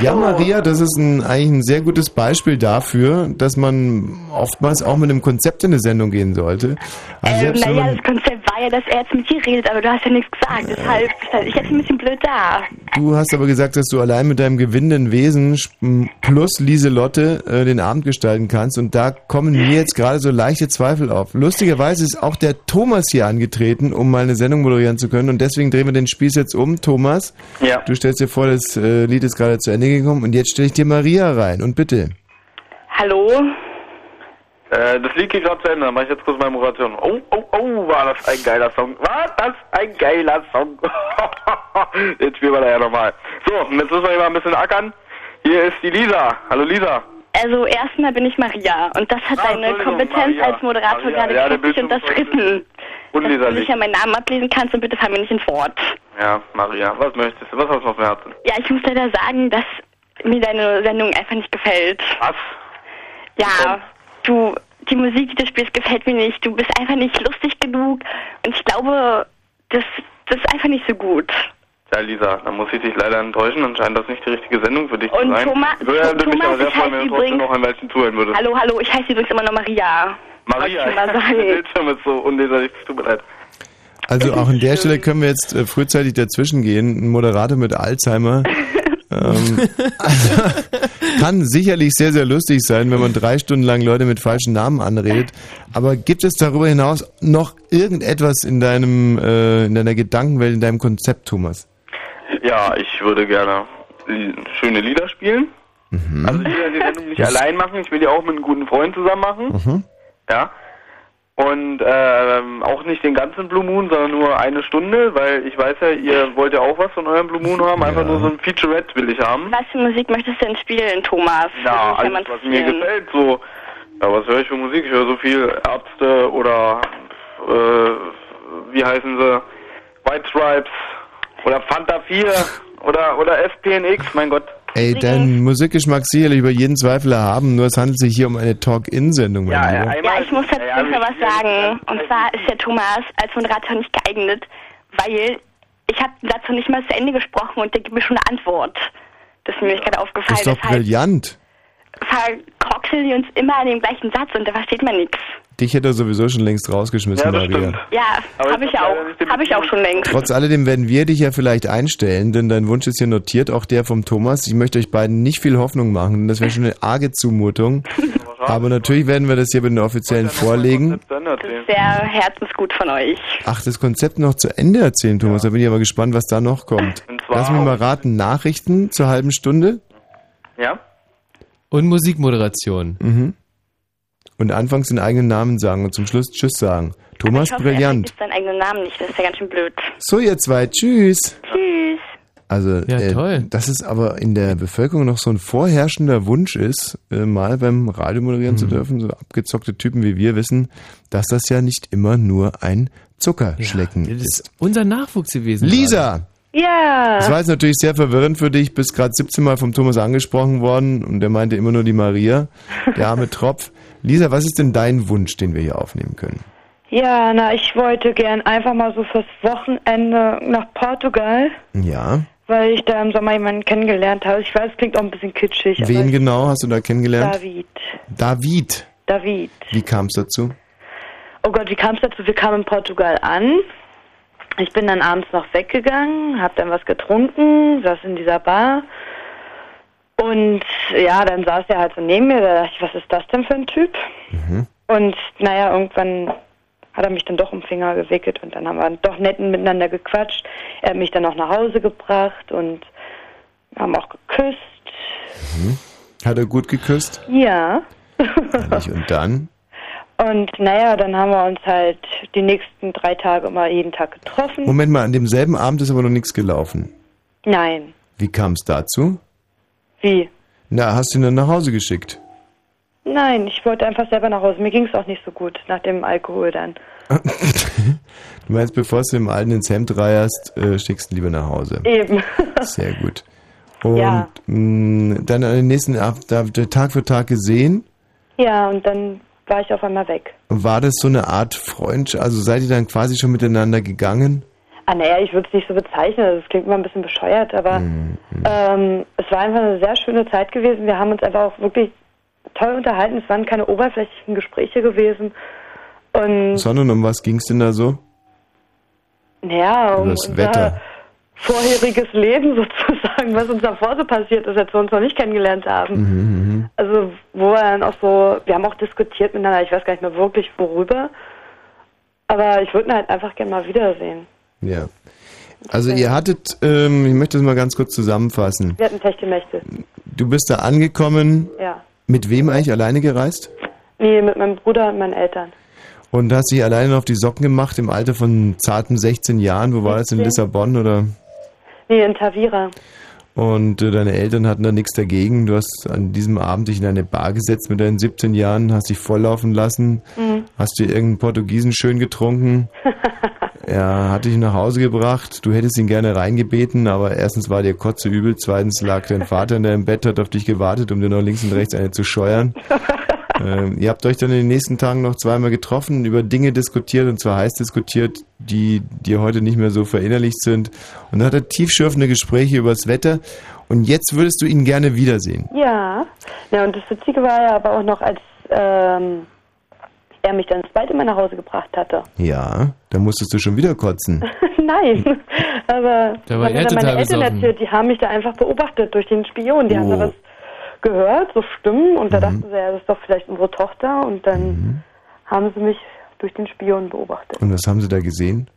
Speaker 2: Ja, Maria, das ist ein, eigentlich ein sehr gutes Beispiel dafür, dass man oftmals auch mit einem Konzept in eine Sendung gehen sollte. Also
Speaker 18: Ähm, naja, das Konzept war ja, dass er jetzt mit dir redet, aber du hast ja nichts gesagt. Deshalb stand ich jetzt ein bisschen blöd da.
Speaker 2: du hast aber gesagt, dass du allein mit deinem gewinnenden Wesen plus Lieselotte äh, den Abend gestalten kannst und da kommen mir jetzt gerade so leichte Zweifel auf. Lustigerweise ist auch der Thomas hier angetreten, um mal eine Sendung moderieren zu können und deswegen drehen wir den Spieß jetzt um. Thomas,
Speaker 19: Ja.
Speaker 2: du stellst dir vor, das äh, Lied ist gerade zu Ende gekommen und jetzt stelle ich dir Maria rein und bitte.
Speaker 18: Hallo?
Speaker 19: Äh, das Lied geht gerade zu Ende, dann mach ich jetzt kurz meine Moderation. Oh, oh, oh, war das ein geiler Song. War das ein geiler Song. jetzt spielen wir da ja nochmal. So, und jetzt müssen wir hier mal ein bisschen ackern. Hier ist die Lisa. Hallo Lisa.
Speaker 18: Also erstmal bin ich Maria und das hat
Speaker 19: Ah,
Speaker 18: deine Kompetenz
Speaker 19: Maria.
Speaker 18: als Moderator
Speaker 19: Maria,
Speaker 18: gerade
Speaker 19: ja, der
Speaker 18: kritisch unterschritten. Dass du
Speaker 19: Unleserlich.
Speaker 18: nicht ja meinen Namen ablesen kannst und bitte fall mir nicht ins Wort.
Speaker 19: Ja, Maria, was möchtest du? Was hast du auf dem Herzen?
Speaker 18: Ja, ich muss leider sagen, dass mir deine Sendung einfach nicht gefällt.
Speaker 19: Was?
Speaker 18: Ja, du, die Musik, die du spielst, gefällt mir nicht. Du bist einfach nicht lustig genug. Und ich glaube, das, das ist einfach nicht so gut.
Speaker 19: Ja, Lisa, dann muss ich dich leider enttäuschen. Dann scheint das nicht die richtige Sendung für dich
Speaker 18: Und
Speaker 19: zu sein.
Speaker 18: Thomas-
Speaker 19: ich würde würde mich
Speaker 18: Thomas,
Speaker 19: aber sehr freuen, wenn du trotzdem noch ein Weilchen zuhören würdest.
Speaker 18: Hallo, hallo, ich heiße übrigens immer noch Maria.
Speaker 19: Maria. Bildschirm ist so unleserlich, es tut mir leid.
Speaker 2: Also auch an der Stelle können wir jetzt äh, frühzeitig dazwischen gehen. Ein Moderator mit Alzheimer ähm, also, kann sicherlich sehr, sehr lustig sein, wenn man drei Stunden lang Leute mit falschen Namen anredet. Aber gibt es darüber hinaus noch irgendetwas in deinem, äh, in deiner Gedankenwelt, in deinem Konzept, Thomas?
Speaker 19: Ja, ich würde gerne schöne Lieder spielen. Also ich will ja die Sendung nicht
Speaker 2: Das-
Speaker 19: allein machen, ich will die auch mit einem guten Freund zusammen machen.
Speaker 2: Mhm.
Speaker 19: Ja. Und ähm, auch nicht den ganzen Blue Moon, sondern nur eine Stunde, weil ich weiß ja, ihr wollt ja auch was von eurem Blue Moon haben. Einfach nur so ein Featurette will ich haben.
Speaker 18: Was für Musik möchtest du denn spielen, Thomas?
Speaker 19: Ja, alles, was mir gefällt. So, ja, was höre ich für Musik? Ich höre so viel Ärzte oder, äh, wie heißen sie? White Stripes oder Fanta 4 oder, oder FPNX, mein Gott.
Speaker 2: Ey, dein Musikgeschmack sicherlich über jeden Zweifel erhaben, nur es handelt sich hier um eine Talk-In-Sendung,
Speaker 19: Ja, ja,
Speaker 18: Ja, ich muss dazu noch was sagen. Und zwar ist der Thomas als Moderator nicht geeignet, weil ich habe den Satz noch nicht mal zu Ende gesprochen und der gibt mir schon eine Antwort. Das ist mir gerade
Speaker 2: Das
Speaker 18: aufgefallen.
Speaker 2: ist doch brillant.
Speaker 18: Verkroxeln wir uns immer an dem gleichen Satz und da versteht man nichts.
Speaker 2: Dich hätte er sowieso schon längst rausgeschmissen,
Speaker 19: Ja, das
Speaker 2: Maria.
Speaker 19: stimmt.
Speaker 18: Ja, habe ich auch. Habe ich auch schon längst.
Speaker 2: Trotz alledem werden wir dich ja vielleicht einstellen, denn dein Wunsch ist hier notiert, auch der vom Thomas. Ich möchte euch beiden nicht viel Hoffnung machen, denn das wäre schon eine arge Zumutung. Aber natürlich werden wir das hier bei den Offiziellen vorlegen.
Speaker 18: Das ist sehr herzensgut von euch.
Speaker 2: Ach, das Konzept noch zu Ende erzählen, Thomas. Da bin ich aber gespannt, was da noch kommt. Lass mich mal raten. Nachrichten zur halben Stunde?
Speaker 19: Ja?
Speaker 1: Und Musikmoderation.
Speaker 2: Mhm. Und anfangs den eigenen Namen sagen und zum Schluss Tschüss sagen. Thomas,
Speaker 18: ich hoffe,
Speaker 2: brillant.
Speaker 18: Er seinen eigenen Namen nicht. Das ist ja ganz schön blöd.
Speaker 2: So, ihr zwei, tschüss.
Speaker 18: Tschüss.
Speaker 2: Also,
Speaker 1: Ja,
Speaker 2: äh,
Speaker 1: toll.
Speaker 2: dass es aber in der Bevölkerung noch so ein vorherrschender Wunsch ist, äh, mal beim Radio moderieren
Speaker 1: Mhm.
Speaker 2: zu dürfen, so abgezockte Typen wie wir wissen, dass das ja nicht immer nur ein Zuckerschlecken
Speaker 1: Das
Speaker 2: ist.
Speaker 1: ist unser Nachwuchs gewesen.
Speaker 2: Lisa!
Speaker 12: Ja.
Speaker 2: Das war jetzt natürlich sehr verwirrend für dich, bist gerade 17 Mal vom Thomas angesprochen worden und der meinte immer nur die Maria, der arme Tropf. Lisa, was ist denn dein Wunsch, den wir hier aufnehmen können?
Speaker 12: Ja, na, ich wollte gern einfach mal so fürs Wochenende nach Portugal,
Speaker 2: Ja.
Speaker 12: weil ich da im Sommer jemanden kennengelernt habe. Ich weiß, es klingt auch ein bisschen kitschig.
Speaker 2: Wen genau hast du da kennengelernt?
Speaker 12: David.
Speaker 2: David.
Speaker 12: David.
Speaker 2: Wie kam es dazu?
Speaker 12: Oh Gott, wie kam es dazu? Wir kamen in Portugal an. Ich bin dann abends noch weggegangen, hab dann was getrunken, saß in dieser Bar. Und ja, dann saß er halt so neben mir, da dachte ich, was ist das denn für ein Typ? Und naja, irgendwann hat er mich dann doch um den Finger gewickelt und dann haben wir doch nett miteinander gequatscht. Er hat mich dann auch nach Hause gebracht und haben auch geküsst.
Speaker 2: Mhm. Hat er gut geküsst?
Speaker 12: Ja.
Speaker 2: Ehrlich, Und dann?
Speaker 12: Und naja, dann haben wir uns halt die nächsten drei Tage immer jeden Tag getroffen.
Speaker 2: Moment mal, an demselben Abend ist aber noch nichts gelaufen.
Speaker 12: Nein.
Speaker 2: Wie kam es dazu?
Speaker 12: Wie?
Speaker 2: Na, hast du ihn dann nach Hause geschickt?
Speaker 12: Nein, ich wollte einfach selber nach Hause. Mir ging es auch nicht so gut nach dem Alkohol dann.
Speaker 2: Du meinst, bevor du dem Alten ins Hemd reierst, äh, schickst du lieber nach Hause.
Speaker 12: Eben.
Speaker 2: Sehr gut. Und
Speaker 12: Ja.
Speaker 2: mh, dann an den nächsten Ab Tag für Tag gesehen.
Speaker 12: Ja, und dann war ich auf einmal weg.
Speaker 2: War das so eine Art Freundschaft? Also seid ihr dann quasi schon miteinander gegangen?
Speaker 12: Ah, naja, ich würde es nicht so bezeichnen. Also, Es klingt immer ein bisschen bescheuert, aber
Speaker 2: Mhm.
Speaker 12: ähm, es war einfach eine sehr schöne Zeit gewesen. Wir haben uns einfach auch wirklich toll unterhalten. Es waren keine oberflächlichen Gespräche gewesen. Und
Speaker 2: Sondern um was ging's denn da so?
Speaker 12: naja, um
Speaker 2: das Wetter.
Speaker 12: Vorheriges Leben sozusagen, was uns davor so passiert ist, als wir uns noch nicht kennengelernt haben.
Speaker 2: Mhm,
Speaker 12: Also wo er dann auch so, wir haben auch diskutiert miteinander, ich weiß gar nicht mehr wirklich worüber, aber ich würde ihn halt einfach gerne mal wiedersehen.
Speaker 2: mhm. Ja. Also ihr hattet, ähm, ich möchte das mal ganz kurz zusammenfassen.
Speaker 12: Wir hatten Techtelmächte.
Speaker 2: Du bist da angekommen,
Speaker 12: Ja.
Speaker 2: mit wem eigentlich alleine gereist?
Speaker 12: Nee, mit meinem Bruder und meinen Eltern.
Speaker 2: Und hast dich alleine auf die Socken gemacht im Alter von zarten 16 Jahren. Wo war das? In
Speaker 12: 16.
Speaker 2: Lissabon oder?
Speaker 12: Nee, in Tavira.
Speaker 2: Und äh, deine Eltern hatten da nichts dagegen. Du hast an diesem Abend dich in eine Bar gesetzt mit deinen 17 Jahren, hast dich volllaufen lassen,
Speaker 12: Mhm.
Speaker 2: hast dir irgendeinen Portugiesen schön getrunken. er hat dich nach Hause gebracht. Du hättest ihn gerne reingebeten, aber erstens war dir kotze übel, zweitens lag dein Vater in deinem Bett, hat auf dich gewartet, um dir noch links und rechts eine zu scheuern. ähm, ihr habt euch dann in den nächsten Tagen noch zweimal getroffen, über Dinge diskutiert und zwar heiß diskutiert, die dir heute nicht mehr so verinnerlicht sind. Und dann hat er tiefschürfende Gespräche über das Wetter. Und jetzt würdest du ihn gerne wiedersehen.
Speaker 12: Ja. Ja, und das Witzige war ja aber auch noch, als ähm, er mich dann das zweite Mal nach Hause gebracht hatte.
Speaker 2: Ja, da musstest du schon wieder kotzen.
Speaker 12: Nein, aber
Speaker 2: Da war er total
Speaker 12: meine Eltern
Speaker 2: besoffen.
Speaker 12: erzählt, die haben mich da einfach beobachtet durch den Spion. Die haben
Speaker 2: Oh.
Speaker 12: da was gehört, so Stimmen, und
Speaker 2: Mhm.
Speaker 12: da dachten sie, ja, das ist doch vielleicht unsere Tochter, und dann haben sie mich durch den Spion beobachtet.
Speaker 2: Und was haben sie da gesehen?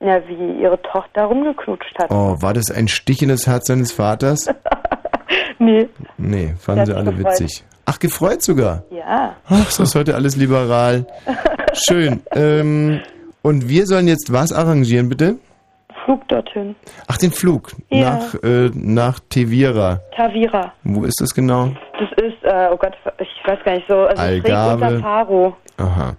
Speaker 12: Ja, wie ihre Tochter rumgeknutscht hat.
Speaker 2: Oh, war das ein Stich in das Herz seines Vaters?
Speaker 12: Nee.
Speaker 2: Nee, fanden sie alle
Speaker 12: gefreut.
Speaker 2: witzig. Ach, gefreut sogar.
Speaker 12: Ja.
Speaker 2: Ach, ist das heute alles liberal. Schön. Ähm, und wir sollen jetzt was arrangieren, bitte?
Speaker 12: Flug dorthin.
Speaker 2: Ach, den Flug
Speaker 12: Ja.
Speaker 2: nach, äh, nach Tevira.
Speaker 12: Tavira.
Speaker 2: Wo ist das genau?
Speaker 12: Das ist, äh, oh Gott, ich weiß gar nicht so, also
Speaker 2: Algarve.
Speaker 12: unter.
Speaker 2: Aha.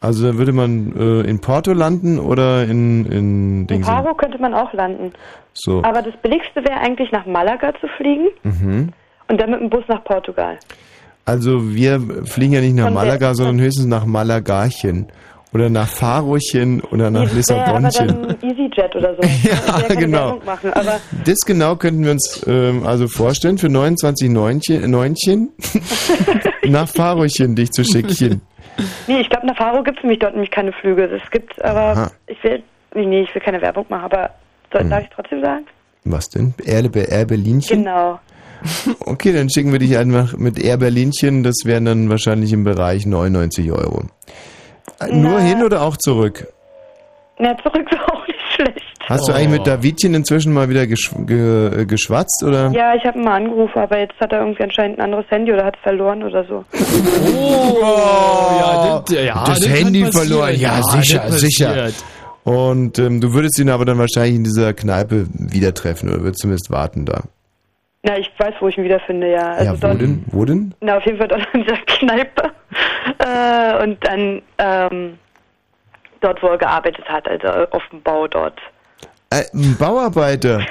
Speaker 2: Also würde man äh, in Porto landen oder in, in
Speaker 12: In? Faro könnte man auch landen.
Speaker 2: So.
Speaker 12: Aber das Billigste wäre eigentlich nach Malaga zu fliegen
Speaker 2: Mhm.
Speaker 12: und dann mit dem Bus nach Portugal.
Speaker 2: Also wir fliegen ja nicht nach Malaga, sondern höchstens nach Malagarchen. Oder nach Farochen oder nach
Speaker 12: das wäre aber
Speaker 2: Lissabonchen.
Speaker 12: dann EasyJet oder so. ja,
Speaker 2: genau.
Speaker 12: Machen,
Speaker 2: Das genau könnten wir uns ähm, also vorstellen, für 29 Neunchen, Neunchen nach Farochen dich zu schicken.
Speaker 12: nee, ich glaube, nach Faro gibt es nämlich dort nämlich keine Flüge. Es gibt, aber
Speaker 2: Aha.
Speaker 12: ich will, nee, nee, ich will keine Werbung machen, aber soll,
Speaker 2: Hm.
Speaker 12: darf ich trotzdem sagen?
Speaker 2: Was denn? Air, Air Berlinchen?
Speaker 12: Genau.
Speaker 2: Okay, dann schicken wir dich einfach mit Air Berlinchen. Das wären dann wahrscheinlich im Bereich 99 Euro. Äh, Nur hin oder auch zurück?
Speaker 12: Na, zurück ist auch nicht schlecht.
Speaker 2: Hast du eigentlich mit Davidchen inzwischen mal wieder gesch ge äh, geschwatzt oder?
Speaker 12: Ja, ich habe ihn mal angerufen, aber jetzt hat er irgendwie anscheinend ein anderes Handy oder hat es verloren oder so.
Speaker 1: Oh, ja, das, ja,
Speaker 2: das
Speaker 1: das kann
Speaker 2: Handy
Speaker 1: passieren.
Speaker 2: verloren, ja,
Speaker 1: das
Speaker 2: sicher, sicher.
Speaker 1: passiert.
Speaker 2: Und ähm, du würdest ihn aber dann wahrscheinlich in dieser Kneipe wieder treffen oder würdest zumindest warten da.
Speaker 12: Na, ich weiß, wo ich ihn wiederfinde, ja. Also
Speaker 2: ja, wo
Speaker 12: dort,
Speaker 2: denn? Wo denn?
Speaker 12: Na, auf jeden Fall dort in dieser Kneipe. Äh, und dann ähm, dort, wo er gearbeitet hat, also auf dem Bau dort.
Speaker 2: Äh, ein Bauarbeiter.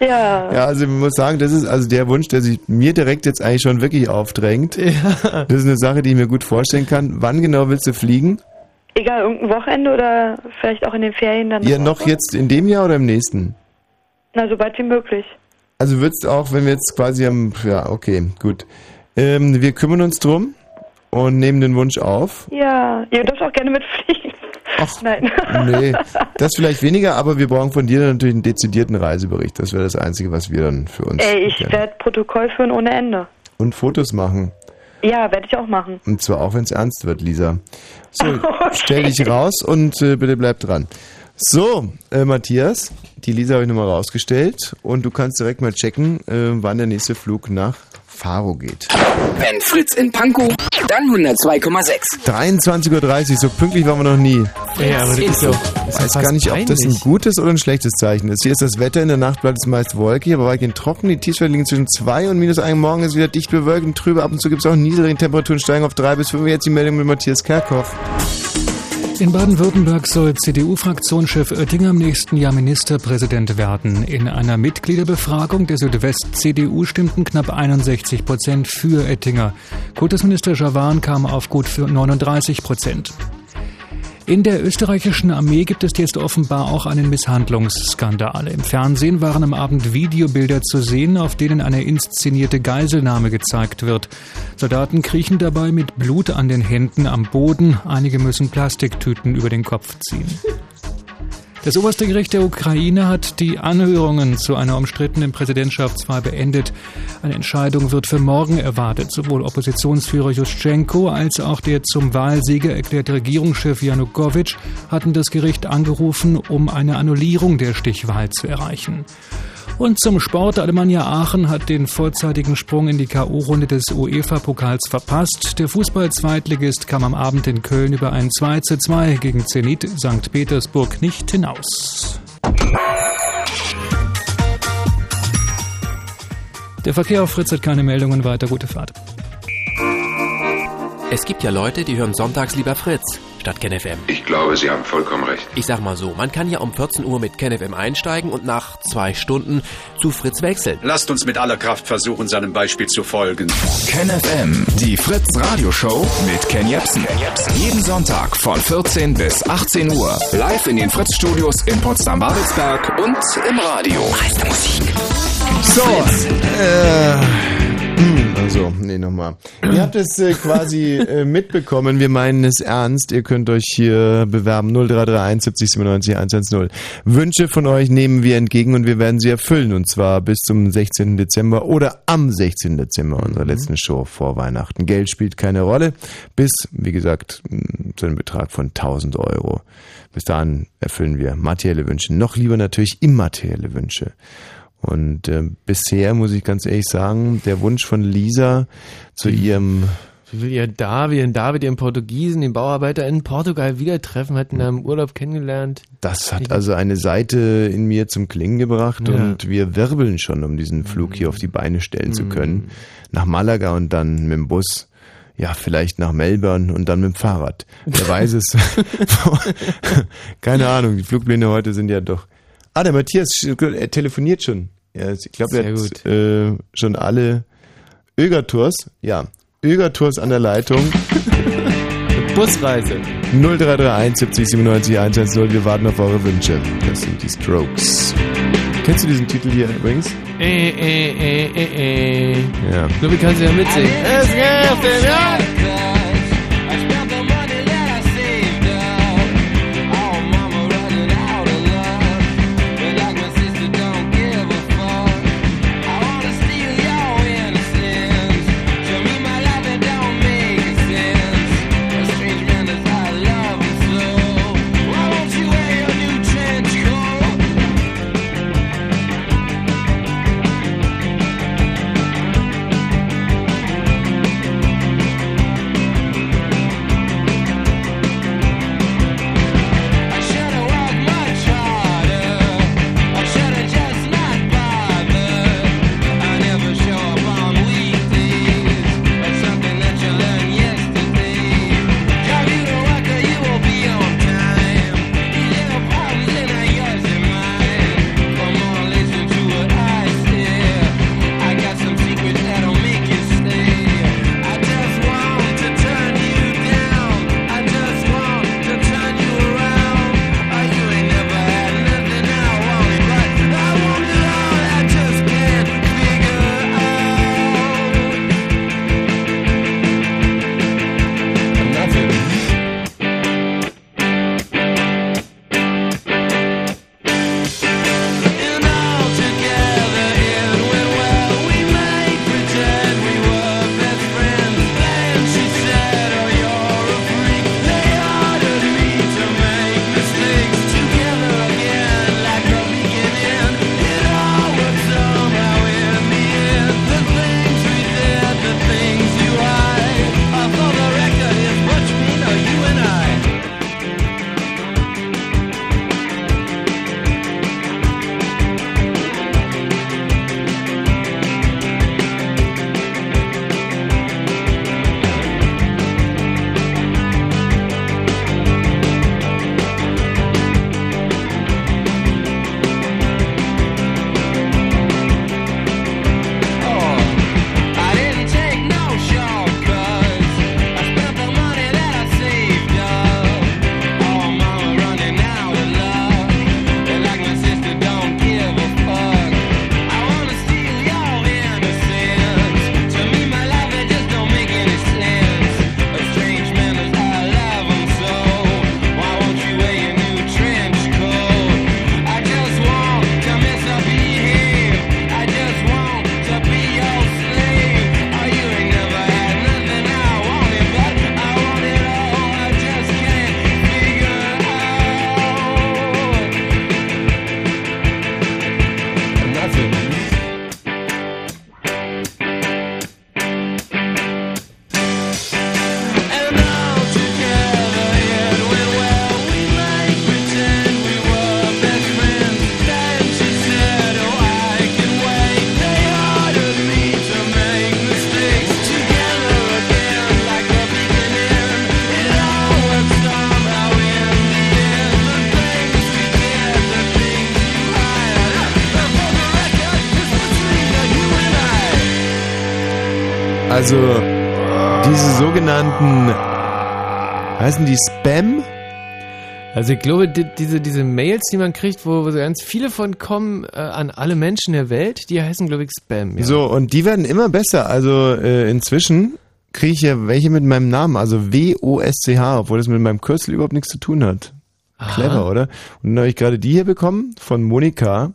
Speaker 12: Ja.
Speaker 2: Ja, also ich muss sagen, das ist also der Wunsch, der sich mir direkt jetzt eigentlich schon wirklich aufdrängt. Das ist eine Sache, die ich mir gut vorstellen kann. Wann genau willst du fliegen?
Speaker 12: Egal, irgendein Wochenende oder vielleicht auch in den Ferien dann.
Speaker 2: Ja, noch
Speaker 12: Hause?
Speaker 2: jetzt in dem Jahr oder im nächsten?
Speaker 12: Na, so bald wie möglich.
Speaker 2: Also würdest du auch, wenn wir jetzt quasi am, ja, okay, gut. Ähm, wir kümmern uns drum und nehmen den Wunsch auf.
Speaker 12: Ja, ihr dürft auch gerne mitfliegen. Ach, nein.
Speaker 2: Nee, das vielleicht weniger, aber wir brauchen von dir dann natürlich einen dezidierten Reisebericht. Das wäre das Einzige, was wir dann für uns
Speaker 12: Ey, ich werde Protokoll führen ohne Ende.
Speaker 2: und Fotos machen.
Speaker 12: Ja, werde ich auch machen.
Speaker 2: Und zwar auch, wenn es ernst wird, Lisa. So, stell dich raus und äh, bitte bleib dran. So, äh, Matthias, die Lisa habe ich nochmal rausgestellt und du kannst direkt mal checken, äh, wann der nächste Flug nach Faro geht.
Speaker 3: Wenn Fritz in Pankow, dann 102,6.
Speaker 2: 23.30 Uhr, so pünktlich waren wir noch nie.
Speaker 1: Ja, aber das ist doch-
Speaker 2: Ich weiß gar nicht, ob das ein gutes oder ein schlechtes Zeichen ist. Hier ist das Wetter, in der Nacht bleibt es meist wolkig, aber weitgehend trocken. Die Tiefstwerte liegen zwischen 2 und minus 1. Morgen ist wieder dicht bewölkt und trübe. Ab und zu gibt es auch niedrige Temperaturen, steigen auf 3 bis 5. Jetzt die Meldung mit Matthias Kerkhoff.
Speaker 9: In Baden-Württemberg soll CDU-Fraktionschef Oettinger im nächsten Jahr Ministerpräsident werden. In einer Mitgliederbefragung der Südwest-CDU stimmten knapp 61 Prozent für Oettinger. Kultusminister Javan kam auf gut für 39 Prozent. In der österreichischen Armee gibt es jetzt offenbar auch einen Misshandlungsskandal. Im Fernsehen waren am Abend Videobilder zu sehen, auf denen eine inszenierte Geiselnahme gezeigt wird. Soldaten kriechen dabei mit Blut an den Händen am Boden. Einige müssen Plastiktüten über den Kopf ziehen. Das oberste Gericht der Ukraine hat die Anhörungen zu einer umstrittenen Präsidentschaftswahl beendet. Eine Entscheidung wird für morgen erwartet. Sowohl Oppositionsführer Juschenko als auch der zum Wahlsieger erklärte Regierungschef Janukowitsch hatten das Gericht angerufen, um eine Annullierung der Stichwahl zu erreichen. Und zum Sport. Alemannia Aachen hat den vorzeitigen Sprung in die K.O.-Runde des UEFA-Pokals verpasst. Der Fußball-Zweitligist kam am Abend in Köln über ein 2 zu 2 gegen Zenit St. Petersburg nicht hinaus. Der Verkehr auf Fritz hat keine Meldungen weiter. Gute Fahrt.
Speaker 20: Es gibt ja Leute, die hören sonntags lieber Fritz, statt KenFM.
Speaker 21: Ich glaube, Sie haben vollkommen recht.
Speaker 20: Ich sag mal so, man kann ja um 14 Uhr mit KenFM einsteigen und nach zwei Stunden zu Fritz wechseln.
Speaker 22: Lasst uns mit aller Kraft versuchen, seinem Beispiel zu folgen.
Speaker 10: KenFM, die Fritz Radioshow mit Ken Jepsen. Jeden Sonntag von 14 bis 18 Uhr. Live in den Fritz Studios in Potsdam-Babelsberg und im Radio. Meiste Musik.
Speaker 2: So, äh, also, nee, nochmal. Ihr habt es äh, quasi äh, mitbekommen, wir meinen es ernst. Ihr könnt euch hier bewerben 0331 70 97 110. Wünsche von euch nehmen wir entgegen und wir werden sie erfüllen. Und zwar bis zum 16. Dezember oder am 16. Dezember unserer letzten Show vor Weihnachten. Geld spielt keine Rolle. Bis, wie gesagt, zu einem Betrag von 1000 Euro. Bis dahin erfüllen wir materielle Wünsche. Noch lieber natürlich immaterielle Wünsche. Und äh, bisher muss ich ganz ehrlich sagen, der Wunsch von Lisa zu ihrem
Speaker 1: Wie will ihr David, den David, ihren Portugiesen, den Bauarbeiter in Portugal wieder treffen, hatten er im Urlaub kennengelernt.
Speaker 2: Das hat also eine Seite in mir zum Klingen gebracht
Speaker 1: Ja.
Speaker 2: und wir wirbeln schon, um diesen Flug hier auf die Beine stellen zu können. Nach Malaga und dann mit dem Bus. Ja, vielleicht nach Melbourne und dann mit dem Fahrrad. Wer weiß es. Keine Ahnung, die Flugpläne heute sind ja doch. Ah, der Matthias, er telefoniert schon. Ja, ich glaube, er hat äh, schon alle Ögertours, ja, Ögertours an der Leitung.
Speaker 1: Busreise.
Speaker 2: 0331 70 97 110. Wir warten auf eure Wünsche. Das sind die Strokes. Kennst du diesen Titel hier übrigens?
Speaker 1: Äh, äh, äh, äh, äh.
Speaker 2: Ja.
Speaker 1: Nur wie kannst du ja mitsingen. Es gibt ja.
Speaker 5: Thank
Speaker 2: sogenannten, heißen die Spam?
Speaker 1: Also ich glaube, die, diese, diese Mails, die man kriegt, wo, wo so ganz viele von kommen äh, an alle Menschen der Welt, die heißen, glaube ich, Spam. Ja.
Speaker 2: So, und die werden immer besser. Also äh, inzwischen kriege ich ja welche mit meinem Namen, also W-O-S-C-H, obwohl das mit meinem Kürzel überhaupt nichts zu tun hat. Clever, oder? Und dann habe ich gerade die hier bekommen von Monika.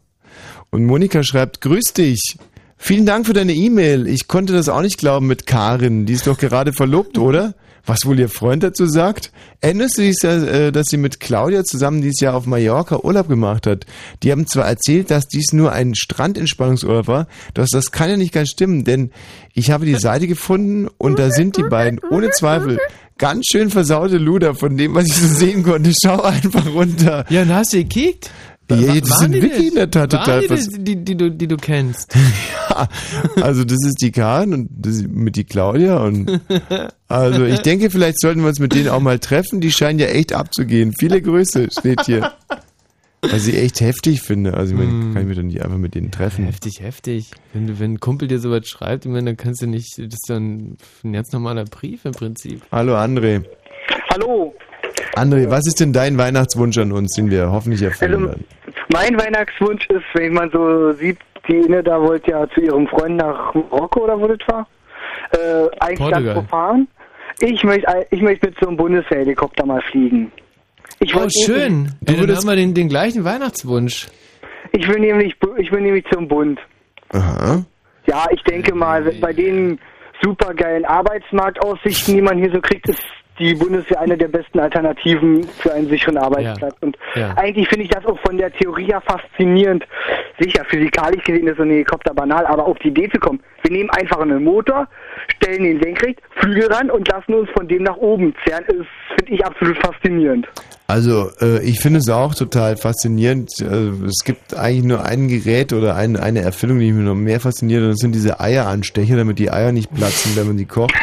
Speaker 2: Und Monika schreibt, grüß dich. Vielen Dank für deine E-Mail. Ich konnte das auch nicht glauben mit Karin. Die ist doch gerade verlobt, oder? Was wohl ihr Freund dazu sagt? Erinnerst du dich, äh, dass sie mit Claudia zusammen dieses Jahr auf Mallorca Urlaub gemacht hat? Die haben zwar erzählt, dass dies nur ein Strandentspannungsurlaub war, doch das kann ja nicht ganz stimmen, denn ich habe die Seite gefunden und da sind die beiden ohne Zweifel ganz schön versaute Luder von dem, was ich so sehen konnte. Schau einfach runter.
Speaker 1: Ja, dann hast du gekickt.
Speaker 2: Ja, das
Speaker 1: waren
Speaker 2: sind
Speaker 1: die
Speaker 2: wirklich in der Tat
Speaker 1: Waren
Speaker 2: total
Speaker 1: die, das, die, die, du, die du kennst.
Speaker 2: ja, also das ist die Karin und das ist mit die Claudia und also ich denke, vielleicht sollten wir uns mit denen auch mal treffen. Die scheinen ja echt abzugehen. Viele Grüße steht hier. Was ich echt heftig finde. Also ich meine,
Speaker 1: Hm.
Speaker 2: kann ich mich doch nicht einfach mit denen treffen.
Speaker 1: Heftig, heftig. Wenn, du, wenn ein Kumpel dir sowas schreibt, ich meine, dann kannst du nicht, das ist dann ein ganz normaler Brief im Prinzip.
Speaker 2: Hallo André.
Speaker 21: Hallo.
Speaker 2: André, was ist denn dein Weihnachtswunsch an uns, den wir hoffentlich erfüllen
Speaker 21: Also,
Speaker 2: werden?
Speaker 21: Mein Weihnachtswunsch ist, wenn man so sieht, die Inne da wollte ja zu ihrem Freund nach Marokko oder wo das war, äh, eigentlich ganz profan. Ich möchte, ich möchte mit so einem Bundeshelikopter mal fliegen. Ich
Speaker 1: oh,
Speaker 21: wollte
Speaker 1: schön.
Speaker 21: Du
Speaker 1: Ey, dann
Speaker 21: würdest-
Speaker 1: haben wir den, den gleichen Weihnachtswunsch.
Speaker 21: Ich will nämlich, ich will nämlich zum Bund.
Speaker 2: Aha.
Speaker 21: Ja, ich denke mal, bei den supergeilen Arbeitsmarktaussichten, die man hier so kriegt, ist die Bundeswehr eine der besten Alternativen für einen sicheren Arbeitsplatz. Und
Speaker 1: Ja.
Speaker 21: eigentlich finde ich das auch von der Theorie her faszinierend. Sicher, physikalisch gesehen ist so ein Helikopter banal, aber auf die Idee zu kommen, wir nehmen einfach einen Motor, stellen den senkrecht, Flügel ran und lassen uns von dem nach oben zerren, ist, finde ich, absolut faszinierend.
Speaker 2: Also, äh, ich finde es auch total faszinierend. Äh, es gibt eigentlich nur ein Gerät oder ein, eine Erfindung, die mich noch mehr fasziniert, und das sind diese Eieranstecher, damit die Eier nicht platzen, wenn man sie kocht.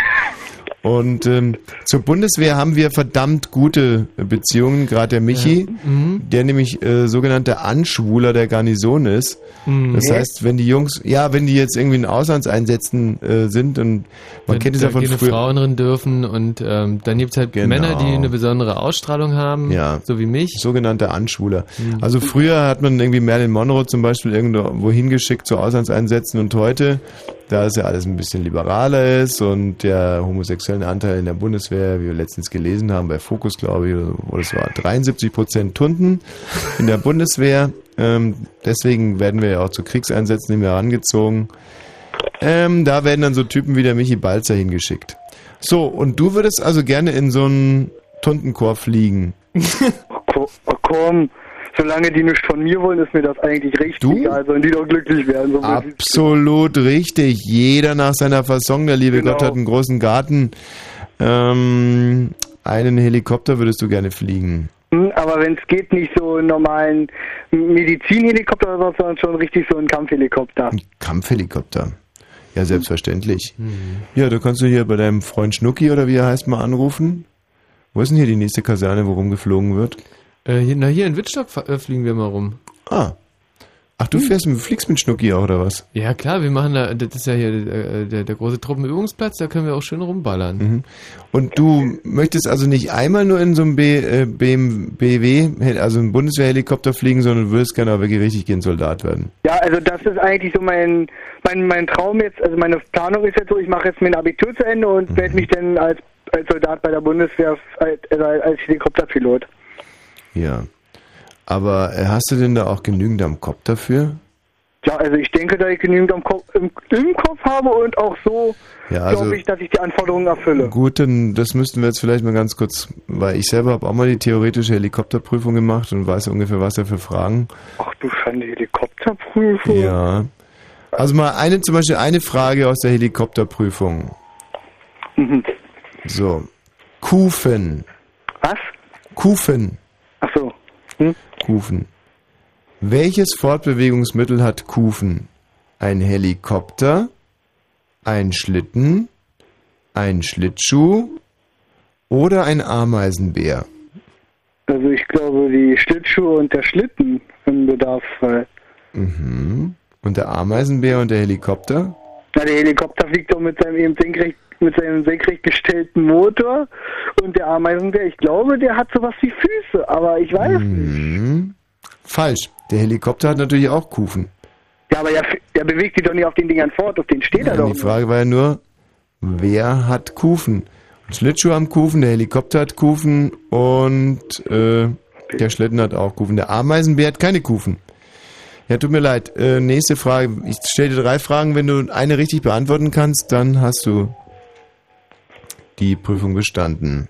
Speaker 2: Und ähm, zur Bundeswehr haben wir verdammt gute Beziehungen, gerade der Michi,
Speaker 1: Mhm.
Speaker 2: der nämlich äh, sogenannter Anschwuler der Garnison ist.
Speaker 1: Mhm.
Speaker 2: Das heißt, wenn die Jungs, ja, wenn die jetzt irgendwie in Auslandseinsätzen äh, sind und man kennt es ja von früher.
Speaker 1: Frauen drin dürfen und ähm, dann gibt's halt
Speaker 2: Genau.
Speaker 1: Männer, die eine besondere Ausstrahlung haben,
Speaker 2: Ja.
Speaker 1: so wie mich.
Speaker 2: Sogenannter Anschwuler.
Speaker 1: Mhm.
Speaker 2: Also früher hat man irgendwie Marilyn Monroe zum Beispiel irgendwo hingeschickt zu Auslandseinsätzen und heute, da es ja alles ein bisschen liberaler ist und der homosexuellen Anteil in der Bundeswehr, wie wir letztens gelesen haben, bei Focus glaube ich, wo das war 73 Prozent Tunden in der Bundeswehr. Ähm, deswegen werden wir ja auch zu Kriegseinsätzen mehr herangezogen. Ähm, da werden dann so Typen wie der Michi Balzer hingeschickt. So, und du würdest also gerne in so einen Tuntenkorb fliegen.
Speaker 21: Ko- Komm, solange die nicht von mir wollen, ist mir das eigentlich recht egal, sollen die doch glücklich werden. So
Speaker 2: Absolut richtig. Jeder nach seiner Fasson. Der liebe
Speaker 21: Genau.
Speaker 2: Gott hat einen großen Garten. Ähm, einen Helikopter würdest du gerne fliegen.
Speaker 21: Hm, Aber wenn es geht, nicht so einen normalen Medizinhelikopter oder so, sondern schon richtig so einen Kampfhelikopter.
Speaker 2: Kampfhelikopter. Ja, selbstverständlich.
Speaker 21: Mhm.
Speaker 2: Ja, da kannst du hier bei deinem Freund Schnucki oder wie er heißt mal anrufen. Wo ist denn hier die nächste Kaserne, wo rumgeflogen wird?
Speaker 1: Äh, hier, na, hier in Wittstock äh, fliegen wir mal rum.
Speaker 2: Ah. Ach, du fährst, fliegst mit Schnucki auch, oder was?
Speaker 1: Ja, klar, wir machen da, das ist ja hier äh, der, der große Truppenübungsplatz, da können wir auch schön rumballern.
Speaker 2: Mhm. Und du möchtest also nicht einmal nur in so einem B, äh, BM, BW, also einem Bundeswehrhelikopter fliegen, sondern du würdest gerne aber wirklich richtig gehen Soldat werden.
Speaker 21: Ja, also das ist eigentlich so mein, mein, mein Traum jetzt, also meine Planung ist jetzt so, ich mache jetzt mein Abitur zu Ende und werde mich dann als, als Soldat bei der Bundeswehr als, also als Helikopterpilot.
Speaker 2: Ja. Aber äh, hast du denn da auch genügend am Kopf dafür?
Speaker 21: Ja, also ich denke, dass ich genügend am Kopf, im, im Kopf habe und auch so
Speaker 2: Ja, also-
Speaker 21: glaube ich, dass ich die Anforderungen erfülle.
Speaker 2: Gut, dann das müssten wir jetzt vielleicht mal ganz kurz, weil ich selber habe auch mal die theoretische Helikopterprüfung gemacht und weiß ungefähr, was da für Fragen.
Speaker 21: Ach du Schande, Helikopterprüfung.
Speaker 2: Ja. Also mal eine, zum Beispiel eine Frage aus der Helikopterprüfung.
Speaker 21: Mhm.
Speaker 2: So. Kufen.
Speaker 21: Was?
Speaker 2: Kufen.
Speaker 21: Ach so. Hm?
Speaker 2: Kufen. Welches Fortbewegungsmittel hat Kufen? Ein Helikopter, ein Schlitten, ein Schlittschuh oder ein Ameisenbär?
Speaker 21: Also ich glaube, die Schlittschuhe und der Schlitten im Bedarfsfall.
Speaker 2: Mhm. Und der Ameisenbär und der Helikopter?
Speaker 21: Na, der Helikopter fliegt doch mit seinem eben senkrecht, mit seinem senkrecht gestellten Motor und der Ameisenbär, ich glaube, der hat sowas wie Füße, aber ich weiß nicht.
Speaker 2: Mhm. Falsch. Der Helikopter hat natürlich auch Kufen.
Speaker 21: Ja, aber der, der bewegt sich doch nicht auf den Dingern fort, auf den steht er
Speaker 2: Ja,
Speaker 21: doch.
Speaker 2: die Frage war ja nur, wer hat Kufen? Schlittschuh haben Kufen, der Helikopter hat Kufen und äh, der Schlitten hat auch Kufen. Der Ameisenbär hat keine Kufen. Ja, tut mir leid. Äh, nächste Frage. Ich stelle dir drei Fragen. Wenn du eine richtig beantworten kannst, dann hast du die Prüfung bestanden.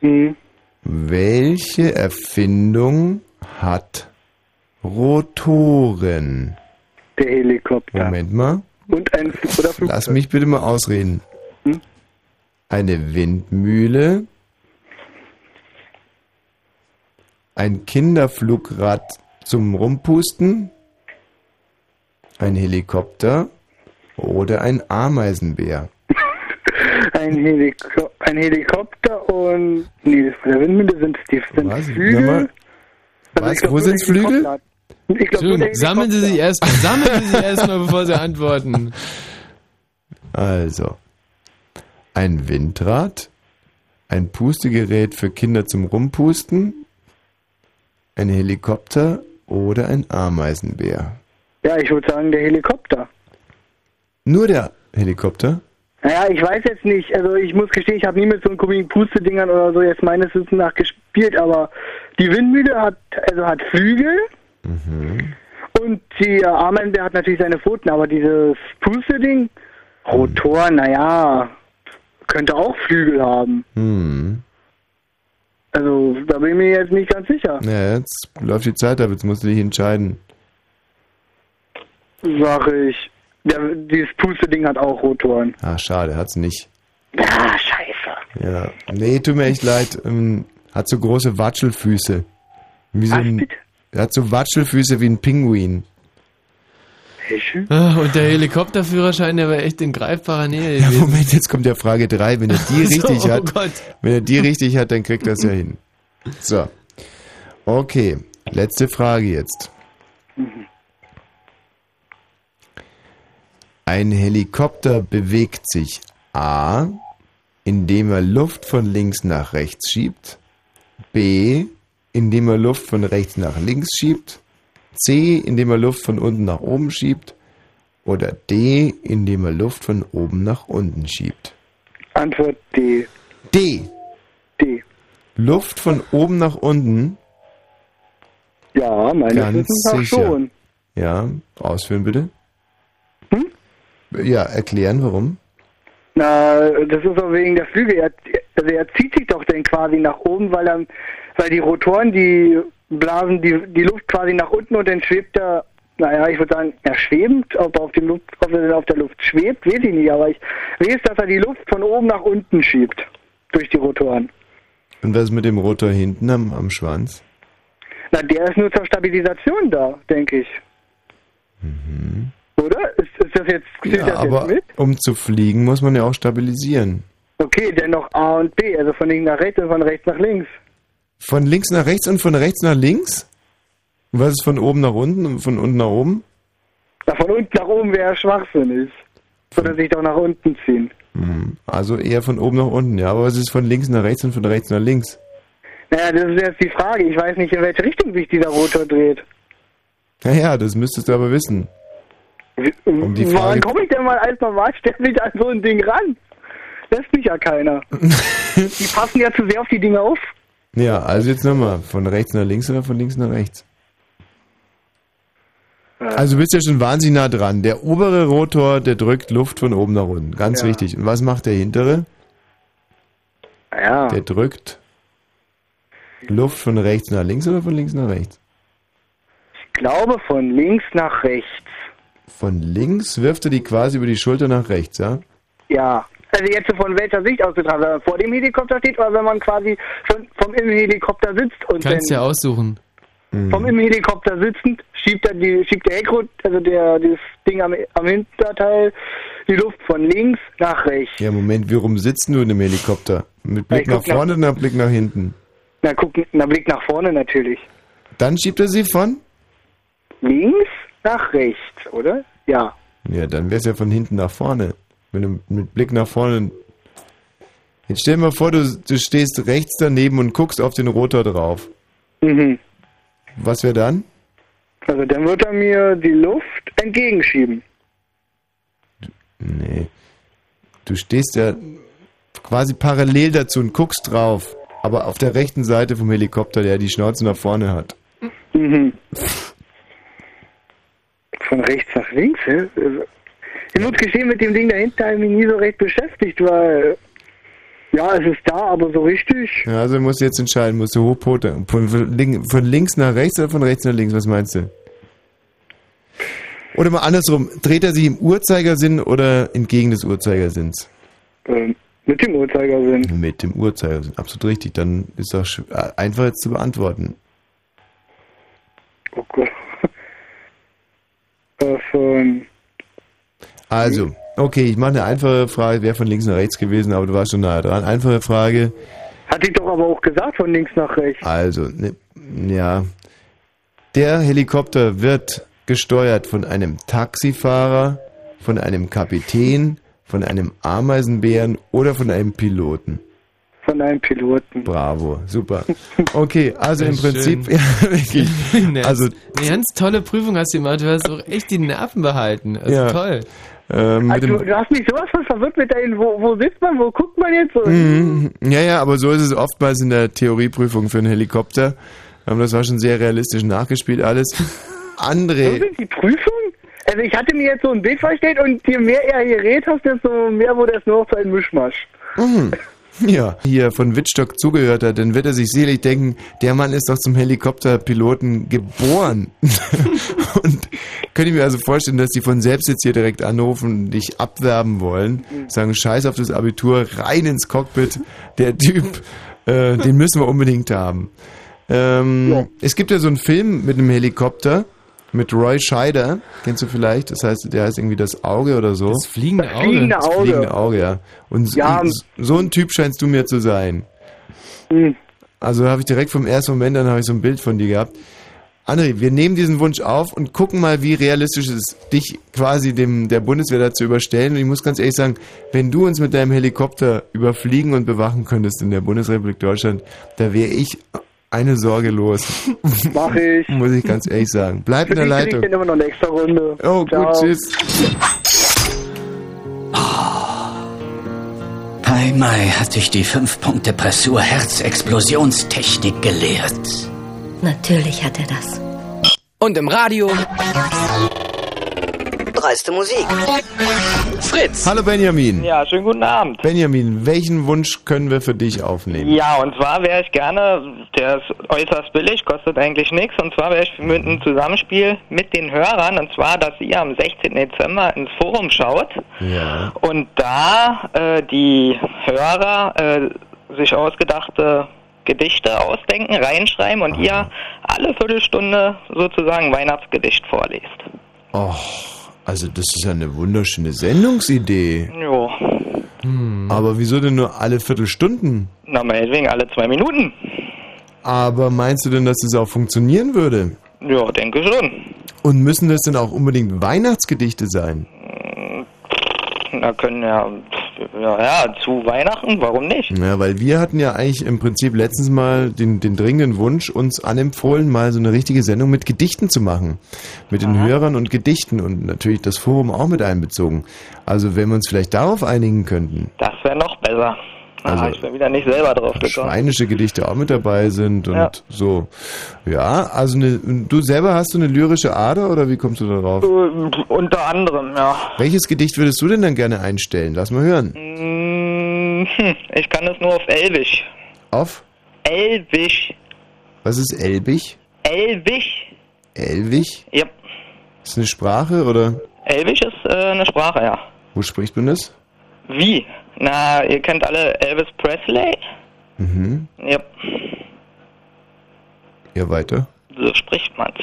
Speaker 21: Mhm.
Speaker 2: Welche Erfindung hat Rotoren?
Speaker 21: Der Helikopter.
Speaker 2: Moment mal.
Speaker 21: Und ein oder Flugzeug.
Speaker 2: Lass mich bitte mal ausreden.
Speaker 21: Hm?
Speaker 2: Eine Windmühle, ein Kinderflugrad zum Rumpusten, ein Helikopter oder ein Ameisenbär.
Speaker 21: Ein, Heliko ein Helikopter und. Nee, von der Windmühle sind die sind Flügel.
Speaker 2: Nochmal.
Speaker 21: Also
Speaker 2: Was?
Speaker 21: glaub,
Speaker 2: Wo sind's Flügel?
Speaker 21: Hat- Ich glaub,
Speaker 1: Entschuldigung, sammeln Sie sich erstmal, sammeln Sie sich erstmal, bevor Sie antworten.
Speaker 2: Also, ein Windrad, ein Pustegerät für Kinder zum Rumpusten, ein Helikopter oder ein Ameisenbär.
Speaker 21: Ja, ich würde sagen, der Helikopter.
Speaker 2: Nur der Helikopter?
Speaker 21: Naja, ich weiß jetzt nicht. Also ich muss gestehen, ich habe nie mit so einem komischen Puste-Dingern oder so jetzt meines Wissens nach gespielt, aber die Windmühle hat also hat Flügel
Speaker 2: Mhm.
Speaker 21: und der Armbänder hat natürlich seine Pfoten, aber dieses Puste-Ding, Rotor, naja, könnte auch Flügel haben.
Speaker 2: Hm.
Speaker 21: Also da bin ich mir jetzt nicht ganz sicher.
Speaker 2: Ja, jetzt läuft die Zeit ab, jetzt musst du dich entscheiden.
Speaker 21: Sag ich. Der, dieses Puste-Ding hat auch Rotoren.
Speaker 2: Ah, schade, hat's nicht.
Speaker 21: Ja, scheiße.
Speaker 2: Ja. Nee, tut mir echt leid. Ähm, hat so große Watschelfüße. Wie so ein, er hat so Watschelfüße wie ein Pinguin.
Speaker 1: Ah, Und der Helikopterführerschein, der war echt in greifbarer Nähe
Speaker 2: Ja. Moment, jetzt kommt ja Frage 3. Wenn er die
Speaker 1: so,
Speaker 2: richtig
Speaker 1: oh
Speaker 2: hat,
Speaker 1: Gott.
Speaker 2: wenn er die richtig hat, dann kriegt er es ja hin. So. Okay, letzte Frage jetzt. Ein Helikopter bewegt sich A, indem er Luft von links nach rechts schiebt, B, indem er Luft von rechts nach links schiebt, C, indem er Luft von unten nach oben schiebt oder D, indem er Luft von oben nach unten schiebt.
Speaker 21: Antwort D.
Speaker 2: D.
Speaker 21: D.
Speaker 2: Luft von oben nach unten.
Speaker 21: Ja, meines
Speaker 2: Ganz sicher.
Speaker 21: schon.
Speaker 2: Ja, ausführen bitte. Ja, erklären, warum.
Speaker 21: Na, das ist auch wegen der Flügel. Er, also er zieht sich doch dann quasi nach oben, weil er, weil die Rotoren, die blasen die, die Luft quasi nach unten und dann schwebt er, naja, ich würde sagen, er schwebend, ob er auf, dem Luft, ob er denn auf der Luft schwebt, weiß ich nicht, aber ich weiß, dass er die Luft von oben nach unten schiebt. Durch die Rotoren.
Speaker 2: Und was ist mit dem Rotor hinten am, am Schwanz?
Speaker 21: Na, der ist nur zur Stabilisation da, denke ich. Oder? Ist, ist das jetzt, zählt.
Speaker 2: Ja,
Speaker 21: das
Speaker 2: aber
Speaker 21: jetzt mit?
Speaker 2: um zu fliegen muss man ja auch stabilisieren.
Speaker 21: Okay, dann noch A und B, also von links nach rechts und von rechts nach links.
Speaker 2: Von links nach rechts und von rechts nach links? Was ist von oben nach unten und von unten nach oben?
Speaker 21: Na, von unten nach oben wäre schwachsinnig. Würde sich doch nach unten ziehen.
Speaker 2: Hm, Also eher von oben nach unten, ja. Aber was ist von links nach rechts und von rechts nach links?
Speaker 21: Naja, das ist jetzt die Frage. Ich weiß nicht, in welche Richtung sich dieser Rotor dreht.
Speaker 2: Naja, das müsstest du aber wissen. Um die
Speaker 21: Wann
Speaker 2: Frage.
Speaker 21: komme ich denn mal als Normalsterblich an so ein Ding ran? Lässt mich ja keiner. die passen ja zu sehr auf die Dinge auf.
Speaker 2: Ja, also jetzt nochmal. Von rechts nach links oder von links nach rechts? Also du bist ja schon wahnsinnig nah dran. Der obere Rotor, der drückt Luft von oben nach unten. Ganz
Speaker 21: Ja.
Speaker 2: richtig. Und was macht der hintere?
Speaker 21: Ja.
Speaker 2: Der drückt Luft von rechts nach links oder von links nach rechts?
Speaker 21: Ich glaube von links nach rechts.
Speaker 2: Von links wirft er die quasi über die Schulter nach rechts, ja?
Speaker 21: Ja. Also jetzt von welcher Sicht aus betrachtet? Wenn man vor dem Helikopter steht oder wenn man quasi schon vom Innenhelikopter sitzt und
Speaker 1: Kannst ja aussuchen.
Speaker 21: vom Innenhelikopter sitzend schiebt er die, schiebt der Heckrot, also der dieses Ding am, am Hinterteil, die Luft von links nach rechts.
Speaker 2: Ja, Moment, wie rum sitzt du in dem Helikopter? Mit Blick nach
Speaker 21: guck nach-
Speaker 2: vorne oder Blick nach hinten?
Speaker 21: Na guck, na Blick nach vorne natürlich.
Speaker 2: Dann schiebt er sie von?
Speaker 21: Links nach rechts, oder? Ja.
Speaker 2: Ja, dann wär's ja von hinten nach vorne. Wenn du mit Blick nach vorne. Jetzt stell dir mal vor, du, du stehst rechts daneben und guckst auf den Rotor drauf.
Speaker 21: Mhm.
Speaker 2: Was wäre dann?
Speaker 21: Also dann wird er mir die Luft entgegenschieben.
Speaker 2: Nee. Du stehst ja quasi parallel dazu und guckst drauf. Aber auf der rechten Seite vom Helikopter, der die Schnauze nach vorne hat.
Speaker 21: Mhm. Von rechts nach links? Also, Ich muss gestehen, mit dem Ding dahinter habe ich mich nie so recht beschäftigt, weil ja, es ist da, aber so richtig.
Speaker 2: Ja, also musst du jetzt entscheiden, musst du hochpoten. Von, von, link- von links nach rechts oder von rechts nach links? Was meinst du? Oder mal andersrum, dreht er sich im Uhrzeigersinn oder entgegen des Uhrzeigersinns?
Speaker 21: Ähm, mit dem Uhrzeigersinn.
Speaker 2: Mit dem Uhrzeigersinn, absolut richtig. Dann ist das äh, einfach jetzt zu beantworten.
Speaker 21: Oh Gott. Von,
Speaker 2: Also, okay, ich mache eine einfache Frage, wäre von links nach rechts gewesen, aber du warst schon nahe dran. Einfache Frage,
Speaker 21: hatte ich doch aber auch gesagt, von links nach rechts.
Speaker 2: also, ne, ja. Der Helikopter wird gesteuert von einem Taxifahrer, von einem Kapitän, von einem Ameisenbären oder von einem Piloten.
Speaker 21: Von einem Piloten.
Speaker 2: Bravo, super. Okay, also
Speaker 1: Sehr
Speaker 2: im Prinzip, ja, wirklich. Also,
Speaker 1: eine ganz tolle Prüfung hast du gemacht. Du hast auch echt die Nerven behalten. Also
Speaker 2: Ja.
Speaker 1: toll.
Speaker 2: ähm,
Speaker 21: Also,
Speaker 2: dem,
Speaker 21: du hast mich sowas von verwirrt mit deinen, wo, wo sitzt man, wo guckt man jetzt?
Speaker 2: Mhm. Ja, ja, aber so ist es oftmals in der Theorieprüfung für einen Helikopter. Das war schon sehr realistisch nachgespielt alles.
Speaker 21: So
Speaker 2: André,
Speaker 21: sind die Prüfungen? Also ich hatte mir jetzt so ein Bild vorgestellt und je mehr er hier redet, hast desto mehr wurde es nur noch zu einem Mischmasch.
Speaker 2: mhm. Ja, hier von Wittstock zugehört hat, dann wird er sich selig denken, der Mann ist doch zum Helikopterpiloten geboren. und könnte ich mir also vorstellen, dass die von selbst jetzt hier direkt anrufen und dich abwerben wollen, sagen, scheiß auf das Abitur, rein ins Cockpit, der Typ, äh, den müssen wir unbedingt haben. Ähm, Es gibt ja so einen Film mit einem Helikopter mit Roy Scheider, kennst du vielleicht? Das heißt, der heißt irgendwie das Auge oder so. Das
Speaker 1: fliegende
Speaker 21: Das Auge. fliegende
Speaker 2: Das
Speaker 21: Auge.
Speaker 2: fliegende Auge, ja. Und so,
Speaker 21: Ja.
Speaker 2: so ein Typ scheinst du mir zu sein.
Speaker 21: Hm.
Speaker 2: Also habe ich direkt vom ersten Moment an habe ich so ein Bild von dir gehabt. André, wir nehmen diesen Wunsch auf und gucken mal, wie realistisch es ist, dich quasi dem der Bundeswehr dazu überstellen. Und ich muss ganz ehrlich sagen, wenn du uns mit deinem Helikopter überfliegen und bewachen könntest in der Bundesrepublik Deutschland, da wäre ich eine Sorge los.
Speaker 21: Mach ich.
Speaker 2: muss ich ganz ehrlich sagen. Bleib in der Leitung.
Speaker 21: Ich immer noch eine extra Runde.
Speaker 2: Oh, gut,
Speaker 21: Ciao.
Speaker 2: tschüss.
Speaker 15: Pai Mai hat dich die 5-Punkte-Pressur-Herzexplosionstechnik gelehrt.
Speaker 23: Natürlich hat er das.
Speaker 10: Und im Radio.
Speaker 24: Dreiste Musik.
Speaker 10: Fritz.
Speaker 2: Hallo Benjamin.
Speaker 25: Ja, schönen guten Abend.
Speaker 2: Benjamin, welchen Wunsch können wir für dich aufnehmen?
Speaker 25: Ja, und zwar wäre ich gerne, der ist äußerst billig, kostet eigentlich nichts, und zwar wäre ich mit einem Zusammenspiel mit den Hörern, und zwar, dass ihr am 16. Dezember ins Forum schaut
Speaker 2: Ja.
Speaker 25: und da äh, die Hörer äh, sich ausgedachte Gedichte ausdenken, reinschreiben und ihr alle Viertelstunde sozusagen Weihnachtsgedicht vorlest.
Speaker 2: Och, also das ist ja eine wunderschöne Sendungsidee.
Speaker 25: Jo,
Speaker 2: Aber wieso denn nur alle Viertelstunden?
Speaker 25: na meinetwegen alle zwei Minuten.
Speaker 2: Aber meinst du denn, dass das auch funktionieren würde?
Speaker 25: Ja, denke schon.
Speaker 2: Und müssen das denn auch unbedingt Weihnachtsgedichte sein?
Speaker 25: Na können ja, ja, ja, zu Weihnachten, warum nicht?
Speaker 2: Ja, weil wir hatten ja eigentlich im Prinzip letztens mal den, den dringenden Wunsch, uns anempfohlen, mal so eine richtige Sendung mit Gedichten zu machen. Mit den Hörern und Gedichten und natürlich das Forum auch mit einbezogen. Also wenn wir uns vielleicht darauf einigen könnten.
Speaker 25: Das wäre noch besser.
Speaker 2: Also-
Speaker 25: Ah, ich bin wieder nicht selber drauf gekommen.
Speaker 2: schweinische Gedichte auch mit dabei sind und
Speaker 25: Ja.
Speaker 2: so. Ja, also eine, du selber hast du eine lyrische Ader oder wie kommst du darauf?
Speaker 25: Äh, unter anderem, ja.
Speaker 2: Welches Gedicht würdest du denn dann gerne einstellen? Lass mal hören.
Speaker 25: Mm, hm, Ich kann es nur auf Elbisch.
Speaker 2: Auf?
Speaker 25: Elbisch.
Speaker 2: Was ist Elbig?
Speaker 25: Elbisch.
Speaker 2: Elwig?
Speaker 25: Ja.
Speaker 2: Ist eine Sprache oder
Speaker 25: Elbisch ist äh, eine Sprache, ja.
Speaker 2: wo spricht man das?
Speaker 25: Wie? Na, ihr kennt alle Elvis Presley?
Speaker 2: Mhm.
Speaker 25: Ja,
Speaker 2: Ja, weiter.
Speaker 25: so spricht man's.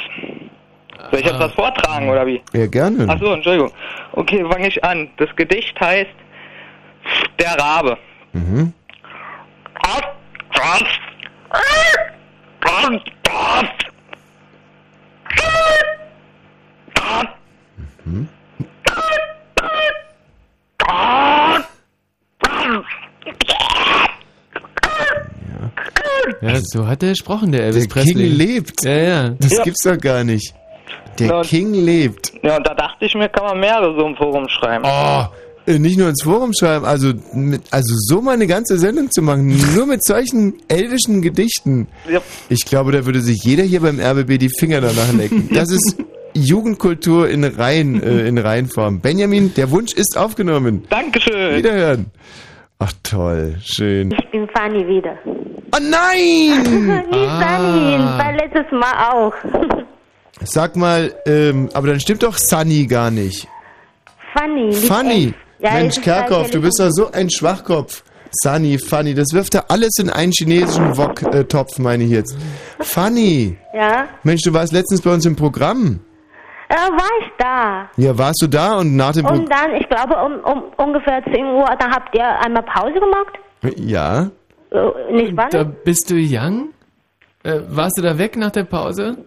Speaker 25: Soll ich jetzt was vortragen, oder wie?
Speaker 2: Ja, gerne.
Speaker 25: Ach so, Entschuldigung. Okay, fange ich an. Das Gedicht heißt Der Rabe.
Speaker 2: Mhm. Mhm.
Speaker 1: Ja, so hat er gesprochen, der Elvis
Speaker 2: Der
Speaker 1: Presley.
Speaker 2: King lebt.
Speaker 1: Ja, ja.
Speaker 2: Das
Speaker 17: Ja.
Speaker 2: gibt's doch gar nicht. Der
Speaker 17: Ja.
Speaker 2: King lebt.
Speaker 17: Ja, und da dachte ich mir, kann man mehrere so im Forum schreiben.
Speaker 2: Oh, äh, nicht nur ins Forum schreiben, also, mit, also so mal eine ganze Sendung zu machen, nur mit solchen elvischen Gedichten.
Speaker 17: Ja.
Speaker 2: Ich glaube, da würde sich jeder hier beim RBB die Finger danach lecken. Das ist Jugendkultur in Reihen, äh, in Reihenform. Benjamin, der Wunsch ist aufgenommen.
Speaker 17: Dankeschön.
Speaker 2: Wiederhören. Ach toll, schön.
Speaker 26: Ich bin Fanny wieder.
Speaker 2: Oh nein!
Speaker 26: Nicht
Speaker 2: Ah.
Speaker 26: weil letztes Mal auch.
Speaker 2: Sag mal, ähm, aber dann stimmt doch Sunny gar nicht. Funny.
Speaker 26: F. Ja,
Speaker 2: Mensch, Kerkhoff, du bist doch so ein Schwachkopf. Sunny, Funny, das wirft er alles in einen chinesischen Wok-Topf, meine ich jetzt. Funny.
Speaker 26: Ja,
Speaker 2: Mensch, du warst letztens bei uns im Programm.
Speaker 26: Äh, war ich da.
Speaker 2: Ja, warst du da und nach dem
Speaker 26: Und dann, ich glaube, um, um ungefähr 10 Uhr, da habt ihr einmal Pause gemacht.
Speaker 2: Ja.
Speaker 26: Äh, nicht wann?
Speaker 1: Da bist du young? Äh, warst du da weg nach der Pause?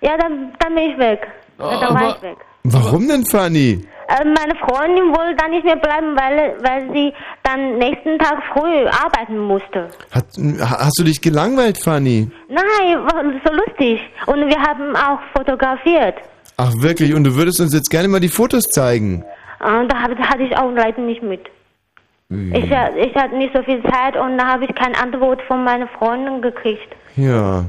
Speaker 26: Ja, dann, dann bin ich weg. Ja, dann war ich weg.
Speaker 2: Warum denn, Funny?
Speaker 26: Äh, meine Freundin wollte da nicht mehr bleiben, weil, weil sie dann nächsten Tag früh arbeiten musste.
Speaker 2: Hat, hast du dich gelangweilt, Funny?
Speaker 26: Nein, war so lustig. Und wir haben auch fotografiert.
Speaker 2: Ach wirklich, und du würdest uns jetzt gerne mal die Fotos zeigen?
Speaker 26: Und da hab- hatte ich auch leider nicht mit. Ich, ha- ich hatte nicht so viel Zeit und da habe ich keine Antwort von meiner Freundin gekriegt.
Speaker 2: Ja.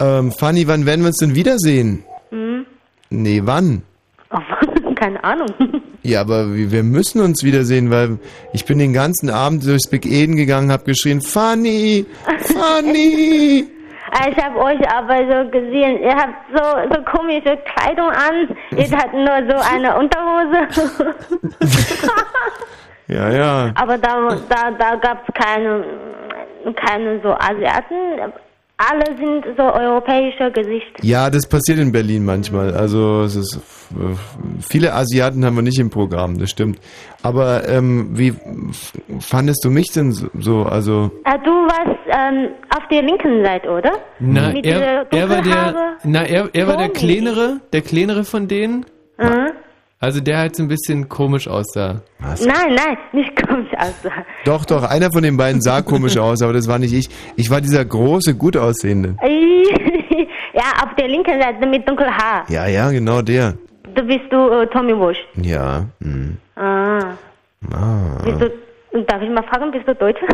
Speaker 2: Ähm, Fanny, wann werden wir uns denn wiedersehen?
Speaker 26: Hm?
Speaker 2: Nee, wann?
Speaker 26: keine Ahnung.
Speaker 2: Ja, aber wir müssen uns wiedersehen, weil ich bin den ganzen Abend durchs Big Eden gegangen, hab geschrien, Fanny, Fanny.
Speaker 26: Ich habe euch aber so gesehen, ihr habt so, so komische Kleidung an, ihr habt nur so eine Unterhose.
Speaker 2: Ja, ja.
Speaker 26: aber da, da, da gab es keine, keine so Asiaten. Alle sind so europäische Gesichter.
Speaker 2: Ja, das passiert in Berlin manchmal. Also es ist äh, viele Asiaten haben wir nicht im Programm, das stimmt. Aber ähm, wie fandest du mich denn so- so? Also
Speaker 26: Äh, du warst ähm, auf der linken Seite, oder?
Speaker 1: Na, er, er war der, na, er, er war der kleinere, der kleinere von denen.
Speaker 26: Mhm.
Speaker 1: Also der halt so ein bisschen komisch aussah.
Speaker 26: Nein, nein, nicht komisch aussah.
Speaker 2: doch, doch, einer von den beiden sah komisch aus, aber das war nicht ich. Ich war dieser große, gut aussehende.
Speaker 26: ja, auf der linken Seite mit dunkelem Haar.
Speaker 2: Ja, ja, genau der.
Speaker 26: Du bist du äh, Tommy Walsh.
Speaker 2: Ja. Hm.
Speaker 26: Ah.
Speaker 2: Ah.
Speaker 26: Du, darf ich mal fragen, bist du Deutscher?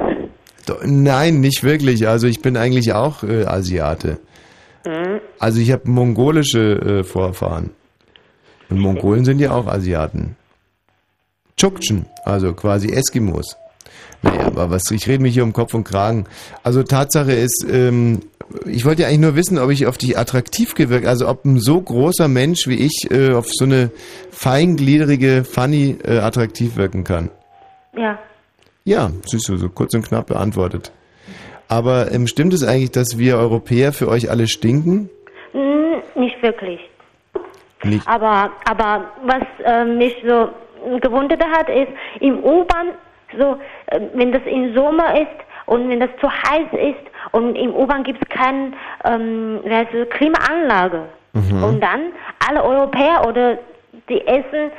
Speaker 2: Do- Nein, nicht wirklich. Also ich bin eigentlich auch äh, Asiate.
Speaker 26: Mhm.
Speaker 2: Also ich habe mongolische äh, Vorfahren. Und Mongolen sind ja auch Asiaten. Tschuktschen, also quasi Eskimos. Naja, aber was, ich rede mich hier um Kopf und Kragen. Also Tatsache ist, ähm, ich wollte ja eigentlich nur wissen, ob ich auf dich attraktiv gewirkt, also ob ein so großer Mensch wie ich äh, auf so eine feingliedrige Fanny äh, attraktiv wirken kann.
Speaker 26: Ja.
Speaker 2: Ja, siehst du, so kurz und knapp beantwortet. Aber ähm, stimmt es eigentlich, dass wir Europäer für euch alle stinken?
Speaker 26: Hm, nicht wirklich.
Speaker 2: Nicht.
Speaker 26: Aber, aber was äh, mich so gewundert hat, ist im U-Bahn, so, äh, wenn das im Sommer ist und wenn das zu heiß ist und im U-Bahn gibt es keine ähm, Klimaanlage.
Speaker 2: Mhm.
Speaker 26: Und dann alle Europäer oder die essen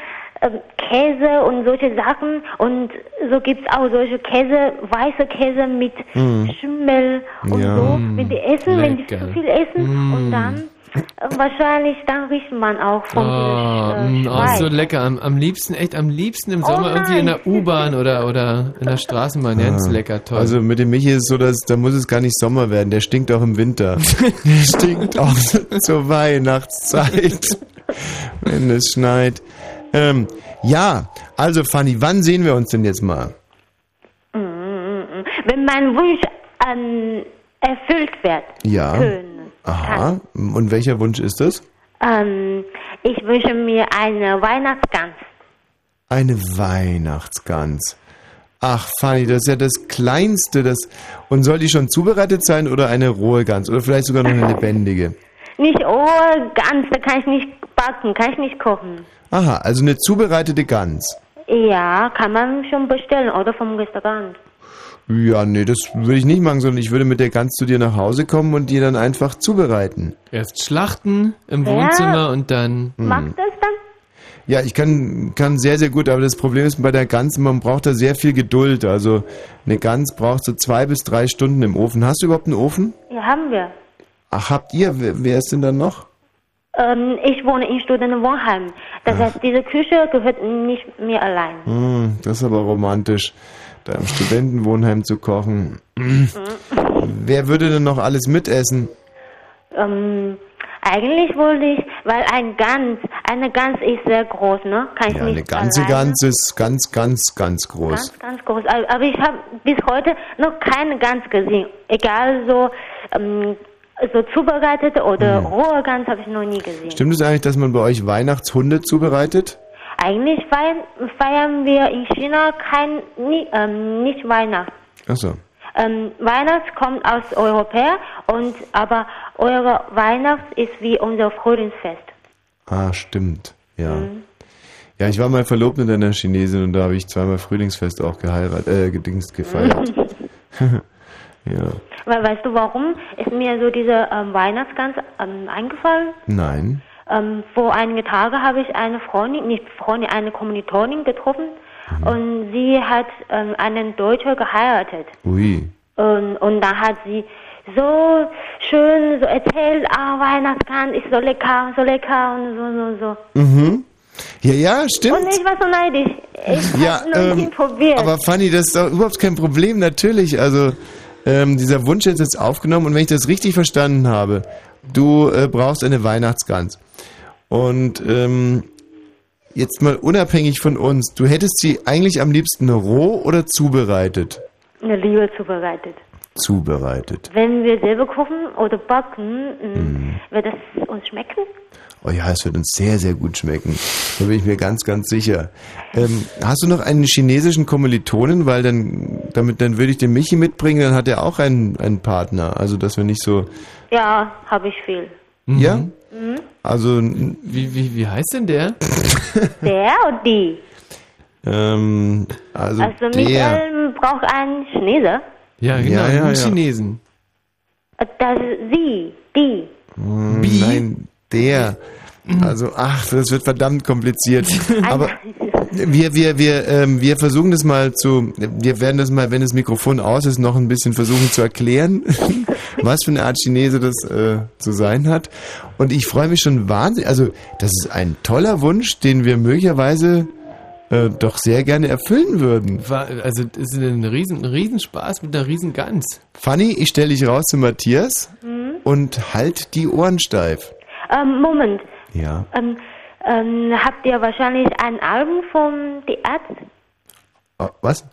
Speaker 26: ähm, Käse und solche Sachen und so gibt es auch solche Käse, weiße Käse mit
Speaker 2: Mhm.
Speaker 26: Schimmel und
Speaker 2: Ja.
Speaker 26: so. Wenn die essen, wenn die
Speaker 1: Lecker.
Speaker 26: zu viel essen
Speaker 1: Mm.
Speaker 26: und dann äh, wahrscheinlich dann riecht man auch vom
Speaker 1: Oh,
Speaker 26: äh,
Speaker 1: mm, oh, so lecker. Am, am liebsten, echt am liebsten im
Speaker 26: Oh
Speaker 1: Sommer irgendwie in der U-Bahn oder, oder in der Straßenbahn. Ganz
Speaker 2: Ah.
Speaker 1: lecker, toll.
Speaker 2: Also mit dem Michi ist es so, dass da muss es gar nicht Sommer werden, der stinkt auch im Winter. der stinkt auch zur Weihnachtszeit, wenn es schneit. Ähm, ja, also Fanny, wann sehen wir uns denn jetzt mal?
Speaker 26: Mm, mm, mm. Wenn mein Wunsch ähm, erfüllt wird
Speaker 2: Ja.
Speaker 26: können.
Speaker 2: Aha. Und welcher Wunsch ist das?
Speaker 26: Ähm, ich wünsche mir eine Weihnachtsgans.
Speaker 2: Eine Weihnachtsgans. Ach, Fanny, das ist ja das Kleinste. Das und soll die schon zubereitet sein oder eine rohe Gans? Oder vielleicht sogar noch eine lebendige?
Speaker 26: Nicht oh, Gans, da kann ich nicht backen, kann ich nicht kochen.
Speaker 2: Aha, also eine zubereitete Gans.
Speaker 26: Ja, kann man schon bestellen oder vom Restaurant.
Speaker 2: Ja, nee, das würde ich nicht machen, sondern ich würde mit der Gans zu dir nach Hause kommen und die dann einfach zubereiten.
Speaker 1: Erst schlachten im
Speaker 26: Ja.
Speaker 1: Wohnzimmer und dann.
Speaker 2: Hm.
Speaker 26: Macht das dann?
Speaker 2: Ja, ich kann, kann sehr, sehr gut, aber das Problem ist bei der Gans, man braucht da sehr viel Geduld. Also eine Gans braucht so zwei bis drei Stunden im Ofen. Hast du überhaupt einen Ofen?
Speaker 26: Ja, haben wir.
Speaker 2: Ach, habt ihr? Wer, wer ist denn dann noch?
Speaker 26: Ähm, ich wohne in Studentenwohnheim. Das heißt, diese Küche gehört nicht mir allein.
Speaker 2: Hm, das ist aber romantisch, da im Studentenwohnheim zu kochen. Wer würde denn noch alles mitessen?
Speaker 26: Ähm, eigentlich wollte ich, weil ein Gans, eine Gans ist sehr groß, ne? Kann ich
Speaker 2: Ja, eine
Speaker 26: nicht
Speaker 2: ganze
Speaker 26: alleine.
Speaker 2: Gans ist ganz, ganz, ganz groß.
Speaker 26: Ganz, ganz groß. Aber ich habe bis heute noch keine Gans gesehen. Egal so, ähm, so zubereitete oder
Speaker 2: Hm.
Speaker 26: rohe Gans habe ich noch nie gesehen.
Speaker 2: Stimmt es eigentlich, dass man bei euch Weihnachtshunde zubereitet?
Speaker 26: Eigentlich feiern, wir in China kein, ähm, nicht Weihnachten.
Speaker 2: Achso.
Speaker 26: Ähm, Weihnacht kommt aus Europäer und aber eure Weihnacht ist wie unser Frühlingsfest.
Speaker 2: Ah, stimmt. Ja.
Speaker 26: Mhm.
Speaker 2: Ja, ich war mal verlobt mit einer Chinesin und da habe ich zweimal Frühlingsfest auch geheiratet, äh, gedingst gefeiert. ja.
Speaker 26: Weil, weißt du warum? Ist mir so diese ähm, Weihnachtsgans ähm, eingefallen?
Speaker 2: Nein.
Speaker 26: Ähm, vor einigen Tagen habe ich eine Freundin, nicht Freundin, eine Kommilitonin getroffen und sie hat ähm, einen Deutscher geheiratet.
Speaker 2: Ui.
Speaker 26: Und, und da hat sie so schön so erzählt, ah, Weihnachtsgans ist so lecker, so lecker und so, so, so.
Speaker 2: Mhm. Ja, ja, stimmt.
Speaker 26: Und ich war so neidisch. Ich
Speaker 2: Ja, ähm,
Speaker 26: probiert.
Speaker 2: aber Fanny, das ist doch überhaupt kein Problem, natürlich. Also, ähm, dieser Wunsch ist jetzt aufgenommen und wenn ich das richtig verstanden habe, du äh, brauchst eine Weihnachtsgans. Und ähm, jetzt mal unabhängig von uns, du hättest sie eigentlich am liebsten roh oder zubereitet?
Speaker 26: Eine Liebe zubereitet.
Speaker 2: Zubereitet.
Speaker 26: Wenn wir selber kochen oder backen,
Speaker 2: Mhm.
Speaker 26: mm, wird das uns schmecken?
Speaker 2: Oh ja, es wird uns sehr, sehr gut schmecken. Da bin ich mir ganz, ganz sicher. Ähm, hast du noch einen chinesischen Kommilitonen? Weil dann, damit, dann würde ich den Michi mitbringen, dann hat er auch einen, einen Partner. Also, dass wir nicht so,
Speaker 26: Ja, habe ich viel.
Speaker 2: ja?
Speaker 26: Mhm.
Speaker 2: Also, n-
Speaker 1: Wie, wie, wie heißt denn der?
Speaker 26: Der und die.
Speaker 2: ähm, also,
Speaker 26: Also. Michael braucht einen Chinese.
Speaker 1: Ja, genau,
Speaker 2: Ja, ja,
Speaker 1: einen
Speaker 2: ja.
Speaker 1: Chinesen.
Speaker 26: Das ist sie, die.
Speaker 2: Hm, Nein, der. Also, ach, das wird verdammt kompliziert. Aber wir, wir, wir, ähm, wir versuchen das mal zu, wir werden das mal, wenn das Mikrofon aus ist, noch ein bisschen versuchen zu erklären, was für eine Art Chinese das äh, zu sein hat. Und ich freue mich schon wahnsinnig, also das ist ein toller Wunsch, den wir möglicherweise äh, doch sehr gerne erfüllen würden.
Speaker 1: War, also, es ist ein riesen, ein Riesenspaß mit einer riesen Gans.
Speaker 2: Fanny, ich stelle dich raus zu Matthias
Speaker 26: Mhm.
Speaker 2: und halt die Ohren steif.
Speaker 26: Ähm, Moment.
Speaker 2: Ja.
Speaker 26: Ähm, ähm, habt ihr wahrscheinlich ein Album von Die Ärzte?
Speaker 2: Oh, was?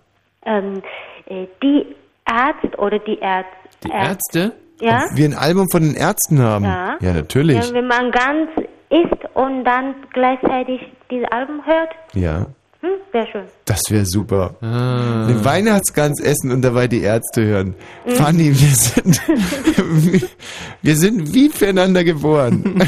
Speaker 26: Ähm, äh, die Arzt oder die Ärzte?
Speaker 2: Die
Speaker 1: Ärzte?
Speaker 26: Ja?
Speaker 2: Ob wir ein Album von den Ärzten haben?
Speaker 26: Ja.
Speaker 2: Ja, natürlich.
Speaker 26: Ja, wenn man ganz isst und dann gleichzeitig dieses Album hört,
Speaker 2: Ja,
Speaker 26: hm, wäre schön.
Speaker 2: das wäre super.
Speaker 1: Ah.
Speaker 2: Eine Weihnachtsgans essen und dabei die Ärzte hören.
Speaker 26: Mhm.
Speaker 2: Fanny, wir sind, wir sind wie füreinander geboren.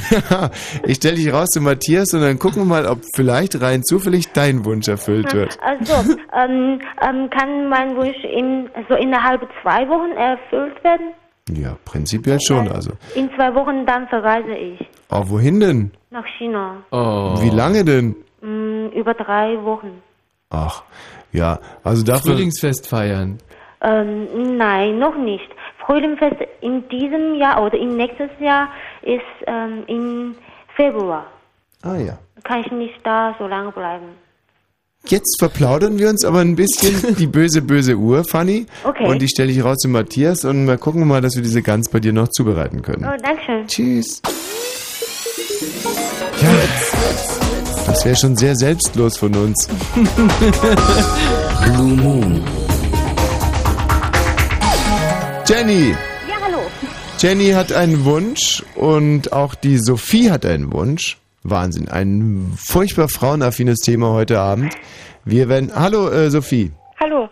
Speaker 2: ich stelle dich raus zu Matthias und dann gucken wir mal, ob vielleicht rein zufällig dein Wunsch erfüllt wird.
Speaker 26: Also, ähm, ähm, kann mein Wunsch in, so innerhalb zwei Wochen erfüllt werden?
Speaker 2: Ja, prinzipiell schon. Also,
Speaker 26: In zwei Wochen dann verreise ich
Speaker 2: oh, wohin denn?
Speaker 26: nach China.
Speaker 1: Oh.
Speaker 2: Wie lange denn?
Speaker 26: Mm, über drei Wochen.
Speaker 2: Ach, ja, also dafür.
Speaker 1: Frühlingsfest feiern.
Speaker 26: Ähm, nein, noch nicht. Frühlingsfest in diesem Jahr oder im nächsten Jahr ist ähm, im Februar.
Speaker 2: Ah ja.
Speaker 26: Kann ich nicht da so lange bleiben.
Speaker 2: Jetzt verplaudern wir uns aber ein bisschen die böse, böse Uhr, Fanny.
Speaker 26: Okay.
Speaker 2: Und ich stelle dich raus zu Matthias und mal gucken mal, dass wir diese Gans bei dir noch zubereiten können.
Speaker 26: Oh, danke schön.
Speaker 2: Tschüss. Das wäre schon sehr selbstlos von uns.
Speaker 27: Blue Moon.
Speaker 2: Jenny!
Speaker 26: Ja, hallo.
Speaker 2: Jenny hat einen Wunsch und auch die Sophie hat einen Wunsch. Wahnsinn, ein furchtbar frauenaffines Thema heute Abend. Wir werden. Hallo, äh, Sophie.
Speaker 18: Hallo.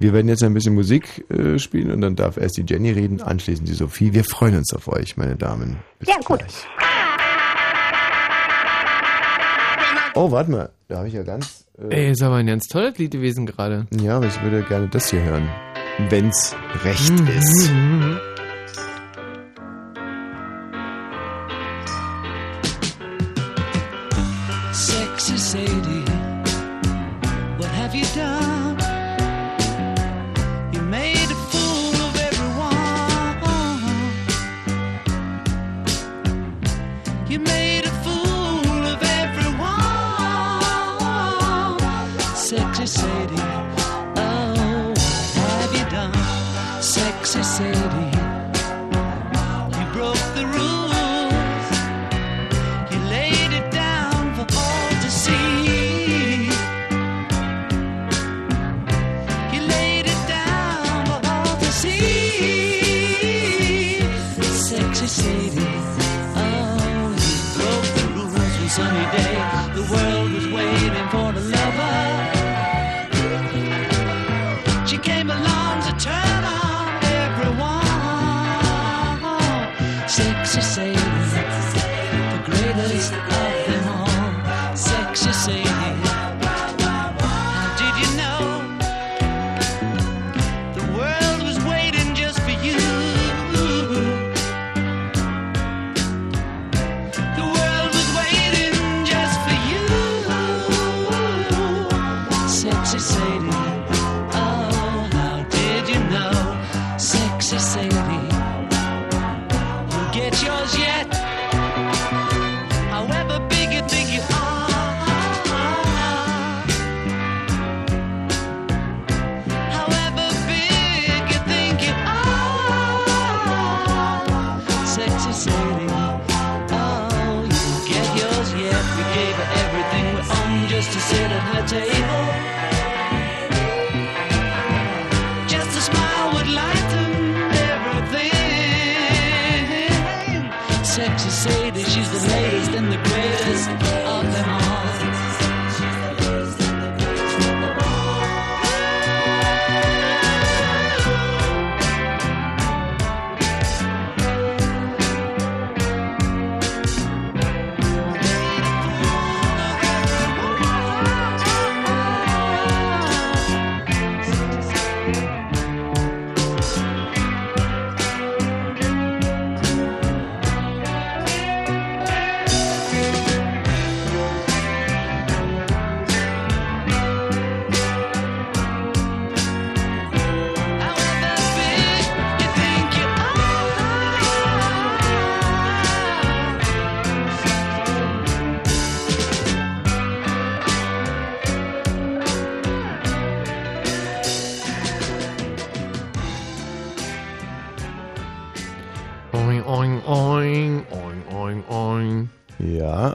Speaker 2: Wir werden jetzt ein bisschen Musik äh, spielen und dann darf erst die Jenny reden, anschließend die Sophie. Wir freuen uns auf euch, meine Damen. Bis
Speaker 18: ja, gut.
Speaker 2: Oh, warte mal, da habe ich ja ganz. Äh,
Speaker 1: Ey, ist aber ein ganz tolles Lied gewesen gerade.
Speaker 2: Ja, aber ich würde gerne das hier hören. Wenn's recht
Speaker 1: Mhm.
Speaker 2: ist.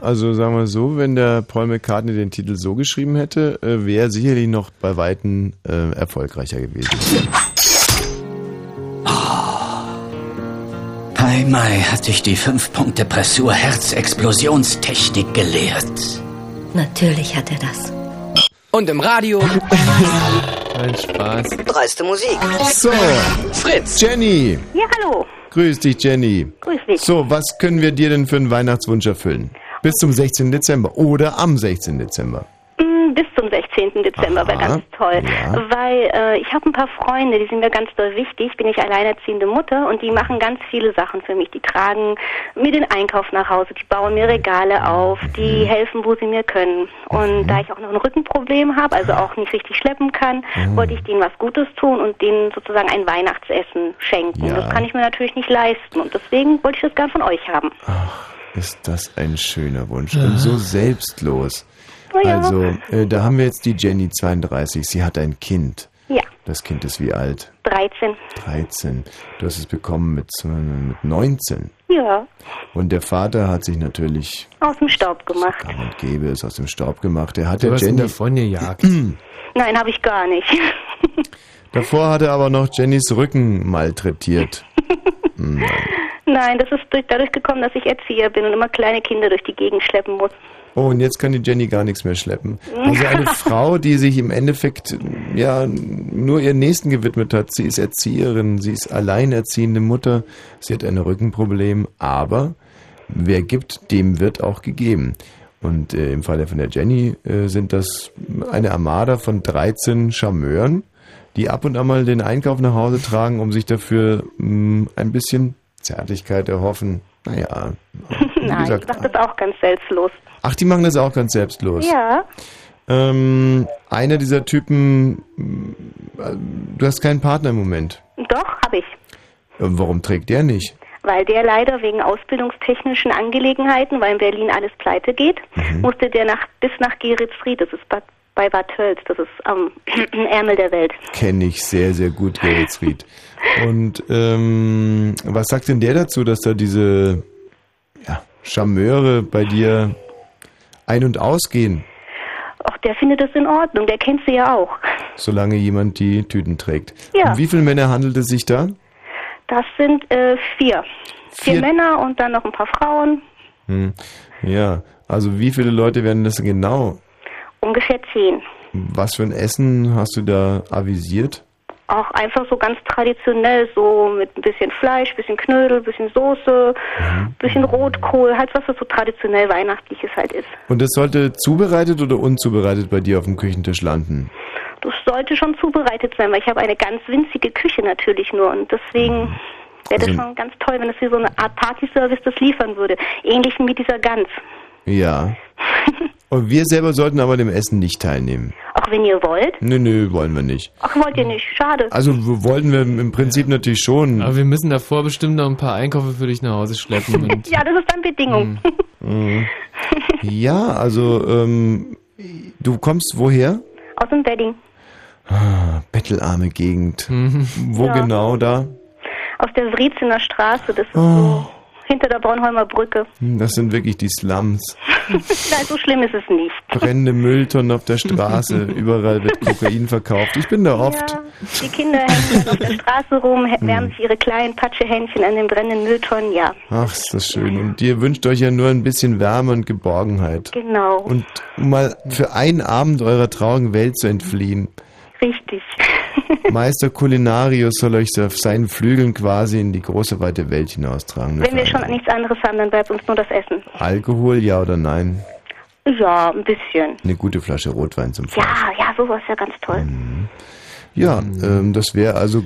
Speaker 2: Also sagen wir so, wenn der Paul McCartney den Titel so geschrieben hätte, äh, wäre er sicherlich noch bei Weitem äh, erfolgreicher gewesen.
Speaker 27: Pai Mai hat dich die 5-Punkte-Pressur Herzexplosionstechnik gelehrt.
Speaker 23: Natürlich hat er das.
Speaker 3: Und im Radio.
Speaker 2: Ein Spaß.
Speaker 3: Dreiste Musik.
Speaker 2: So,
Speaker 3: Fritz.
Speaker 2: Jenny.
Speaker 18: Ja, hallo.
Speaker 2: Grüß dich, Jenny.
Speaker 18: Grüß dich.
Speaker 2: So, was können wir dir denn für einen Weihnachtswunsch erfüllen? Bis zum 16. Dezember oder am 16. Dezember.
Speaker 18: Mm, Bis zum 16. Dezember wäre ganz toll. Weil äh, ich habe ein paar Freunde, die sind mir ganz doll wichtig. Bin ich alleinerziehende Mutter und die machen ganz viele Sachen für mich. Die tragen mir den Einkauf nach Hause, die bauen mir Regale auf, die helfen, wo sie mir können. Und da ich auch noch ein Rückenproblem habe, also auch nicht richtig schleppen kann, wollte ich denen was Gutes tun und denen sozusagen ein Weihnachtsessen schenken.
Speaker 2: Ja.
Speaker 18: Das kann ich mir natürlich nicht leisten und deswegen wollte ich das gern von euch haben.
Speaker 2: Ist das ein schöner Wunsch und so selbstlos.
Speaker 18: Ja.
Speaker 2: Also, äh, da haben wir jetzt die Jenny 32. Sie hat ein Kind.
Speaker 18: Ja,
Speaker 2: Das Kind ist wie alt?
Speaker 18: 13.
Speaker 2: 13. Du hast es bekommen mit, mit 19.
Speaker 18: Ja,
Speaker 2: Und der Vater hat sich natürlich,
Speaker 18: aus dem Staub gemacht.
Speaker 2: gang und gäbe es aus dem Staub gemacht. Er hat
Speaker 1: Du
Speaker 2: der
Speaker 1: hast
Speaker 2: Jenny,
Speaker 1: davon gejagt.
Speaker 18: Nein, habe ich gar nicht.
Speaker 2: davor hat er aber noch Jennys Rücken malträtiert. Hm,
Speaker 18: Nein, das ist durch, dadurch gekommen, dass ich Erzieher bin und immer kleine Kinder durch die Gegend schleppen muss.
Speaker 2: Oh, und jetzt kann die Jenny gar nichts mehr schleppen. Also eine Frau, die sich im Endeffekt ja nur ihren Nächsten gewidmet hat. Sie ist Erzieherin, sie ist alleinerziehende Mutter, sie hat ein Rückenproblem, aber wer gibt, dem wird auch gegeben. Und äh, im Falle von der Jenny äh, sind das eine Armada von 13 Charmeuren, die ab und an mal den Einkauf nach Hause tragen, um sich dafür mh, ein bisschen Zärtlichkeit erhoffen. Naja,
Speaker 18: Nein, ich mache das auch ganz selbstlos.
Speaker 2: ach, die machen das auch ganz selbstlos.
Speaker 18: Ja,
Speaker 2: Ähm, einer dieser Typen, äh, du hast keinen Partner im Moment.
Speaker 18: doch, habe ich.
Speaker 2: Äh, Warum trägt der nicht?
Speaker 18: Weil der leider wegen ausbildungstechnischen Angelegenheiten, weil in Berlin alles pleite geht,
Speaker 2: Mhm.
Speaker 18: musste der nach, bis nach Geritzried, das ist Bad, bei Bad Tölz, das ist am Ärmel der Welt.
Speaker 2: Kenne ich sehr, sehr gut, Geretsried. Und ähm, was sagt denn der dazu, dass da diese ja, Charmeure bei dir ein- und ausgehen,
Speaker 18: Auch der findet es in Ordnung, der kennt sie ja auch.
Speaker 2: solange jemand die Tüten trägt?
Speaker 18: Ja.
Speaker 2: Um wie viele Männer handelt es sich da?
Speaker 18: Das sind äh, vier. vier.
Speaker 2: Vier-
Speaker 18: Männer und dann noch ein paar Frauen,
Speaker 2: Hm. Ja, also wie viele Leute werden das genau?
Speaker 18: Ungefähr zehn.
Speaker 2: Was für ein Essen hast du da avisiert?
Speaker 18: Auch einfach so ganz traditionell, so mit ein bisschen Fleisch, bisschen Knödel, bisschen Soße, bisschen Rotkohl, halt was das so traditionell Weihnachtliches halt ist.
Speaker 2: Und das sollte zubereitet oder unzubereitet bei dir auf dem Küchentisch landen?
Speaker 18: Das sollte schon zubereitet sein, weil ich habe eine ganz winzige Küche natürlich nur und deswegen wäre das
Speaker 2: Also-
Speaker 18: schon ganz toll, wenn es hier so eine Art Partyservice das liefern würde. Ähnlich wie dieser Gans.
Speaker 2: Ja. Und wir selber sollten aber dem Essen nicht teilnehmen.
Speaker 18: Auch wenn ihr wollt.
Speaker 2: Nö, nö, wollen wir nicht.
Speaker 18: Ach, wollt ihr nicht. Schade.
Speaker 2: Also wollten wir im Prinzip natürlich schon.
Speaker 1: Aber wir müssen davor bestimmt noch ein paar Einkäufe für dich nach Hause schleppen. Und
Speaker 18: ja, das ist dann Bedingung.
Speaker 2: Mhm. Ja, also ähm, du kommst woher?
Speaker 18: Aus dem Wedding.
Speaker 2: Ah, bettelarme Gegend. Wo
Speaker 18: Ja.
Speaker 2: genau da?
Speaker 18: Aus der Wriezener Straße. Das ist
Speaker 2: Oh.
Speaker 18: so hinter der Bornholmer Brücke.
Speaker 2: Hm, Das sind wirklich die Slums.
Speaker 18: Nein, so schlimm ist es nicht.
Speaker 2: Brennende Mülltonnen auf der Straße, überall wird Kokain verkauft. Ich bin da oft.
Speaker 18: Ja, die Kinder hängen dann auf der Straße rum,
Speaker 2: Hm.
Speaker 18: wärmen sich ihre kleinen Patschehändchen an den brennenden Mülltonnen. Ja,
Speaker 2: Ach, ist das schön. Und ihr wünscht euch ja nur ein bisschen Wärme und Geborgenheit.
Speaker 18: genau.
Speaker 2: Und um mal für einen Abend eurer traurigen Welt zu entfliehen.
Speaker 18: Richtig.
Speaker 2: Meister Culinarius soll euch auf seinen Flügeln quasi in die große weite Welt hinaustragen.
Speaker 18: Wenn wir schon nichts anderes haben, dann bleibt uns nur das Essen.
Speaker 2: Alkohol, ja oder nein?
Speaker 18: Ja, ein bisschen.
Speaker 2: Eine gute Flasche Rotwein zum Fleisch.
Speaker 18: Ja, ja, sowas ist ja ganz toll.
Speaker 2: Ja, ähm, das wäre also.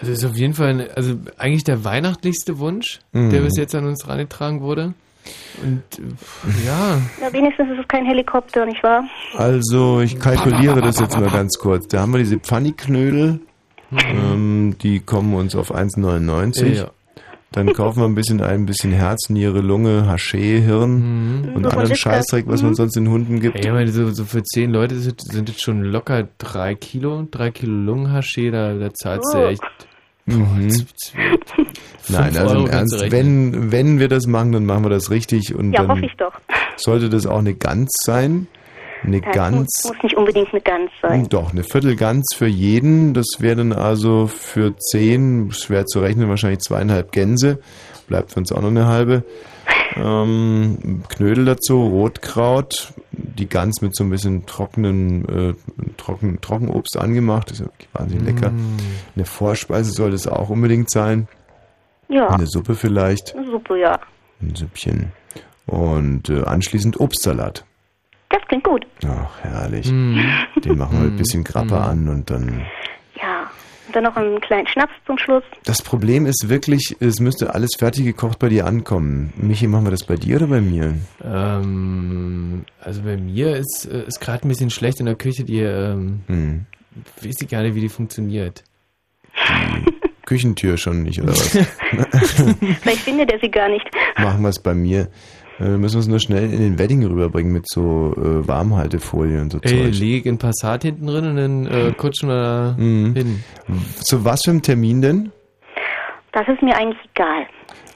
Speaker 1: Das ist auf jeden Fall, ein- also eigentlich der weihnachtlichste Wunsch,
Speaker 2: Mhm.
Speaker 1: der bis jetzt an uns herangetragen wurde. Und äh, ja,
Speaker 18: Ja, wenigstens ist es kein Helikopter, nicht wahr?
Speaker 2: Also, ich kalkuliere das jetzt mal ganz kurz. Da haben wir diese Pfanniknödel. Ähm, die kommen uns auf 1,99.
Speaker 1: Ja.
Speaker 2: Dann kaufen wir ein bisschen ein, ein bisschen Herz, Niere, Lunge, Haché, Hirn
Speaker 1: Mhm.
Speaker 2: und
Speaker 1: So
Speaker 2: anderen Scheißdreck, was man sonst den Hunden gibt.
Speaker 1: Ey, ich meine, so, so für zehn Leute sind, sind das schon locker drei Kilo, drei Kilo Lungenhaschee, da, da zahlst du
Speaker 18: Oh.
Speaker 1: echt.
Speaker 2: Mhm. Nein, also im Ernst, wenn, wenn wir das machen, dann machen wir das richtig und
Speaker 18: Ja,
Speaker 2: dann
Speaker 18: hoffe ich doch.
Speaker 2: sollte das auch eine Gans sein. Eine
Speaker 18: Ja,
Speaker 2: Gans.
Speaker 18: Muss, muss nicht unbedingt eine Gans sein.
Speaker 2: Doch, eine Viertelgans für jeden. Das wäre dann also für zehn, schwer zu rechnen, wahrscheinlich zweieinhalb Gänse. Bleibt für uns auch noch eine halbe. Ähm, Knödel dazu, Rotkraut, die Gans mit so ein bisschen trockenen, äh, trocken, Trockenobst angemacht. Das ist wahnsinnig lecker.
Speaker 1: Mm.
Speaker 2: Eine Vorspeise soll das auch unbedingt sein.
Speaker 18: Ja,
Speaker 2: Eine Suppe vielleicht,
Speaker 18: eine Suppe, ja.
Speaker 2: ein Süppchen. Und äh, anschließend Obstsalat.
Speaker 18: Das klingt gut.
Speaker 2: Ach, herrlich.
Speaker 1: Mm.
Speaker 2: Den machen wir mit ein bisschen Grappa an und dann
Speaker 18: Ja. Dann noch einen kleinen Schnaps zum Schluss.
Speaker 2: Das Problem ist wirklich, es müsste alles fertig gekocht bei dir ankommen. Michi, machen wir das bei dir oder bei mir?
Speaker 1: Ähm, also bei mir ist, äh, ist gerade ein bisschen schlecht in der Küche, die, ähm,
Speaker 2: Hm.
Speaker 1: weiß ich gar nicht, wie die funktioniert.
Speaker 2: Küchentür schon nicht, oder was?
Speaker 18: Vielleicht findet er sie gar nicht.
Speaker 2: machen wir es bei mir. Äh, Wir müssen uns nur schnell in den Wedding rüberbringen mit so äh, Warmhaltefolie und so
Speaker 1: Ey,
Speaker 2: Zeug.
Speaker 1: leg in Passat hinten drin und dann äh, kutschen wir da
Speaker 2: Mhm.
Speaker 1: hin.
Speaker 2: Zu was für einem Termin denn?
Speaker 18: Das ist mir eigentlich egal.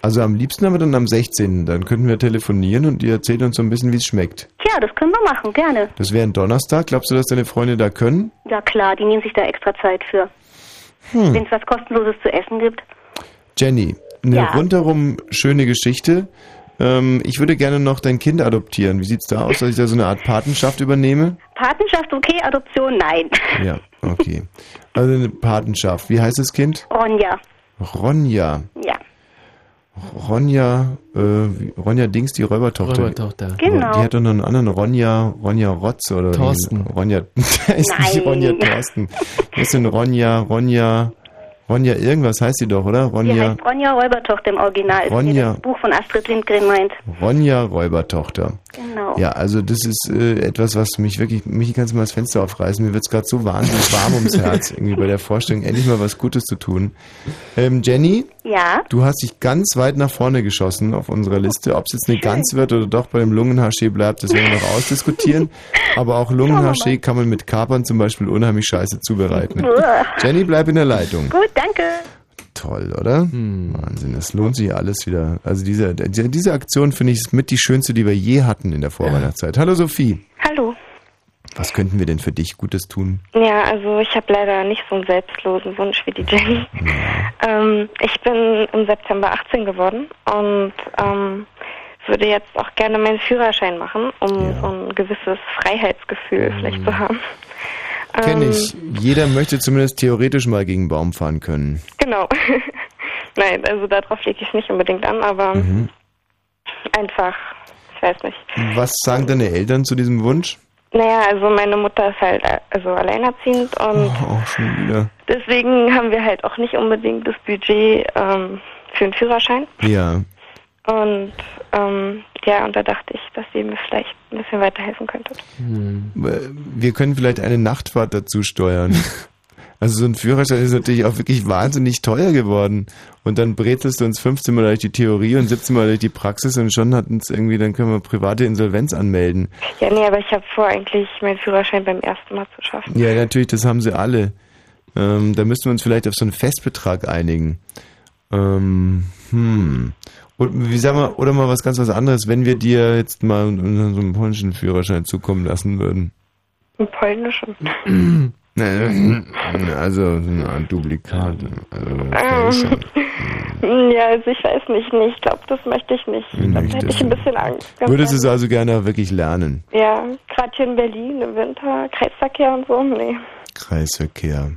Speaker 2: Also am liebsten aber dann am 16. Dann könnten wir telefonieren und ihr erzählt uns so ein bisschen, wie es schmeckt.
Speaker 18: Tja, das können wir machen, gerne.
Speaker 2: Das wäre ein Donnerstag. Glaubst du, dass deine Freunde da können?
Speaker 18: Ja klar, die nehmen sich da extra Zeit für.
Speaker 2: Hm.
Speaker 18: Wenn es was kostenloses zu essen gibt.
Speaker 2: Jenny, eine
Speaker 18: Ja.
Speaker 2: rundherum schöne Geschichte. Ähm, ich würde gerne noch dein Kind adoptieren. Wie sieht's da aus, dass ich da so eine Art Patenschaft übernehme?
Speaker 18: Patenschaft okay, Adoption nein.
Speaker 2: Ja, okay. Also eine Patenschaft. Wie heißt das Kind?
Speaker 18: Ronja.
Speaker 2: Ronja.
Speaker 18: Ja.
Speaker 2: Ronja, äh, Ronja Dings, die Räubertochter.
Speaker 1: Räubertochter.
Speaker 18: Genau.
Speaker 2: Die hat doch noch einen anderen Ronja, Ronja Rotz oder
Speaker 1: Thorsten.
Speaker 2: Ronja, da ist nicht
Speaker 18: Nein.
Speaker 2: Ronja Thorsten. Das ist denn Ronja, Ronja Ronja irgendwas heißt sie doch, oder?
Speaker 18: Die
Speaker 2: Ronja,
Speaker 18: heißt Ronja Räubertochter im Original.
Speaker 2: Ronja.
Speaker 18: das Buch von Astrid Lindgren meint.
Speaker 2: Ronja Räubertochter.
Speaker 18: Genau.
Speaker 2: Ja, also das ist äh, etwas, was mich wirklich, mich kannst du mal das Fenster aufreißen. Mir wird's gerade so wahnsinnig warm ums Herz, irgendwie bei der Vorstellung, endlich mal was Gutes zu tun. Ähm, Jenny,
Speaker 18: Ja.
Speaker 2: du hast dich ganz weit nach vorne geschossen auf unserer Liste. Ob es jetzt eine Gans wird oder doch bei dem Lungenhaché bleibt, das werden wir noch ausdiskutieren. Aber auch Lungenhaché kann man mit Kapern zum Beispiel unheimlich scheiße zubereiten. Jenny, bleib in der Leitung.
Speaker 18: Gut, danke.
Speaker 2: Toll, oder? Wahnsinn, es lohnt sich alles wieder. Also diese, diese Aktion finde ich ist mit die schönste, die wir je hatten in der Vorweihnachtszeit. Hallo Sophie,
Speaker 28: Hallo.
Speaker 2: was könnten wir denn für dich Gutes tun?
Speaker 28: Ja, also ich habe leider nicht so einen selbstlosen Wunsch wie die Jenny. Ähm, ich bin im September 18 geworden und ähm, würde jetzt auch gerne meinen Führerschein machen, um so ein gewisses Freiheitsgefühl vielleicht zu haben.
Speaker 2: Kenn
Speaker 28: Ähm,
Speaker 2: ich. Jeder möchte zumindest theoretisch mal gegen einen Baum fahren können.
Speaker 28: Genau. Nein, also darauf lege ich nicht unbedingt an, aber
Speaker 2: Mhm.
Speaker 28: einfach, ich weiß nicht.
Speaker 2: Was sagen deine Eltern zu diesem Wunsch?
Speaker 28: Naja, also meine Mutter ist halt also alleinerziehend und
Speaker 2: wieder.
Speaker 28: deswegen haben wir halt auch nicht unbedingt das Budget ähm, für einen Führerschein.
Speaker 2: Ja.
Speaker 28: Und ähm, ja, und da dachte ich, dass sie mir vielleicht ein bisschen weiterhelfen könnte.
Speaker 2: Wir können vielleicht eine Nachtfahrt dazu steuern. Also so ein Führerschein ist natürlich auch wirklich wahnsinnig teuer geworden. Und dann brezelst du uns 15 Mal durch die Theorie und 17 Mal durch die Praxis und schon hat uns irgendwie, dann können wir private Insolvenz anmelden.
Speaker 28: Ja, nee, aber ich habe vor, eigentlich meinen Führerschein beim ersten Mal zu schaffen.
Speaker 2: Ja, natürlich, das haben sie alle. Ähm, da müssten wir uns vielleicht auf so einen Festbetrag einigen. Ähm, hm. Und wie sagen wir, oder mal was ganz was anderes, wenn wir dir jetzt mal unseren so einen polnischen Führerschein zukommen lassen würden.
Speaker 28: Im Polnischen.
Speaker 2: Also ein Duplikat. Also.
Speaker 28: Ähm, ja, also ich weiß nicht, nee, ich glaube, das möchte ich nicht. Da hätte ich ein bisschen Angst.
Speaker 2: Würdest du es also gerne wirklich lernen?
Speaker 28: Ja, gerade hier in Berlin im Winter, Kreisverkehr und so, nee.
Speaker 2: Kreisverkehr.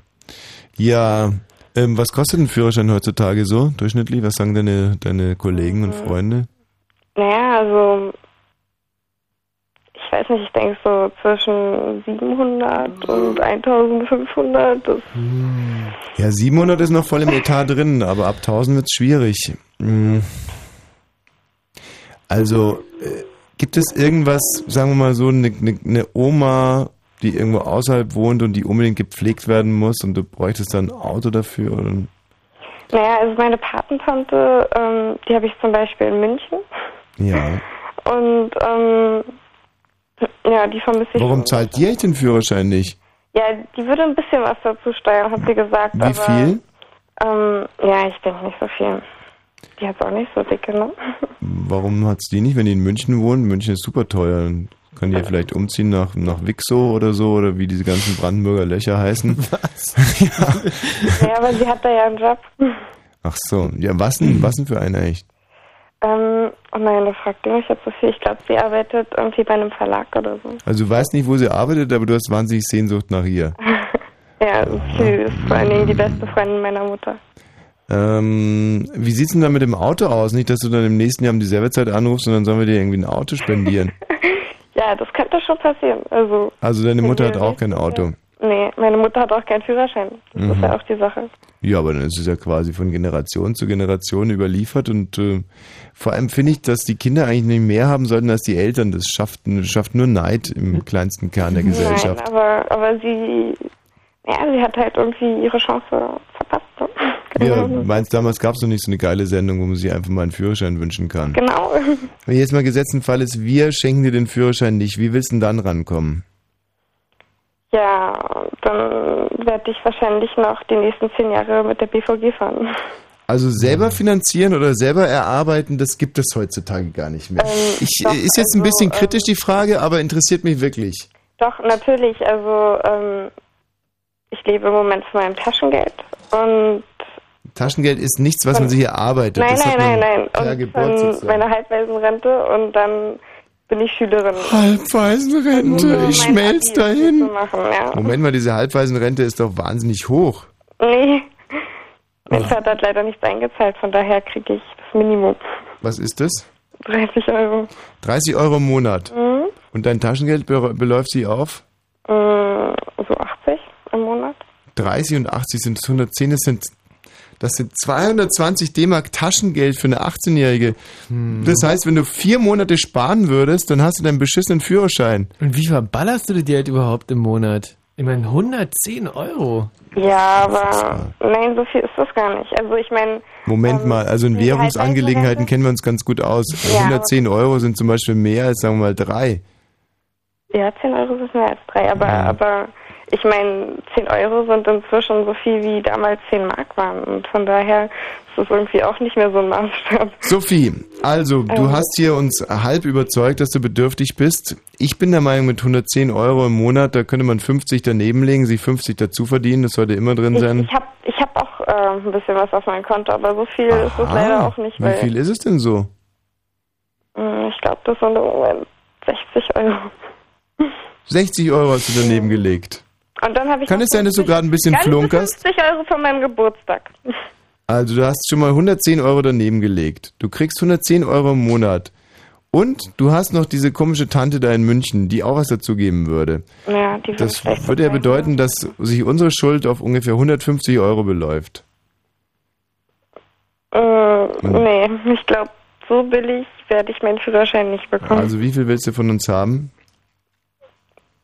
Speaker 2: Ja, ähm, was kostet ein Führerschein heutzutage so durchschnittlich? Was sagen deine, deine Kollegen und Freunde?
Speaker 28: Naja, also ich weiß nicht, ich denke so zwischen 700 und 1500. Das,
Speaker 2: Ja, 700 ist noch voll im Etat drin, aber ab 1000 wird's schwierig. Hm. Also, äh, gibt es irgendwas, sagen wir mal so, eine ne, ne Oma, die irgendwo außerhalb wohnt und die unbedingt gepflegt werden muss und du bräuchtest dann ein Auto dafür? Oder?
Speaker 28: naja, also meine Patentante, ähm, die habe ich zum Beispiel in München.
Speaker 2: Ja.
Speaker 28: Und ähm, ja, die vermisse ich.
Speaker 2: Warum zahlt die eigentlich den Führerschein nicht?
Speaker 28: Ja, die würde ein bisschen was dazu steuern, hat sie gesagt.
Speaker 2: Wie
Speaker 28: aber,
Speaker 2: viel?
Speaker 28: Ähm, ja, ich denke nicht so viel. Die hat auch nicht so dicke, ne?
Speaker 2: Warum hat's die nicht, wenn die in München wohnt? München ist super teuer. Dann Kann die ja vielleicht umziehen nach, nach Wixo oder so, oder wie diese ganzen Brandenburger Löcher heißen. Was?
Speaker 28: Ja, aber sie hat da ja einen Job.
Speaker 2: Ach so. Ja, was denn, was denn für einer echt?
Speaker 28: Ähm, oh nein, das fragt ihr mich jetzt so viel. Ich glaube, sie arbeitet irgendwie bei einem Verlag oder so.
Speaker 2: Also du weißt nicht, wo sie arbeitet, aber du hast wahnsinnig Sehnsucht nach ihr.
Speaker 28: Ja, sie ist vor allen Dingen die beste Freundin meiner Mutter.
Speaker 2: Ähm, wie sieht's denn da mit dem Auto aus? Nicht, dass du dann im nächsten Jahr um dieselbe Zeit anrufst, sondern sollen wir dir irgendwie ein Auto spendieren?
Speaker 28: Ja, das könnte schon passieren. Also,
Speaker 2: Also deine Mutter hat auch kein Auto.
Speaker 28: nee, meine Mutter hat auch keinen Führerschein. Das ist
Speaker 2: Mhm.
Speaker 28: ja auch die Sache.
Speaker 2: Ja, aber dann ist es ja quasi von Generation zu Generation überliefert und äh, vor allem finde ich, dass die Kinder eigentlich nicht mehr haben sollten als die Eltern. Das schafft, das schafft nur Neid im kleinsten Kern der Gesellschaft.
Speaker 28: Nein, aber, aber sie, ja, sie hat halt irgendwie ihre Chance verpasst. Ne?
Speaker 2: Ja, meinst damals gab es noch nicht so eine geile Sendung, wo man sich einfach mal einen Führerschein wünschen kann.
Speaker 28: Genau.
Speaker 2: Wenn jetzt mal gesetzt ein Fall ist, wir schenken dir den Führerschein nicht, wie willst du denn dann rankommen?
Speaker 28: Ja, dann werde ich wahrscheinlich noch die nächsten zehn Jahre mit der BVG fahren.
Speaker 2: Also selber finanzieren oder selber erarbeiten, das gibt es heutzutage gar nicht mehr.
Speaker 28: Ähm,
Speaker 2: ich,
Speaker 28: doch,
Speaker 2: ist jetzt ein
Speaker 28: also,
Speaker 2: bisschen kritisch die Frage, aber interessiert mich wirklich.
Speaker 28: Doch, natürlich. Also, ähm, ich lebe im Moment von meinem Taschengeld und
Speaker 2: Taschengeld ist nichts, was man sich erarbeitet.
Speaker 28: nein,
Speaker 2: das
Speaker 28: nein, nein, nein. Und
Speaker 2: Geburt
Speaker 28: meine Halbwaisenrente und dann bin ich Schülerin.
Speaker 2: Halbwaisenrente,
Speaker 28: Um
Speaker 2: ich
Speaker 28: mein
Speaker 2: schmelz
Speaker 28: Abi
Speaker 2: dahin.
Speaker 28: machen, ja.
Speaker 2: Moment mal, diese Halbwaisenrente ist doch wahnsinnig hoch.
Speaker 28: Nee. Mein
Speaker 2: Oh.
Speaker 28: Vater hat leider nichts eingezahlt, von daher kriege ich das Minimum.
Speaker 2: Was ist das?
Speaker 28: 30 Euro.
Speaker 2: 30 Euro im Monat.
Speaker 28: Mhm.
Speaker 2: Und dein Taschengeld be- beläuft sich auf?
Speaker 28: Mm, So 80 im Monat.
Speaker 2: 30 und 80 sind es 110, das sind Das sind 220 D-Mark Taschengeld für eine 18-Jährige. Das heißt, wenn du vier Monate sparen würdest, dann hast du deinen beschissenen Führerschein.
Speaker 1: Und wie verballerst du dir die halt überhaupt im Monat? Ich meine, 110 Euro.
Speaker 28: Ja, aber nein, so viel ist das gar nicht. Also ich meine,
Speaker 2: Moment mal, also in Währungsangelegenheiten kennen wir uns ganz gut aus.
Speaker 28: Ja,
Speaker 2: 110 Euro sind zum Beispiel mehr als, sagen wir mal, drei.
Speaker 28: ja, 10 Euro sind mehr als drei, aber, aber ich meine, 10 Euro sind inzwischen so viel wie damals 10 Mark waren. Und von daher ist das irgendwie auch nicht mehr so ein Maßstab.
Speaker 2: Sophie, also du
Speaker 28: Ähm.
Speaker 2: hast hier uns halb überzeugt, dass du bedürftig bist. Ich bin der Meinung, mit 110 Euro im Monat, da könnte man 50 daneben legen, sich 50 dazu verdienen, das sollte immer drin
Speaker 28: Ich,
Speaker 2: sein.
Speaker 28: ich habe ich hab auch äh, ein bisschen was auf meinem Konto, aber so viel ist es leider auch nicht,
Speaker 2: Wie
Speaker 28: weil
Speaker 2: viel ist es denn so?
Speaker 28: mh, ich glaube, das sind im Moment 60 Euro.
Speaker 2: 60 Euro hast du daneben gelegt.
Speaker 28: Und dann habe ich
Speaker 2: Kann es sein, dass du
Speaker 28: 50
Speaker 2: gerade ein bisschen flunkerst?
Speaker 28: 50 Euro von meinem Geburtstag.
Speaker 2: Also du hast schon mal 110 Euro daneben gelegt. Du kriegst 110 Euro im Monat. Und du hast noch diese komische Tante da in München, die auch was dazu geben würde.
Speaker 28: Ja, die
Speaker 2: Das würde ja bedeuten, dass sich unsere Schuld auf ungefähr 150 Euro beläuft.
Speaker 28: Äh, nee, ich glaube, so billig werde ich meinen Führerschein nicht bekommen.
Speaker 2: Also wie viel willst du von uns haben?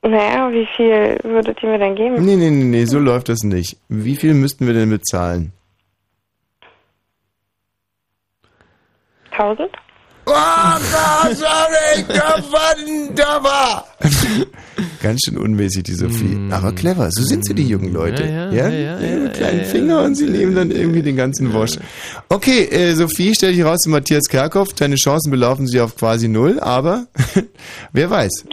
Speaker 28: Naja, wie viel würdet ihr mir denn geben?
Speaker 2: Nee, nee, nee, nee, so läuft das nicht. Wie viel müssten wir denn bezahlen?
Speaker 28: 1000?
Speaker 2: Oh Gott, sorry, war. Ganz schön unmäßig, die Sophie. Aber clever, so sind sie, die jungen Leute.
Speaker 1: Mm. Ja, ja, ja,
Speaker 2: Die haben
Speaker 1: ja,
Speaker 2: kleinen
Speaker 1: ja, ja.
Speaker 2: Finger und sie nehmen dann irgendwie den ganzen Wosch. Okay, äh, Sophie, stell dich raus zu Matthias Kerkhoff. Deine Chancen belaufen sich auf quasi null, aber wer weiß.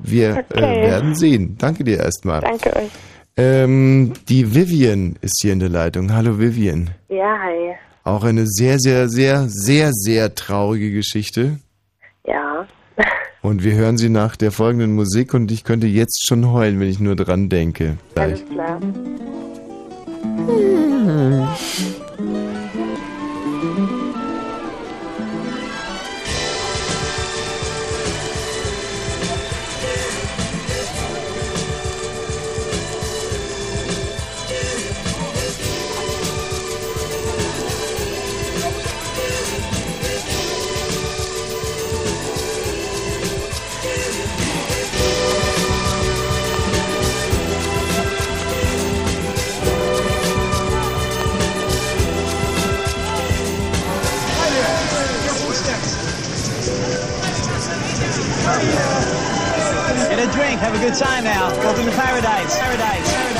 Speaker 2: Wir
Speaker 28: Okay.
Speaker 2: äh, werden sehen. Danke dir erstmal.
Speaker 28: Danke euch.
Speaker 2: Ähm, die Vivian ist hier in der Leitung. Hallo Vivian.
Speaker 29: Ja, hi.
Speaker 2: Auch eine sehr, sehr, sehr, sehr, sehr traurige Geschichte.
Speaker 29: Ja.
Speaker 2: Und wir hören sie nach der folgenden Musik und ich könnte jetzt schon heulen, wenn ich nur dran denke. Gleich.
Speaker 29: Alles klar.
Speaker 30: Get have a good time now. Welcome to paradise. Paradise. Paradise.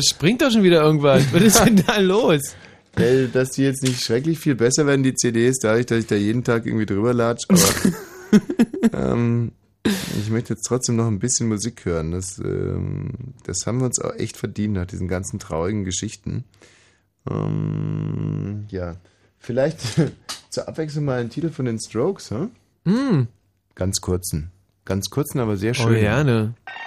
Speaker 1: Da springt doch schon wieder irgendwas. Was ist denn da los?
Speaker 2: Ey, dass die jetzt nicht schrecklich viel besser werden, die CDs, dadurch, dass ich da jeden Tag irgendwie drüber latsch, aber ähm, ich möchte jetzt trotzdem noch ein bisschen Musik hören. Das, ähm, das haben wir uns auch echt verdient nach diesen ganzen traurigen Geschichten. Ähm, ja, vielleicht zur Abwechslung mal ein Titel von den Strokes, hm?
Speaker 1: Hm.
Speaker 2: Ganz kurzen. Ganz kurzen, aber sehr
Speaker 1: Oh,
Speaker 2: schön.
Speaker 1: gerne.
Speaker 5: Can't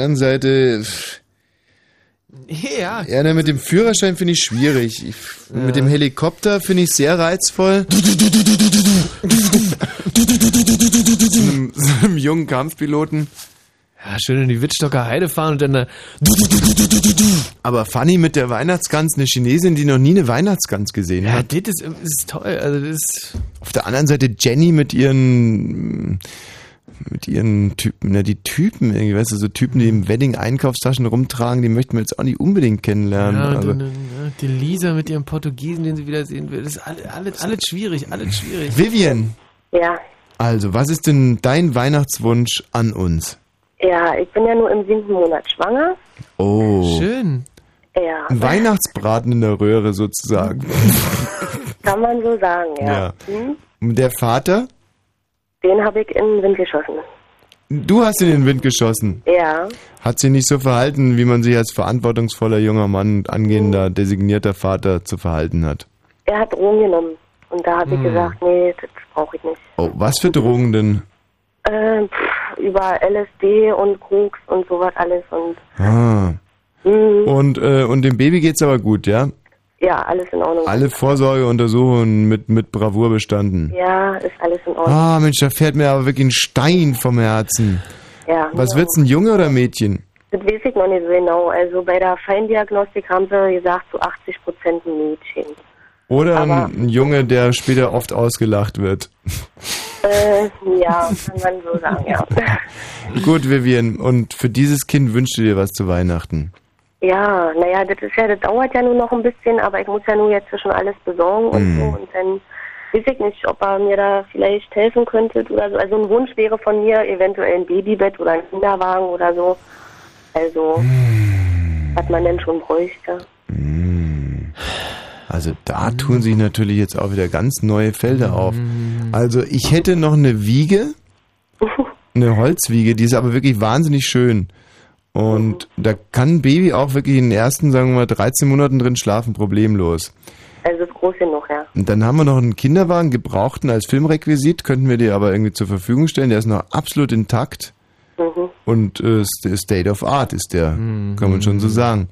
Speaker 2: anderen Seite,
Speaker 1: Ja.
Speaker 2: ja, ne, mit dem Führerschein finde ich schwierig. Ich, Mit dem Helikopter finde ich sehr reizvoll. so, einem, so einem jungen Kampfpiloten.
Speaker 1: Ja, schön in die Wittstocker Heide fahren und dann da.
Speaker 2: Aber Fanny mit der Weihnachtsgans, eine Chinesin, die noch nie eine Weihnachtsgans gesehen
Speaker 1: Ja,
Speaker 2: hat.
Speaker 1: das ist, ist toll. Also das
Speaker 2: Auf der anderen Seite Jenny mit ihren mit ihren Typen, ne, die Typen, irgendwie, weißt du, so Typen, die im Wedding Einkaufstaschen rumtragen, die möchten wir jetzt auch nicht unbedingt kennenlernen.
Speaker 1: Ja,
Speaker 2: also,
Speaker 1: die Lisa mit ihrem Portugiesen, den sie wieder sehen will. Das ist alles, alles, alles schwierig, alles schwierig.
Speaker 2: Vivian,
Speaker 29: Ja,
Speaker 2: also, was ist denn dein Weihnachtswunsch an uns?
Speaker 29: ja, ich bin ja nur im siebten Monat schwanger.
Speaker 2: Oh.
Speaker 1: Schön.
Speaker 29: Ja,
Speaker 2: Ein Weihnachtsbraten in der Röhre sozusagen.
Speaker 29: kann man so sagen, ja.
Speaker 2: Ja.
Speaker 29: Hm?
Speaker 2: Und der Vater?
Speaker 29: Den habe ich in den Wind geschossen.
Speaker 2: Du hast in den Wind geschossen.
Speaker 29: Ja,
Speaker 2: Hat sich nicht so verhalten, wie man sich als verantwortungsvoller junger Mann und angehender, designierter Vater zu verhalten hat.
Speaker 29: er hat Drogen genommen. Und da habe ich
Speaker 2: Hm.
Speaker 29: gesagt, nee, das brauche ich nicht.
Speaker 2: Oh, was für Drogen denn?
Speaker 29: Äh, pff, über LSD und Koks und sowas alles und
Speaker 2: Ah.
Speaker 29: hm,
Speaker 2: Und, äh, und dem Baby geht's aber gut, ja?
Speaker 29: Ja, alles in Ordnung.
Speaker 2: Alle Vorsorgeuntersuchungen mit, mit Bravour bestanden.
Speaker 29: Ja, ist alles in Ordnung.
Speaker 2: Ah, Mensch, da fährt mir aber wirklich ein Stein vom Herzen.
Speaker 29: Ja.
Speaker 2: Was wird's, ein Junge oder ein Mädchen?
Speaker 29: Das weiß ich noch nicht so genau. Also bei der Feindiagnostik haben sie gesagt, zu 80 Prozent ein Mädchen.
Speaker 2: Oder
Speaker 29: Aber-
Speaker 2: ein, ein Junge, der später oft ausgelacht wird.
Speaker 29: Äh, ja, kann man so sagen, ja.
Speaker 2: Gut, Vivian, und für dieses Kind wünschst du dir was zu Weihnachten?
Speaker 29: Ja, naja, das ist ja, das dauert ja nur noch ein bisschen, aber ich muss ja nur jetzt schon alles besorgen und
Speaker 2: Mhm.
Speaker 29: so und dann weiß ich nicht, ob er mir da vielleicht helfen könnte oder so. Also ein Wunsch wäre von mir eventuell ein Babybett oder ein Kinderwagen oder so. Also,
Speaker 2: Seite,
Speaker 29: was man denn schon bräuchte.
Speaker 2: Also da tun sich natürlich jetzt auch wieder ganz neue Felder auf. Also ich hätte noch eine Wiege, eine Holzwiege, die ist aber wirklich wahnsinnig schön. Und da kann ein Baby auch wirklich in den ersten, sagen wir mal, 13 Monaten drin schlafen, problemlos.
Speaker 29: Also ist groß genug, ja.
Speaker 2: Und dann haben wir noch einen Kinderwagen, gebrauchten als Filmrequisit, könnten wir dir aber irgendwie zur Verfügung stellen. Der ist noch absolut intakt.
Speaker 29: Mhm.
Speaker 2: Und äh, St- State of Art ist der, kann man schon so sagen.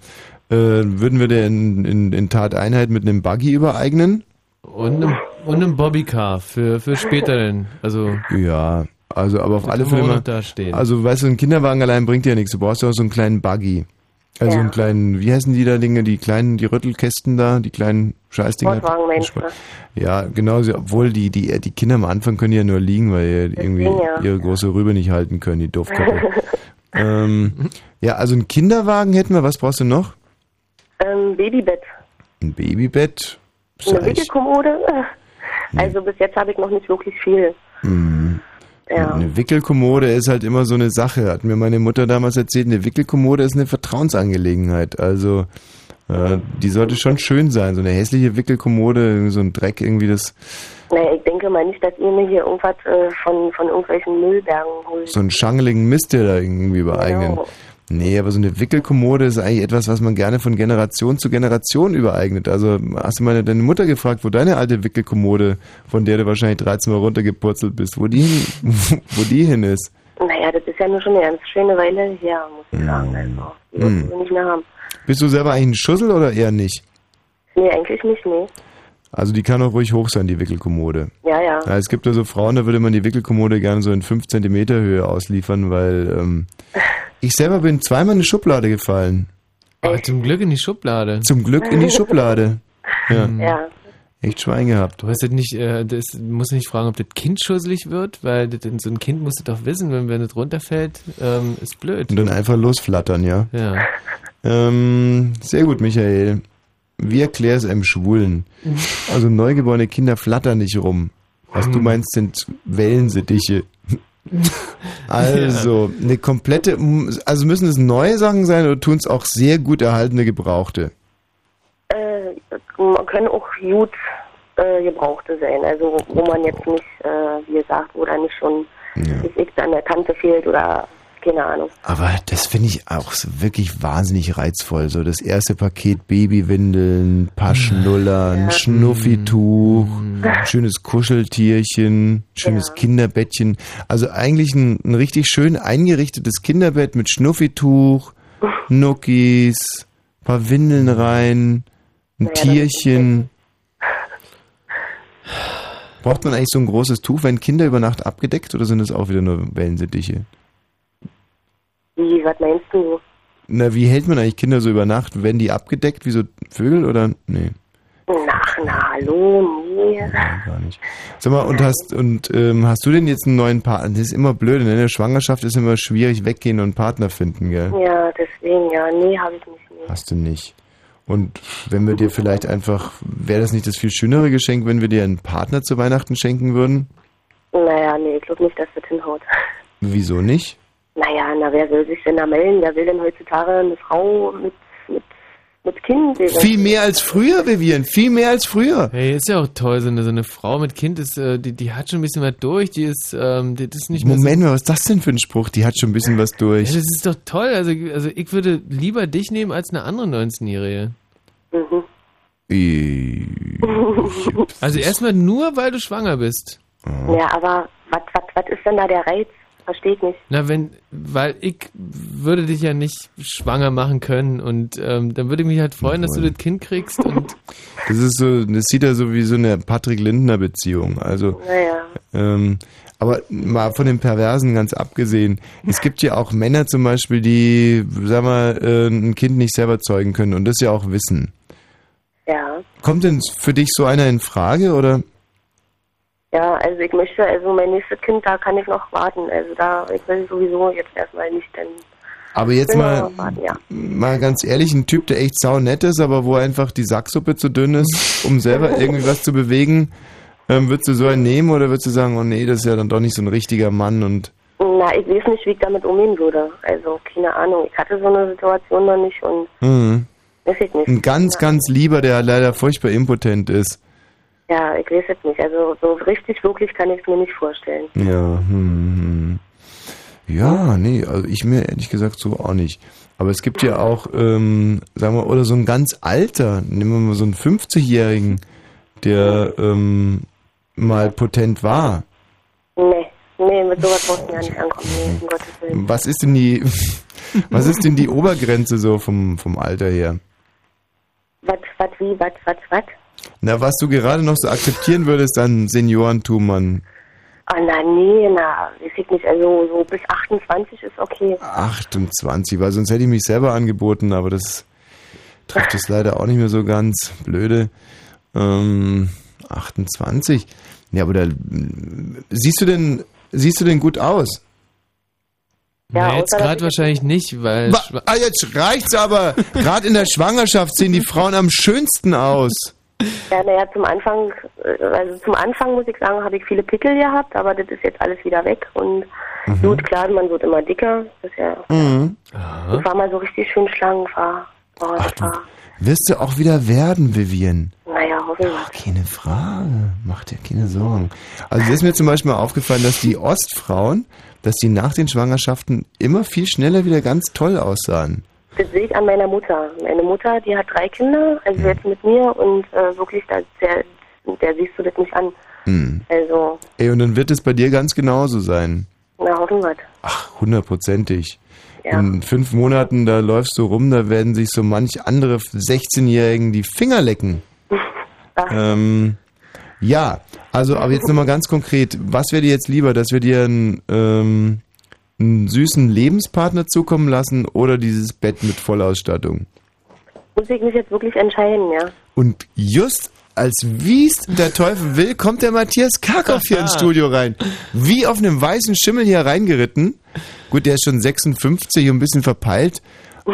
Speaker 2: Äh, würden wir den in, in, in Tateinheit mit einem Buggy übereignen?
Speaker 1: Und einem, und einem Bobbycar für, für später denn. Also,
Speaker 2: Ja, also aber auf alle Fälle.
Speaker 1: da stehen.
Speaker 2: Also weißt du, ein Kinderwagen allein bringt dir ja nichts. Du brauchst ja auch so einen kleinen Buggy. Also
Speaker 29: Ja.
Speaker 2: einen kleinen, wie heißen die da Dinge, die kleinen, die Rüttelkästen da, die kleinen Scheißdinger. Ja, genau, obwohl die, die, die Kinder am Anfang können ja nur liegen, weil die irgendwie
Speaker 29: ja.
Speaker 2: ihre große Rübe nicht halten können, die Doofköpfe. ähm, ja, also einen Kinderwagen hätten wir, was brauchst du noch?
Speaker 29: Ähm, Babybett.
Speaker 2: Ein Babybett.
Speaker 29: Eine Wickelkommode. Also bis jetzt habe ich noch nicht wirklich viel.
Speaker 2: Mhm.
Speaker 29: Ja.
Speaker 2: Eine Wickelkommode ist halt immer so eine Sache, hat mir meine Mutter damals erzählt. Eine Wickelkommode ist eine Vertrauensangelegenheit. Also äh, die sollte schon schön sein. So eine hässliche Wickelkommode, so ein Dreck, irgendwie das,
Speaker 29: Naja, ich denke mal nicht, dass ihr mir hier irgendwas äh, von, von irgendwelchen Müllbergen holt.
Speaker 2: so einen schangeligen Mist, der da irgendwie übereignen.
Speaker 29: Genau.
Speaker 2: Nee, aber so eine Wickelkommode ist eigentlich etwas, was man gerne von Generation zu Generation übereignet. Also hast du mal deine Mutter gefragt, wo deine alte Wickelkommode, von der du wahrscheinlich 13 Mal runtergepurzelt bist, wo die hin, wo die hin ist?
Speaker 29: Naja, das ist ja nur schon eine ganz schöne Weile her, muss ich sagen. Also, die du nicht mehr haben.
Speaker 2: Bist du selber eigentlich ein Schussel oder eher nicht?
Speaker 29: Nee, eigentlich nicht, nee.
Speaker 2: Also die kann auch ruhig hoch sein, die Wickelkommode.
Speaker 29: Ja, ja.
Speaker 2: Ja, es gibt ja so Frauen, da würde man die Wickelkommode gerne so in 5 Zentimeter Höhe ausliefern, weil ähm, ich selber bin zweimal in eine Schublade gefallen.
Speaker 1: Ah, zum Glück in die Schublade.
Speaker 2: Zum Glück in die Schublade. Ja.
Speaker 29: Ja.
Speaker 2: Echt Schwein gehabt.
Speaker 1: Du hast das nicht, äh, das musst nicht fragen, ob das Kind schusselig wird, weil das, so ein Kind musst du doch wissen, wenn, wenn das runterfällt, ähm, ist blöd.
Speaker 2: Und dann einfach losflattern, ja.
Speaker 1: Ja.
Speaker 2: Ähm, sehr gut, Michael. Wie erklärst du einem Schwulen? Also neugeborene Kinder flattern nicht rum. Was du meinst, sind Wellensittiche. Also, eine komplette, also müssen es neue Sachen sein oder tun es auch sehr gut erhaltene Gebrauchte?
Speaker 29: Äh, man können auch gut äh, Gebrauchte sein. Also wo man jetzt nicht, äh, wie gesagt, wo da nicht schon das X an der Kante fehlt oder keine Ahnung.
Speaker 2: Aber das finde ich auch so wirklich wahnsinnig reizvoll. So das erste Paket Babywindeln, paar Schnuller, ein Schnuffituch, ein schönes Kuscheltierchen, schönes Kinderbettchen. Also eigentlich ein, ein richtig schön eingerichtetes Kinderbett mit Schnuffituch, Nuckis, paar Windeln rein, ein Tierchen. Braucht man eigentlich so ein großes Tuch, wenn Kinder über Nacht abgedeckt oder sind das auch wieder nur Wellensittiche?
Speaker 29: Wie, was meinst du?
Speaker 2: Na, wie hält man eigentlich Kinder so über Nacht? Werden die abgedeckt wie so Vögel oder? Nee,
Speaker 29: Ach, na, hallo, nee.
Speaker 2: gar nicht. Sag mal, und hast und ähm, hast du denn jetzt einen neuen Partner? Das ist immer blöd, ne? in der Schwangerschaft ist immer schwierig weggehen und einen Partner finden, gell?
Speaker 29: Ja, deswegen, ja, nee, habe ich nicht.
Speaker 2: Hast du nicht. Und wenn wir dir vielleicht einfach, wäre das nicht das viel schönere Geschenk, wenn wir dir einen Partner zu Weihnachten schenken würden?
Speaker 29: Naja, nee, ich glaube nicht, dass das hinhaut.
Speaker 2: Wieso nicht?
Speaker 29: Naja, na, wer will sich denn da melden? Wer will denn heutzutage eine Frau mit, mit, mit Kind?
Speaker 2: Viel mehr als früher, Vivian, viel mehr als früher.
Speaker 1: Hey, ist ja auch toll, so eine, so eine Frau mit Kind ist, äh, die, die hat schon ein bisschen was durch, die ist, ähm, die, das ist nicht
Speaker 2: Moment mal, was ist das denn für ein Spruch? Die hat schon ein bisschen was durch.
Speaker 1: Ja, das ist doch toll. Also, also ich würde lieber dich nehmen als eine andere 19-Jährige. Also erstmal nur, weil du schwanger bist.
Speaker 29: Ja, aber was, was, was ist denn da der Reiz? Versteht nicht.
Speaker 1: Na, wenn, weil ich würde dich ja nicht schwanger machen können und ähm, dann würde ich mich halt freuen, dass du das Kind kriegst und
Speaker 2: Das ist so, das sieht ja so wie so eine Patrick Lindner Beziehung. Also,
Speaker 29: Naja.
Speaker 2: ähm, aber mal von dem Perversen ganz abgesehen, es gibt ja auch Männer zum Beispiel, die, sag mal, äh, ein Kind nicht selber zeugen können und das ja auch wissen.
Speaker 29: Ja.
Speaker 2: Kommt denn für dich so einer in Frage oder?
Speaker 29: Ja, also ich möchte, also mein nächstes Kind, da kann ich noch warten. Also da, ich will sowieso jetzt erstmal nicht, denn
Speaker 2: Aber jetzt
Speaker 29: will
Speaker 2: mal,
Speaker 29: warten, ja.
Speaker 2: mal ganz ehrlich, ein Typ, der echt saunett ist, aber wo einfach die Sacksuppe zu dünn ist, um selber irgendwie was zu bewegen, ähm, würdest du so einen nehmen oder würdest du sagen, oh nee, das ist ja dann doch nicht so ein richtiger Mann und
Speaker 29: Na, ich weiß nicht, wie ich damit umgehen würde. Also, keine Ahnung. Ich hatte so eine Situation noch nicht und
Speaker 2: Mhm.
Speaker 29: weiß ich nicht.
Speaker 2: Ein ganz, ganz lieber, der leider furchtbar impotent ist.
Speaker 29: Ja, ich weiß es nicht. Also, so richtig wirklich kann ich es mir nicht vorstellen.
Speaker 2: Ja, hm, hm. Ja, nee, also ich mir ehrlich gesagt so auch nicht. Aber es gibt ja auch, ähm, sagen wir, oder so ein ganz alter, nehmen wir mal so einen 50-Jährigen, der ähm, mal potent war.
Speaker 29: Nee, nee, mit sowas brauchst du ja nicht ankommen. Nee, um Gottes Willen.
Speaker 2: Was ist denn die, was ist denn die Obergrenze so vom, vom Alter her?
Speaker 29: Was, was, wie, was, was, was?
Speaker 2: Na, was du gerade noch so akzeptieren würdest an Seniorentum, Mann.
Speaker 29: Ah, na, nee, na, ich nicht. Also, so bis 28 ist okay.
Speaker 2: 28, weil sonst hätte ich mich selber angeboten, aber das trifft es leider auch nicht mehr so ganz. Blöde. Ähm, 28. Ja, aber da siehst du denn, siehst du denn gut aus?
Speaker 1: Ja, jetzt gerade wahrscheinlich nicht, weil...
Speaker 2: Ah, jetzt reicht's aber. Gerade in der Schwangerschaft sehen die Frauen am schönsten aus.
Speaker 29: Ja, naja, zum Anfang, äh, also zum Anfang muss ich sagen, habe ich viele Pickel gehabt, aber das ist jetzt alles wieder weg und gut, klar, man wird immer dicker. Das ist ja,
Speaker 2: Mhm.
Speaker 29: ich war mal so richtig schön schlank, war, oh, das war,
Speaker 2: Wirst du auch wieder werden, Vivian?
Speaker 29: naja, hoffen wir.
Speaker 2: Keine Frage. Mach dir keine Sorgen. Also ist mir zum Beispiel mal aufgefallen, dass die Ostfrauen, dass die nach den Schwangerschaften immer viel schneller wieder ganz toll aussahen.
Speaker 29: Das sehe ich an meiner Mutter. Meine Mutter, die hat drei Kinder, also jetzt mit mir und äh, wirklich, da, der, der siehst du das nicht an.
Speaker 2: Hm.
Speaker 29: Also,
Speaker 2: Ey, und dann wird es bei dir ganz genauso sein.
Speaker 29: na, hoffen wir.
Speaker 2: Hundertprozentig.
Speaker 29: Ja.
Speaker 2: In fünf Monaten, da läufst du rum, da werden sich so manch andere 16-Jährigen die Finger lecken. ähm, ja, also, aber jetzt nochmal ganz konkret. Was wäre dir jetzt lieber, dass wir dir einen, ähm, einen süßen Lebenspartner zukommen lassen oder dieses Bett mit Vollausstattung?
Speaker 29: Muss ich mich jetzt wirklich entscheiden, ja.
Speaker 2: Und just als wie's der Teufel will, kommt der Matthias Karkoff hier ins Studio rein. Wie auf einem weißen Schimmel hier reingeritten. Gut, der ist schon 56 und ein bisschen verpeilt.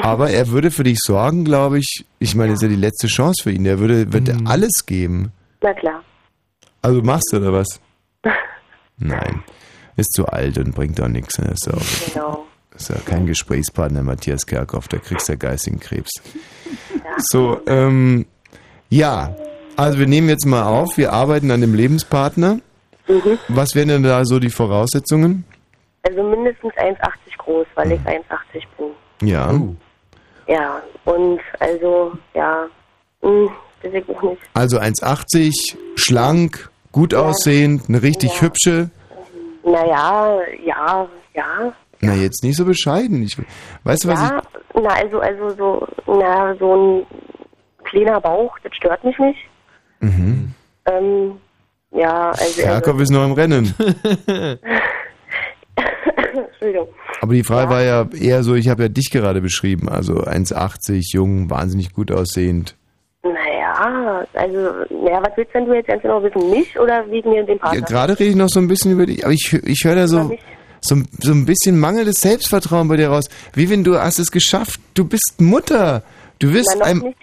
Speaker 2: Aber er würde für dich sorgen, glaube ich. Ich meine, das ist ja die letzte Chance für ihn. Er würde, wird dir alles geben.
Speaker 29: Na klar.
Speaker 2: Also machst du oder was? Nein. Ist zu alt und bringt auch nichts. ne? Ist ja, auch,
Speaker 29: Genau.
Speaker 2: ist ja kein Gesprächspartner, Matthias Kerkhoff. Da kriegst du ja geistigen Krebs. So, ähm, ja. Also wir nehmen jetzt mal auf, wir arbeiten an dem Lebenspartner.
Speaker 29: Mhm.
Speaker 2: Was wären denn da so die Voraussetzungen?
Speaker 29: Also mindestens 1,80 groß, weil ich 1,80 bin.
Speaker 2: Ja.
Speaker 29: Ja, und also, ja, hm, weiß ich auch nicht.
Speaker 2: Also 1,80, schlank, gut aussehend, eine richtig hübsche.
Speaker 29: Naja, ja, ja.
Speaker 2: Na, jetzt nicht so bescheiden. Ich, weißt du, was
Speaker 29: ja, na, also, also so, na, so ein kleiner Bauch, das stört mich nicht.
Speaker 2: ich... Mhm.
Speaker 29: Ähm, ja, also,
Speaker 2: Kerkhoff ist noch im Rennen.
Speaker 29: Entschuldigung.
Speaker 2: Aber die Frage war ja eher so, ich habe ja dich gerade beschrieben, also 1,80, jung, wahnsinnig gut aussehend.
Speaker 29: Naja, also, naja, was willst denn du jetzt ganz genau wissen? Mich oder wegen mir dem Partner?
Speaker 2: Ja, gerade rede ich noch so ein bisschen über dich, aber ich, ich höre da so, so, so ein bisschen mangelndes Selbstvertrauen bei dir raus. Wie wenn du hast es geschafft, du bist Mutter. Du wirst
Speaker 29: Na,
Speaker 2: einem,
Speaker 29: nicht.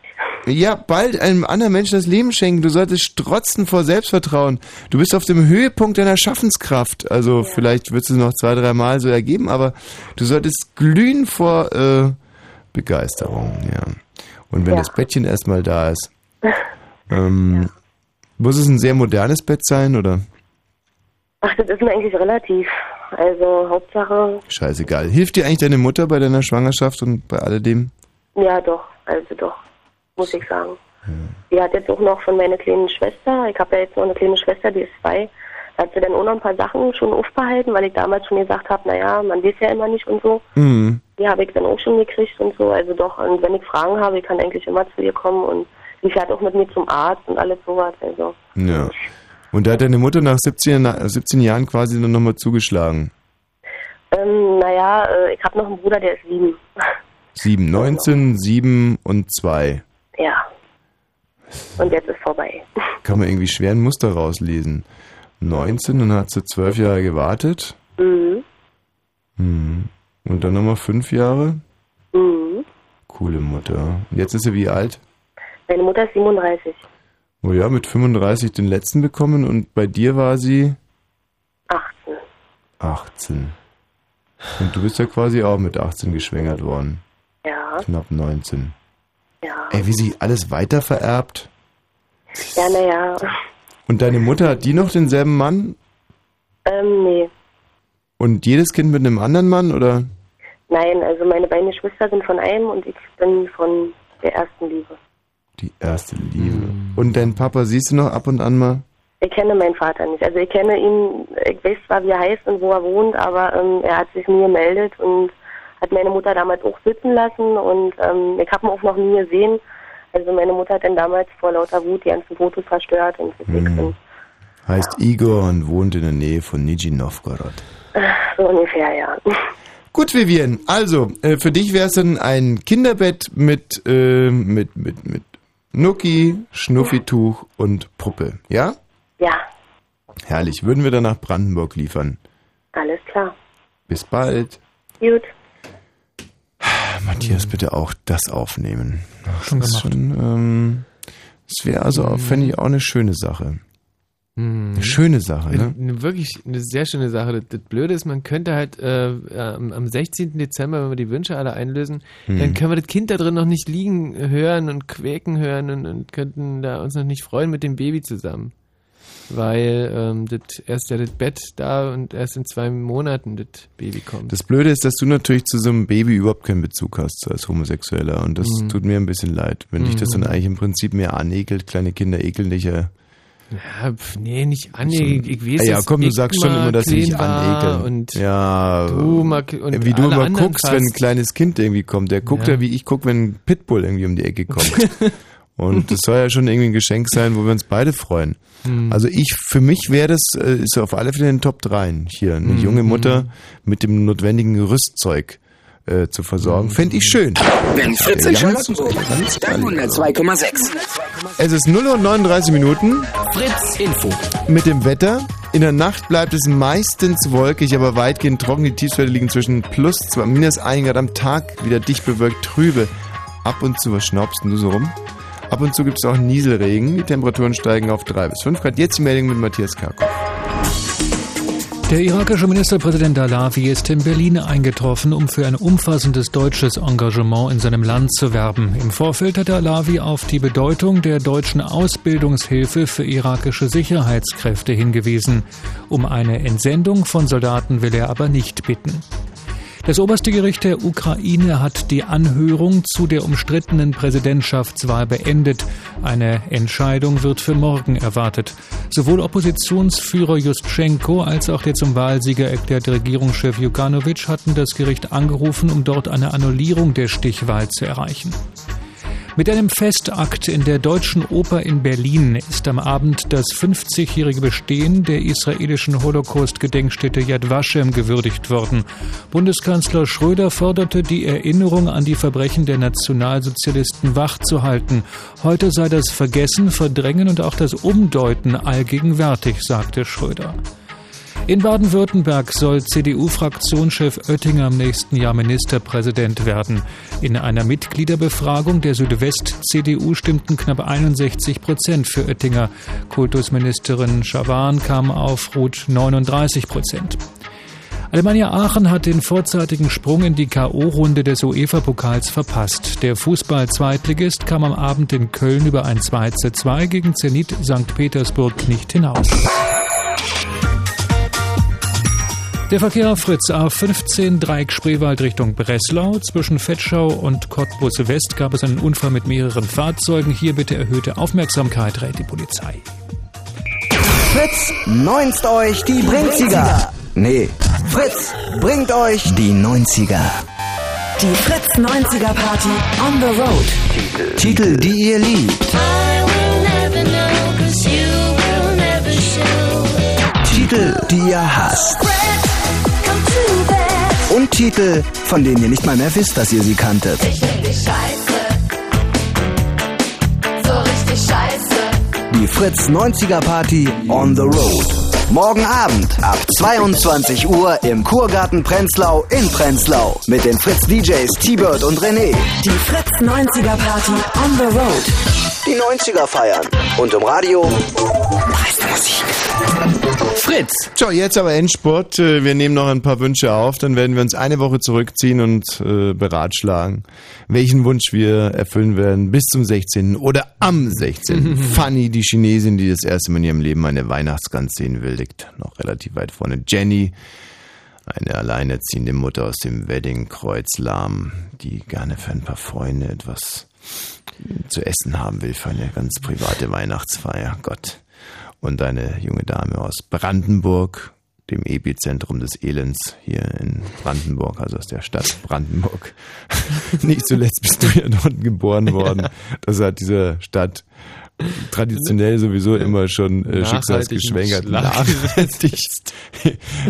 Speaker 2: ja, bald einem anderen Menschen das Leben schenken. Du solltest strotzen vor Selbstvertrauen. Du bist auf dem Höhepunkt deiner Schaffenskraft. Also vielleicht wird es noch zwei, dreimal so ergeben, aber du solltest glühen vor äh, Begeisterung, ja. Und wenn
Speaker 29: Ja.
Speaker 2: das Bettchen erstmal da ist, ähm, muss es ein sehr modernes Bett sein, oder?
Speaker 29: Ach, das ist mir eigentlich relativ. Also, Hauptsache,
Speaker 2: Scheißegal. Hilft dir eigentlich deine Mutter bei deiner Schwangerschaft und bei alledem?
Speaker 29: ja doch, also doch, muss ich sagen. Die hat jetzt auch noch von meiner kleinen Schwester, ich habe ja jetzt noch eine kleine Schwester, die ist zwei, da hat sie dann auch noch ein paar Sachen schon aufbehalten, weil ich damals schon gesagt habe, naja, man weiß ja immer nicht und so.
Speaker 2: Mhm.
Speaker 29: Die habe ich dann auch schon gekriegt und so, also doch, und wenn ich Fragen habe, ich kann eigentlich immer zu ihr kommen und sie fährt auch mit mir zum Arzt und alles sowas, also.
Speaker 2: Ja. Und da hat deine Mutter nach 17, na- 17 Jahren quasi dann nochmal zugeschlagen.
Speaker 29: Ähm, naja, äh, ich habe noch einen Bruder, der ist sieben.
Speaker 2: 7, 19, 7 und 2.
Speaker 29: ja. Und jetzt ist vorbei.
Speaker 2: Kann man irgendwie schwer ein Muster rauslesen. 19, dann hat sie 12 Jahre gewartet.
Speaker 29: Mhm.
Speaker 2: Mhm. Und dann nochmal 5 Jahre.
Speaker 29: Mhm.
Speaker 2: Coole Mutter. Und jetzt ist sie wie alt?
Speaker 29: Meine Mutter ist 37.
Speaker 2: Oh ja, mit 35 den letzten bekommen und bei dir war sie
Speaker 29: 18.
Speaker 2: 18. Und du bist ja quasi auch mit 18 geschwängert worden.
Speaker 29: Ja.
Speaker 2: Knapp 19.
Speaker 29: Ja.
Speaker 2: Ey, wie sich alles weiter vererbt.
Speaker 29: Ja, naja.
Speaker 2: Und deine Mutter hat die noch denselben Mann?
Speaker 29: Ähm, nee.
Speaker 2: Und jedes Kind mit einem anderen Mann, oder?
Speaker 29: Nein, also meine beiden Geschwister sind von einem und ich bin von der ersten Liebe.
Speaker 2: Die erste Liebe. Und dein Papa siehst du noch ab und an mal?
Speaker 29: Ich kenne meinen Vater nicht. Also ich kenne ihn, ich weiß zwar, wie er heißt und wo er wohnt, aber ähm, er hat sich nie gemeldet und hat meine Mutter damals auch sitzen lassen und ähm, ich habe ihn auch noch nie gesehen. Also meine Mutter hat dann damals vor lauter Wut die ganzen Fotos verstört und
Speaker 2: Hm. Heißt Igor und wohnt in der Nähe von Nizhny Novgorod.
Speaker 29: so ungefähr, ja.
Speaker 2: Gut, Vivian. Also, äh, für dich wäre es dann ein Kinderbett mit, äh, mit, mit, mit Nuki, Schnuffituch und Puppe, ja?
Speaker 29: Ja,
Speaker 2: Herrlich. Würden wir dann nach Brandenburg liefern.
Speaker 29: alles klar.
Speaker 2: Bis bald.
Speaker 29: Gut.
Speaker 2: Matthias, bitte auch das aufnehmen.
Speaker 1: Schon
Speaker 2: das ist
Speaker 1: gemacht.
Speaker 2: schon, ähm, das wäre also, auch, fände ich, auch eine schöne Sache. Eine schöne Sache, ne?
Speaker 1: Eine, wirklich eine sehr schöne Sache. Das, das Blöde ist, man könnte halt äh, am, am 16. Dezember, wenn wir die Wünsche alle einlösen,
Speaker 2: Hm.
Speaker 1: dann können wir das Kind da drin noch nicht liegen hören und quäken hören und, und könnten da uns noch nicht freuen mit dem Baby zusammen. Weil ähm, das erst ja das Bett da und erst in zwei Monaten das Baby kommt.
Speaker 2: Das Blöde ist, dass du natürlich zu so einem Baby überhaupt keinen Bezug hast als Homosexueller. Und das
Speaker 1: Mhm.
Speaker 2: tut mir ein bisschen leid. Wenn dich das dann
Speaker 1: Mhm.
Speaker 2: eigentlich im Prinzip mehr anekelt, kleine Kinder ekeln dich ja.
Speaker 1: Ja, pf, nee, nicht an. Ich, ich weiß,
Speaker 2: Ah ja, komm, du
Speaker 1: ich
Speaker 2: sagst schon immer, dass
Speaker 1: war
Speaker 2: anekeln.
Speaker 1: Und
Speaker 2: ja,
Speaker 1: du mal, und
Speaker 2: wie du immer guckst,
Speaker 1: fast.
Speaker 2: wenn ein kleines Kind irgendwie kommt. Der guckt ja,
Speaker 1: Ja.
Speaker 2: wie ich gucke, wenn ein Pitbull irgendwie um die Ecke kommt. Und das soll ja schon irgendwie ein Geschenk sein, wo wir uns beide freuen.
Speaker 1: Hm.
Speaker 2: Also ich, für mich wäre das, äh, ist auf alle Fälle in den Top 3 hier, eine
Speaker 1: Hm,
Speaker 2: junge Mutter
Speaker 1: hm.
Speaker 2: mit dem notwendigen Rüstzeug äh, zu versorgen. Fände ich schön.
Speaker 3: Wenn Fritz in Charlottenburg, dann 102,6.
Speaker 2: Es ist 0 Uhr und 39 Minuten.
Speaker 3: Fritz Info.
Speaker 2: Mit dem Wetter. In der Nacht bleibt es meistens wolkig, aber weitgehend trocken. Die Tiefstwerte liegen zwischen plus 2, minus 1 Grad am Tag, wieder dicht bewölkt, trübe. Ab und zu, was schnaubst du so rum? Ab und zu gibt es auch Nieselregen. Die Temperaturen steigen auf 3 bis 5 Grad. Jetzt die Meldung mit Matthias Karkow.
Speaker 9: Der irakische Ministerpräsident Alawi ist in Berlin eingetroffen, um für ein umfassendes deutsches Engagement in seinem Land zu werben. Im Vorfeld hat Alawi auf die Bedeutung der deutschen Ausbildungshilfe für irakische Sicherheitskräfte hingewiesen. Um eine Entsendung von Soldaten will er aber nicht bitten. Das oberste Gericht der Ukraine hat die Anhörung zu der umstrittenen Präsidentschaftswahl beendet. Eine Entscheidung wird für morgen erwartet. Sowohl Oppositionsführer Justschenko als auch der zum Wahlsieger erklärte Regierungschef Jukanovic hatten das Gericht angerufen, um dort eine Annullierung der Stichwahl zu erreichen. Mit einem Festakt in der Deutschen Oper in Berlin ist am Abend das 50-jährige Bestehen der israelischen Holocaust-Gedenkstätte Yad Vashem gewürdigt worden. Bundeskanzler Schröder forderte die Erinnerung an die Verbrechen der Nationalsozialisten wachzuhalten. Heute sei das Vergessen, Verdrängen und auch das Umdeuten allgegenwärtig, sagte Schröder. In Baden-Württemberg soll CDU-Fraktionschef Oettinger im nächsten Jahr Ministerpräsident werden. In einer Mitgliederbefragung der Südwest-CDU stimmten knapp 61 Prozent für Oettinger. Kultusministerin Schawan kam auf rund 39 Prozent. Alemannia Aachen hat den vorzeitigen Sprung in die K.O.-Runde des UEFA-Pokals verpasst. Der Fußball-Zweitligist kam am Abend in Köln über ein 2 zu 2 gegen Zenit St. Petersburg nicht hinaus. Der Verkehr auf Fritz A15 Dreieck Spreewald Richtung Breslau. Zwischen Fetschau und Cottbus West gab es einen Unfall mit mehreren Fahrzeugen. Hier bitte erhöhte Aufmerksamkeit, rät die Polizei.
Speaker 15: Fritz, neunst euch die Brinziger. Nee, Fritz bringt euch die 90er.
Speaker 31: Die Fritz 90er Party on the road.
Speaker 15: Titel, die ihr liebt. Titel, die ihr hasst. Und Titel, von denen ihr nicht mal mehr wisst, dass ihr sie kanntet.
Speaker 5: Ich find dich scheiße. So richtig scheiße.
Speaker 15: Die Fritz 90er Party on the road. Morgen Abend ab 22 Uhr im Kurgarten Prenzlau in Prenzlau mit den Fritz DJs T-Bird und René.
Speaker 31: Die Fritz 90er Party on the road.
Speaker 15: Die 90er feiern und im Radio meiste Musik.
Speaker 10: Fritz.
Speaker 2: So, jetzt aber Endspurt. Äh, Wir nehmen noch ein paar Wünsche auf, dann werden wir uns eine Woche zurückziehen und äh, beratschlagen, welchen Wunsch wir erfüllen werden bis zum 16. oder am 16. Fanny, die Chinesin, die das erste Mal in ihrem Leben eine Weihnachtsgans sehen will, liegt noch relativ weit vorne. Jenny, eine alleinerziehende Mutter aus dem Wedding Kreuzlahm, die gerne für ein paar Freunde etwas zu essen haben will für eine ganz private Weihnachtsfeier. Gott. Und eine junge Dame aus Brandenburg, dem Epizentrum des Elends hier in Brandenburg, also aus der Stadt Brandenburg. Nicht zuletzt bist du ja dort geboren worden. Das hat diese Stadt traditionell sowieso immer schon äh, schicksalsgeschwängert, nachhaltig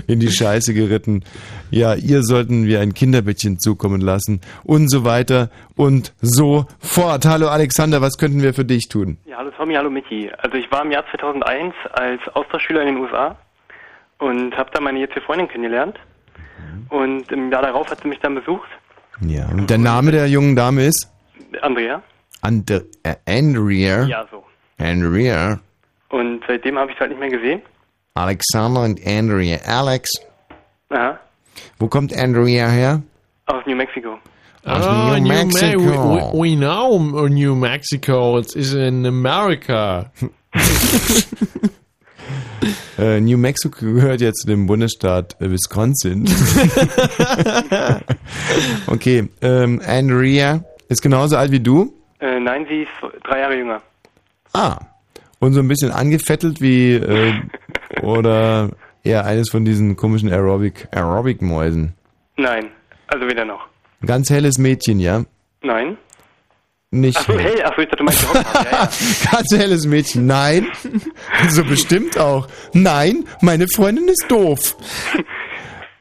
Speaker 2: in die Scheiße geritten. Ja, ihr sollten wir ein Kinderbettchen zukommen lassen und so weiter und so fort. Hallo Alexander, was könnten wir für dich tun?
Speaker 32: Ja, hallo Tommy, hallo Michi. Also ich war im Jahr 2001 als Austauschschüler in den USA und habe da meine jetzige Freundin kennengelernt. Und im Jahr darauf hat sie mich dann besucht.
Speaker 2: Ja, und der Name der jungen Dame ist?
Speaker 32: Andrea.
Speaker 2: Ande äh, Andrea.
Speaker 32: Ja, so.
Speaker 2: Andrea.
Speaker 32: Und seitdem habe ich es halt nicht mehr gesehen.
Speaker 2: Alexander und Andrea. Alex,
Speaker 32: Aha.
Speaker 2: wo kommt Andrea her?
Speaker 32: Aus New Mexico.
Speaker 2: Aus
Speaker 1: Ah,
Speaker 2: New Mexico.
Speaker 1: We, we, we know New Mexico. It is in America.
Speaker 2: Äh, New Mexico gehört ja zu dem Bundesstaat äh, Wisconsin. okay, ähm, Andrea ist genauso alt wie du.
Speaker 32: Äh, nein, sie ist drei Jahre jünger.
Speaker 2: Ah. Und so ein bisschen angefettelt wie, äh, oder eher eines von diesen komischen Aerobic, Aerobic-Mäusen.
Speaker 32: Nein, also weder noch.
Speaker 2: Ein ganz helles Mädchen, ja?
Speaker 32: Nein.
Speaker 2: Nicht
Speaker 32: Achso,
Speaker 2: hell.
Speaker 32: hell. Achso, ich dachte, du meinst. Ja, ja.
Speaker 2: Ganz helles Mädchen. Nein. so bestimmt auch. Nein, meine Freundin ist doof.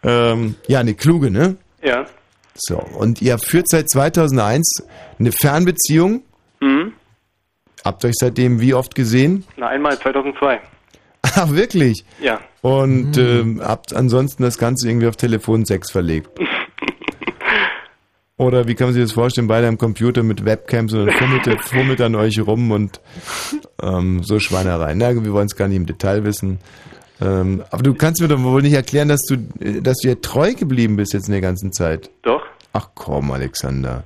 Speaker 2: ähm, ja, eine kluge, ne?
Speaker 32: Ja.
Speaker 2: So, und ihr führt seit 2001 eine Fernbeziehung.
Speaker 32: Mhm.
Speaker 2: Habt euch seitdem wie oft gesehen?
Speaker 32: Na, einmal 2002.
Speaker 2: Ach, wirklich?
Speaker 32: Ja.
Speaker 2: Und ähm, habt ansonsten das Ganze irgendwie auf Telefonsex verlegt. Oder wie kann man sich das vorstellen? Beide am Computer mit Webcams und dann fummelt, fummelt an euch rum und ähm, so Schweinereien. Na, wir wollen es gar nicht im Detail wissen. Ähm, aber du kannst mir doch wohl nicht erklären, dass du, äh, dass du ihr treu geblieben bist jetzt in der ganzen Zeit.
Speaker 32: Doch.
Speaker 2: Ach komm, Alexander.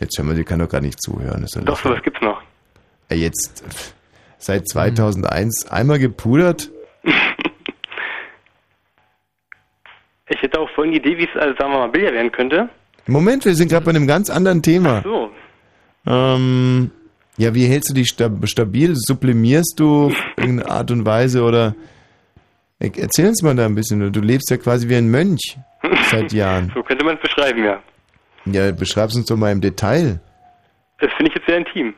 Speaker 2: Jetzt hör mal, die kann doch gar nicht zuhören. Ist
Speaker 32: Doch, sowas gibt's noch.
Speaker 2: Äh, Jetzt seit 2001 einmal gepudert?
Speaker 32: Ich hätte auch vorhin die Idee, wie es, also, sagen wir mal, Billard werden könnte.
Speaker 2: Moment, wir sind gerade bei einem ganz anderen Thema.
Speaker 32: So.
Speaker 2: Ähm, ja, wie hältst du dich sta stabil? Sublimierst du auf irgendeine Art und Weise oder erzähl uns mal da ein bisschen. Du lebst ja quasi wie ein Mönch seit Jahren.
Speaker 32: So könnte man es beschreiben, ja.
Speaker 2: Ja, beschreib's uns doch mal im Detail.
Speaker 32: Das finde ich jetzt sehr intim.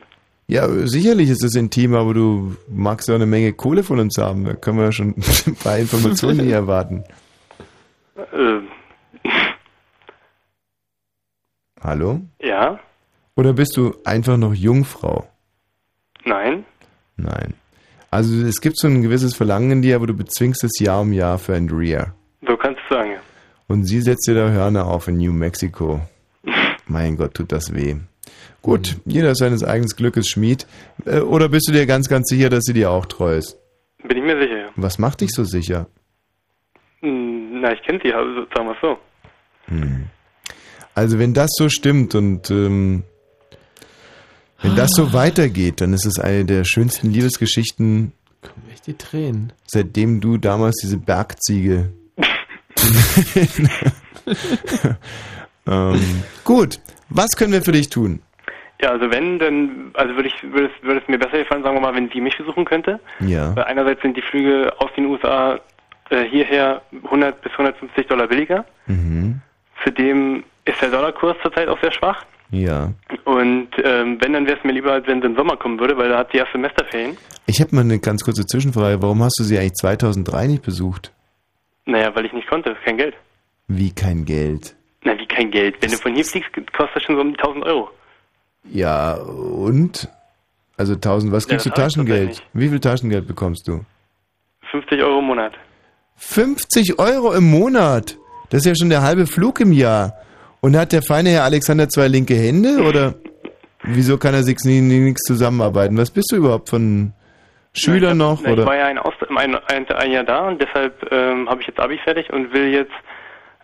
Speaker 2: Ja, sicherlich ist es intim, aber du magst ja eine Menge Kohle von uns haben. Da können wir ja schon ein paar Informationen hier erwarten.
Speaker 32: Äh,
Speaker 2: Hallo?
Speaker 32: ja,
Speaker 2: Oder bist du einfach noch Jungfrau?
Speaker 32: nein.
Speaker 2: Nein. Also es gibt so ein gewisses Verlangen in dir, aber du bezwingst es Jahr um Jahr für Andrea.
Speaker 32: So kannst du sagen, ja.
Speaker 2: Und sie setzt dir da Hörner auf in New Mexico. Mein Gott, tut das weh. Gut, jeder seines eigenen Glückes Schmied. Äh, Oder bist du dir ganz, ganz sicher, dass sie dir auch treu ist?
Speaker 32: Bin ich mir sicher, ja.
Speaker 2: Was macht dich so sicher?
Speaker 32: Hm, Na, ich kenne sie, also, sagen wir es so.
Speaker 2: Hm. Also wenn das so stimmt und ähm, wenn das so weitergeht, dann ist es eine der schönsten Liebesgeschichten,
Speaker 1: Echt die Tränen.
Speaker 2: seitdem du damals diese Bergziege. ähm, gut, was können wir für dich tun?
Speaker 32: Ja, also wenn, dann, also würde ich, würde es, würde es mir besser gefallen, sagen wir mal, wenn sie mich besuchen könnte.
Speaker 2: Ja.
Speaker 32: Weil einerseits sind die Flüge aus den USA äh, hierher 100 bis 150 Dollar billiger.
Speaker 2: Mhm.
Speaker 32: Zudem ist der Dollarkurs zurzeit auch sehr schwach.
Speaker 2: Ja.
Speaker 32: Und ähm, wenn, dann wäre es mir lieber, als wenn sie im Sommer kommen würde, weil da hat sie ja Semesterferien.
Speaker 2: Ich habe mal eine ganz kurze Zwischenfrage. Warum hast du sie eigentlich 2003 nicht besucht?
Speaker 32: Naja, weil ich nicht konnte, kein Geld.
Speaker 2: Wie kein Geld?
Speaker 32: Na, wie kein Geld? Wenn du von hier fliegst, kostet das schon so um die 1000 Euro.
Speaker 2: Ja, und? Also 1000, was
Speaker 32: Ja,
Speaker 2: kriegst
Speaker 32: das
Speaker 2: du Taschengeld? Wie viel Taschengeld bekommst du?
Speaker 32: 50 Euro im Monat.
Speaker 2: 50 Euro im Monat? Das ist ja schon der halbe Flug im Jahr. Und hat der feine Herr Alexander zwei linke Hände oder wieso kann er sich nie, nie, nichts zusammenarbeiten? Was bist du überhaupt von Schüler noch
Speaker 32: Na, Ich
Speaker 2: oder?
Speaker 32: war ja ein, ein, ein, ein Jahr da und deshalb ähm, habe ich jetzt Abi fertig und will jetzt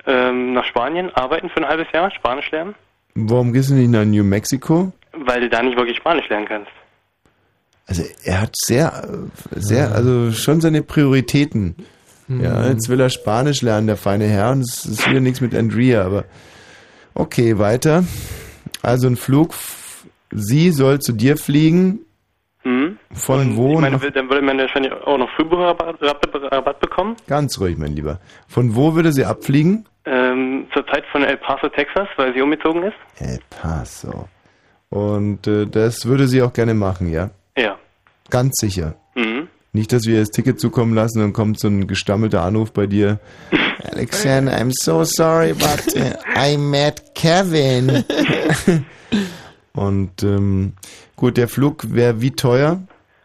Speaker 32: ähm, nach Spanien arbeiten für ein halbes Jahr, Spanisch lernen,
Speaker 2: Warum gehst du nicht nach New Mexico?
Speaker 32: weil du da nicht wirklich Spanisch lernen kannst.
Speaker 2: Also er hat sehr, sehr, also schon seine Prioritäten. Ja,
Speaker 1: Mhm.
Speaker 2: jetzt will er Spanisch lernen, der feine Herr, und es ist wieder nichts mit Andrea, aber okay, weiter. Also ein Flug, sie soll zu dir fliegen.
Speaker 32: Hm?
Speaker 2: Von wo?
Speaker 32: Ich meine, dann würde man wahrscheinlich auch noch Frühbucherrabatt Rabatt, Rabatt bekommen.
Speaker 2: ganz ruhig, mein Lieber. Von wo würde sie abfliegen?
Speaker 32: Ähm, zur Zeit von El Paso, Texas, weil sie umgezogen ist.
Speaker 2: El Paso. Und äh, das würde sie auch gerne machen, ja?
Speaker 32: Ja.
Speaker 2: Ganz sicher.
Speaker 32: Mhm.
Speaker 2: Nicht, dass wir das Ticket zukommen lassen und kommt so ein gestammelter Anruf bei dir. Alexander, I'm so sorry, but uh, I met Kevin. und ähm, gut, der Flug wäre wie teuer?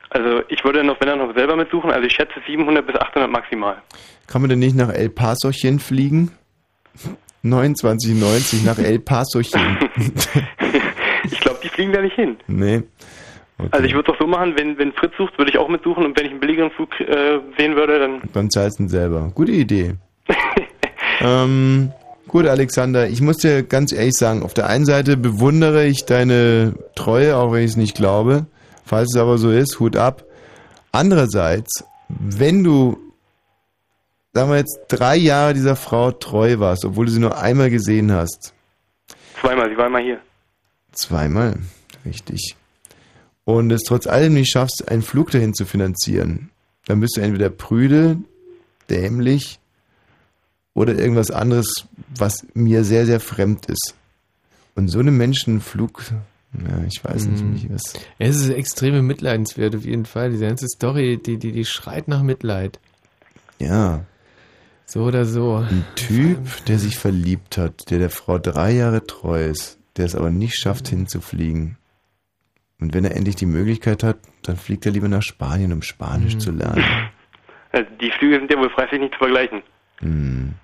Speaker 32: Also ich würde noch, wenn dann noch selber mitsuchen, also ich schätze 700 bis 800 maximal.
Speaker 2: Kann man denn nicht nach El Pasochen fliegen? 29,90 nach El Pasochen.
Speaker 32: Ich glaube, die fliegen da nicht hin.
Speaker 2: nee.
Speaker 32: Also ich würde es doch so machen, wenn, wenn Fritz sucht, würde ich auch mitsuchen und wenn ich einen billigeren Flug äh, sehen würde, dann
Speaker 2: Dann zahlst du ihn selber. Gute Idee. ähm, gut, Alexander, ich muss dir ganz ehrlich sagen, auf der einen Seite bewundere ich deine Treue, auch wenn ich es nicht glaube. Falls es aber so ist, Hut ab. Andererseits, wenn du, sagen wir jetzt, drei Jahre dieser Frau treu warst, obwohl du sie nur einmal gesehen hast,
Speaker 32: zweimal, sie war immer hier.
Speaker 2: zweimal, richtig, und es trotz allem nicht schaffst, einen Flug dahin zu finanzieren, dann bist du entweder prüde, dämlich oder irgendwas anderes, was mir sehr, sehr fremd ist. Und so einem Menschen einen Flug, ja, ich weiß nicht,
Speaker 1: Mhm.
Speaker 2: nicht was.
Speaker 1: Es ist extreme Mitleidenswert auf jeden Fall. Diese ganze Story, die, die, die schreit nach Mitleid.
Speaker 2: Ja.
Speaker 1: So oder so.
Speaker 2: Ein Typ, der sich verliebt hat, der der Frau drei Jahre treu ist, der es aber nicht schafft, hinzufliegen. Und wenn er endlich die Möglichkeit hat, dann fliegt er lieber nach Spanien, um Spanisch
Speaker 1: Mhm.
Speaker 2: zu lernen.
Speaker 32: Also die Flüge sind ja wohl preislich nicht zu vergleichen.
Speaker 2: Hm.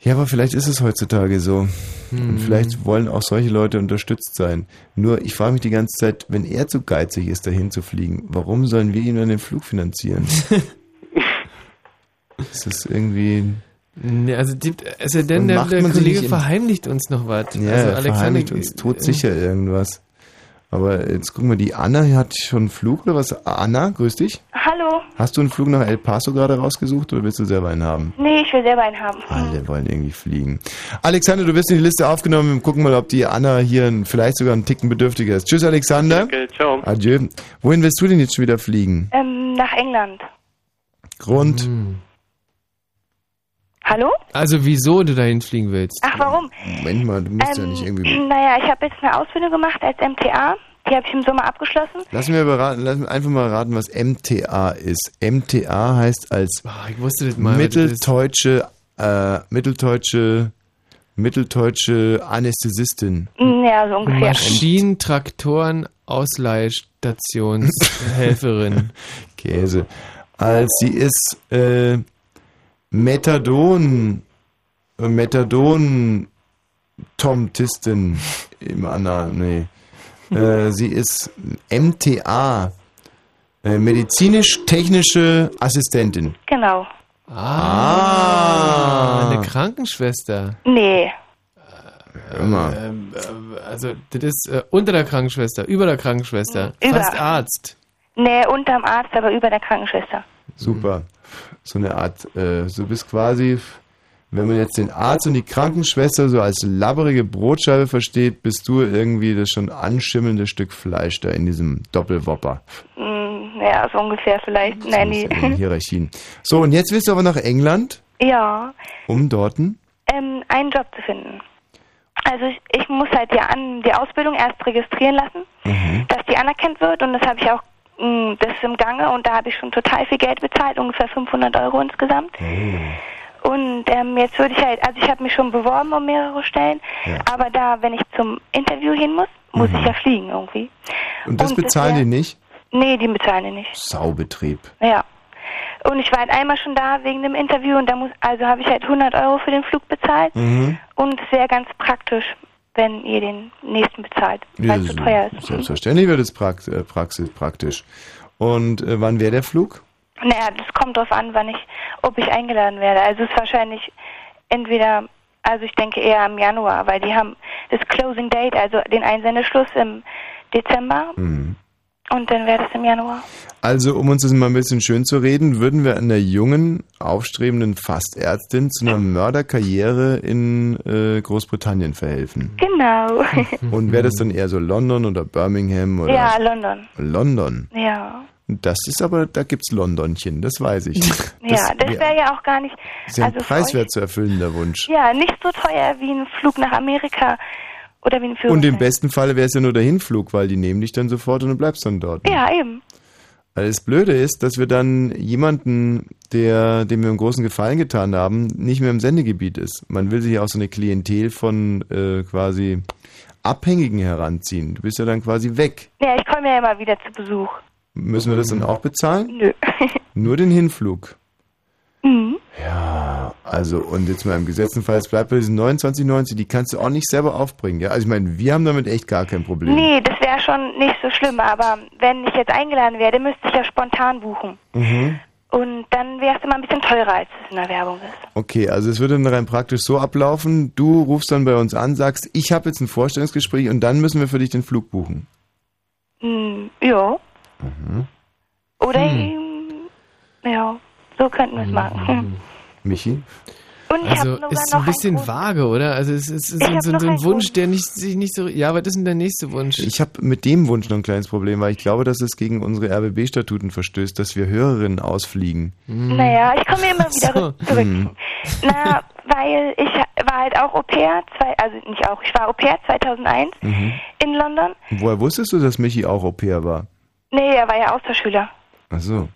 Speaker 2: Ja, aber vielleicht ist es heutzutage so. Und
Speaker 1: Hm.
Speaker 2: vielleicht wollen auch solche Leute unterstützt sein. Nur, ich frage mich die ganze Zeit, wenn er zu geizig ist, dahin zu fliegen, warum sollen wir ihm dann den Flug finanzieren? ist das irgendwie...
Speaker 1: Nee, also, die, also denn der, der Kollege verheimlicht uns noch was.
Speaker 2: Ja,
Speaker 1: also
Speaker 2: er verheimlicht uns tot sicher irgendwas. Aber jetzt gucken wir, die Anna hat schon einen Flug oder was? Anna, grüß dich.
Speaker 28: Hallo?
Speaker 2: Hast du einen Flug nach El Paso gerade rausgesucht oder willst du selber einen haben?
Speaker 28: Nee, ich will selber einen haben.
Speaker 2: Alle wollen irgendwie fliegen. Alexander, du wirst in die Liste aufgenommen. Wir gucken mal, ob die Anna hier ein- vielleicht sogar einen Ticken bedürftiger ist. Tschüss, Alexander.
Speaker 32: Okay, ciao.
Speaker 2: Adieu. Wohin willst du denn jetzt schon wieder fliegen?
Speaker 28: Ähm, nach England.
Speaker 2: Grund?
Speaker 1: Hm.
Speaker 28: Hallo?
Speaker 1: Also wieso du dahin fliegen willst?
Speaker 28: Ach, warum?
Speaker 2: Moment mal, du musst ja nicht irgendwie...
Speaker 28: Naja, ich habe jetzt eine Ausbildung gemacht als MTA. Die habe ich im Sommer abgeschlossen.
Speaker 2: Lass mir beraten, lass mir einfach mal raten, was MTA ist. MTA heißt als
Speaker 1: ich wusste das mal,
Speaker 2: mitteldeutsche, äh, mitteldeutsche, mitteldeutsche Anästhesistin.
Speaker 28: Ja, so ungefähr.
Speaker 1: Maschinen, Traktoren, Ausleihstationshelferin.
Speaker 2: Käse. Als sie ist äh, Methadon, Methadon Tomtistin im Anna, nee. Äh, sie ist MTA, äh, medizinisch-technische Assistentin.
Speaker 28: Genau.
Speaker 1: Ah, eine Krankenschwester.
Speaker 28: Nee.
Speaker 2: Immer.
Speaker 1: Ähm, äh, also, das ist äh, unter der Krankenschwester, über der Krankenschwester.
Speaker 28: Über.
Speaker 1: Fast Arzt.
Speaker 28: Nee, unterm Arzt, aber über der Krankenschwester.
Speaker 2: Super. So eine Art, äh, du bist quasi, wenn man jetzt den Arzt und die Krankenschwester so als labberige Brotscheibe versteht, bist du irgendwie das schon anschimmelnde Stück Fleisch da in diesem Doppelwopper.
Speaker 28: Hm, ja, so ungefähr vielleicht. Nein,
Speaker 2: in den
Speaker 28: nee.
Speaker 2: Hierarchien. So, und jetzt willst du aber nach England,
Speaker 28: ja,
Speaker 2: um dorten?
Speaker 28: ähm, einen Job zu finden. Also ich, ich muss halt ja an die Ausbildung erst registrieren lassen, dass die anerkannt wird und das habe ich auch, mh, das ist im Gange und da habe ich schon total viel Geld bezahlt, ungefähr 500 Euro insgesamt. Und ähm, jetzt würde ich halt, also ich habe mich schon beworben um mehrere Stellen, aber da, wenn ich zum Interview hin muss, muss ich ja fliegen irgendwie.
Speaker 2: Und das
Speaker 28: Und das
Speaker 2: bezahlen
Speaker 28: wär-
Speaker 2: die nicht?
Speaker 28: Nee, die bezahlen die nicht.
Speaker 2: Saubetrieb.
Speaker 28: Ja. Und ich war halt einmal schon da wegen dem Interview und da muss, also habe ich halt 100 Euro für den Flug bezahlt
Speaker 2: Mhm.
Speaker 28: und es wäre ganz praktisch, wenn ihr den nächsten bezahlt, weil es so teuer ist.
Speaker 2: Selbstverständlich wird es äh, Praxis, praktisch. Und äh, wann wäre der Flug?
Speaker 33: Naja, das kommt drauf an, wann ich, ob ich eingeladen werde. Also es ist wahrscheinlich entweder, also ich denke eher im Januar, weil die haben das Closing Date, also den Einsendeschluss im Dezember
Speaker 2: Mhm.
Speaker 33: Und dann wäre das im Januar.
Speaker 2: Also, um uns das mal ein bisschen schön zu reden, würden wir einer jungen, aufstrebenden Fastärztin zu einer Mörderkarriere in äh, Großbritannien verhelfen.
Speaker 33: Genau.
Speaker 2: Und wäre das dann eher so London oder Birmingham oder
Speaker 33: ja, London.
Speaker 2: London?
Speaker 33: Ja.
Speaker 2: Das ist aber, da gibt's Londonchen, das weiß ich.
Speaker 33: ja, das wäre ja auch gar nicht,
Speaker 2: ein
Speaker 33: also
Speaker 2: preiswert zu erfüllender Wunsch.
Speaker 33: ja, nicht so teuer wie ein Flug nach Amerika oder wie ein.
Speaker 2: Und im besten Falle wäre es ja nur der Hinflug, weil die nehmen dich dann sofort und du bleibst dann dort.
Speaker 33: Ja, eben.
Speaker 2: Weil das Blöde ist, dass wir dann jemanden, der, dem wir einen großen Gefallen getan haben, nicht mehr im Sendegebiet ist. Man will sich ja auch so eine Klientel von äh, quasi Abhängigen heranziehen. Du bist ja dann quasi weg.
Speaker 33: Ja, ich komme ja immer wieder zu Besuch.
Speaker 2: Müssen wir das dann auch bezahlen?
Speaker 33: Nö.
Speaker 2: Nur den Hinflug.
Speaker 33: Mhm.
Speaker 2: Ja, also und jetzt mal im gesetzten Fall, es bleibt bei diesen 29,90, die kannst du auch nicht selber aufbringen. Ja, also ich meine, wir haben damit echt gar kein Problem.
Speaker 33: Nee, das wäre schon nicht so schlimm, aber wenn ich jetzt eingeladen werde, müsste ich ja spontan buchen.
Speaker 2: Mhm.
Speaker 33: Und dann wäre es immer ein bisschen teurer, als es in der Werbung ist.
Speaker 2: Okay, also es würde dann rein praktisch so ablaufen, du rufst dann bei uns an, sagst, ich habe jetzt ein Vorstellungsgespräch und dann müssen wir für dich den Flug buchen.
Speaker 33: Hm, ja.
Speaker 2: Mhm.
Speaker 33: Oder
Speaker 2: Hm.
Speaker 33: ja, so könnten wir es machen. Hm.
Speaker 2: Michi?
Speaker 33: Und ich
Speaker 1: Also ist
Speaker 33: noch
Speaker 1: ein bisschen vage, oder? Also es ist, es ist so, so, so ein Wunsch, der nicht, sich nicht so... Ja, was ist denn der nächste Wunsch?
Speaker 2: Ich habe mit dem Wunsch noch ein kleines Problem, weil ich glaube, dass es gegen unsere RBB-Statuten verstößt, dass wir Hörerinnen ausfliegen.
Speaker 33: Naja, ich komme immer wieder
Speaker 2: So.
Speaker 33: zurück.
Speaker 2: Hm.
Speaker 33: Na, weil ich war halt auch Au pair, zwei, also nicht auch, ich war Au pair 2001
Speaker 2: Mhm.
Speaker 33: in London.
Speaker 2: Woher wusstest du, dass Michi auch Au pair war?
Speaker 33: Nee, er war ja Austauschschüler.
Speaker 2: Ach so.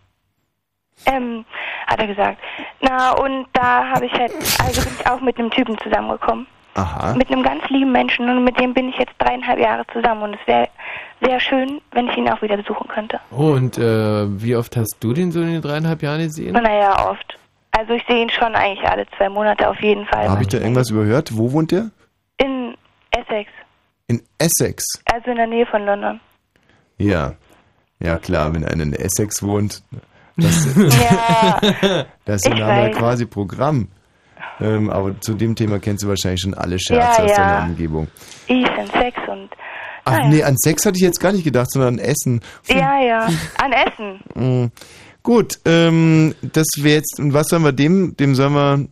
Speaker 33: Ähm, hat er gesagt. Na, und da habe ich halt, also bin ich auch mit einem Typen zusammengekommen.
Speaker 2: Aha.
Speaker 33: Mit einem ganz lieben Menschen und mit dem bin ich jetzt dreieinhalb Jahre zusammen und es wäre sehr schön, wenn ich ihn auch wieder besuchen könnte.
Speaker 1: Oh, und äh, wie oft hast du den so in den dreieinhalb Jahren gesehen?
Speaker 33: Naja, oft. Also ich sehe ihn schon eigentlich alle zwei Monate auf jeden Fall.
Speaker 2: Habe ich da irgendwas überhört? Wo wohnt der?
Speaker 33: In Essex,
Speaker 2: In Essex.
Speaker 33: also in der Nähe von London.
Speaker 2: Ja. Ja, klar, wenn einer in Essex wohnt, das,
Speaker 33: Ja,
Speaker 2: das ist ja
Speaker 33: ich
Speaker 2: quasi Programm. Ähm, aber zu dem Thema kennst du wahrscheinlich schon alle Scherze
Speaker 33: Ja,
Speaker 2: aus deiner Umgebung.
Speaker 33: Ease and Sex und
Speaker 2: Ach
Speaker 33: naja.
Speaker 2: nee, an Sex hatte ich jetzt gar nicht gedacht, sondern an Essen.
Speaker 33: Ja, ja. An Essen.
Speaker 2: Mm. Gut, ähm, das wäre jetzt, und was sollen wir dem, dem sollen wir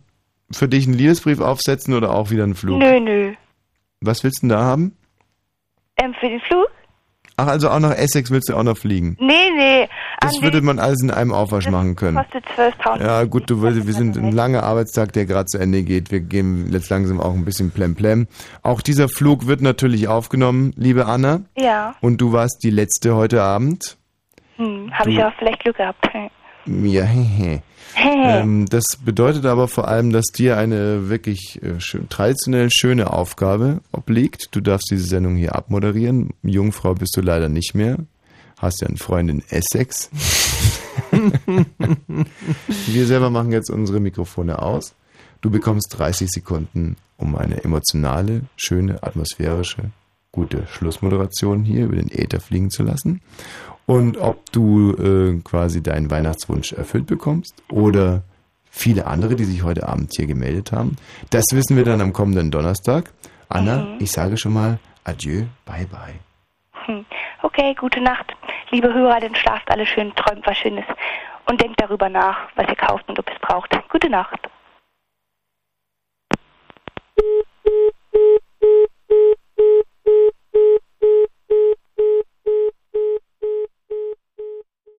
Speaker 2: für dich einen Liebesbrief aufsetzen oder auch wieder einen Flug?
Speaker 33: Nö, nö.
Speaker 2: Was willst du denn da haben?
Speaker 33: Ähm, für den Flug?
Speaker 2: Ach, also auch nach Essex willst du auch noch fliegen?
Speaker 33: Nee, nee.
Speaker 2: Das würde man alles in einem Aufwasch machen können.
Speaker 33: kostet 12 Pound.
Speaker 2: Ja, gut, du willst, wir sind ein langer Arbeitstag, der gerade zu Ende geht. Wir gehen jetzt langsam auch ein bisschen plemplem. Auch dieser Flug wird natürlich aufgenommen, liebe Anna.
Speaker 33: Ja.
Speaker 2: Und du warst die letzte heute Abend.
Speaker 33: Hm, habe ich auch vielleicht Glück gehabt.
Speaker 2: Ja, hehe. ähm, das bedeutet aber vor allem, dass dir eine wirklich äh, schön, traditionell schöne Aufgabe obliegt. Du darfst diese Sendung hier abmoderieren. Jungfrau bist du leider nicht mehr. Hast ja einen Freund in Essex. Wir selber machen jetzt unsere Mikrofone aus. Du bekommst 30 Sekunden, um eine emotionale, schöne, atmosphärische, gute Schlussmoderation hier über den Äther fliegen zu lassen. Und ob du äh, quasi deinen Weihnachtswunsch erfüllt bekommst oder viele andere, die sich heute Abend hier gemeldet haben, das wissen wir dann am kommenden Donnerstag. Anna,
Speaker 33: Mhm.
Speaker 2: ich sage schon mal Adieu, bye bye.
Speaker 33: Okay, gute Nacht. Liebe Hörer, dann schlaft alle schön, träumt was Schönes. Und denkt darüber nach, was ihr kauft und ob ihr es braucht. Gute Nacht.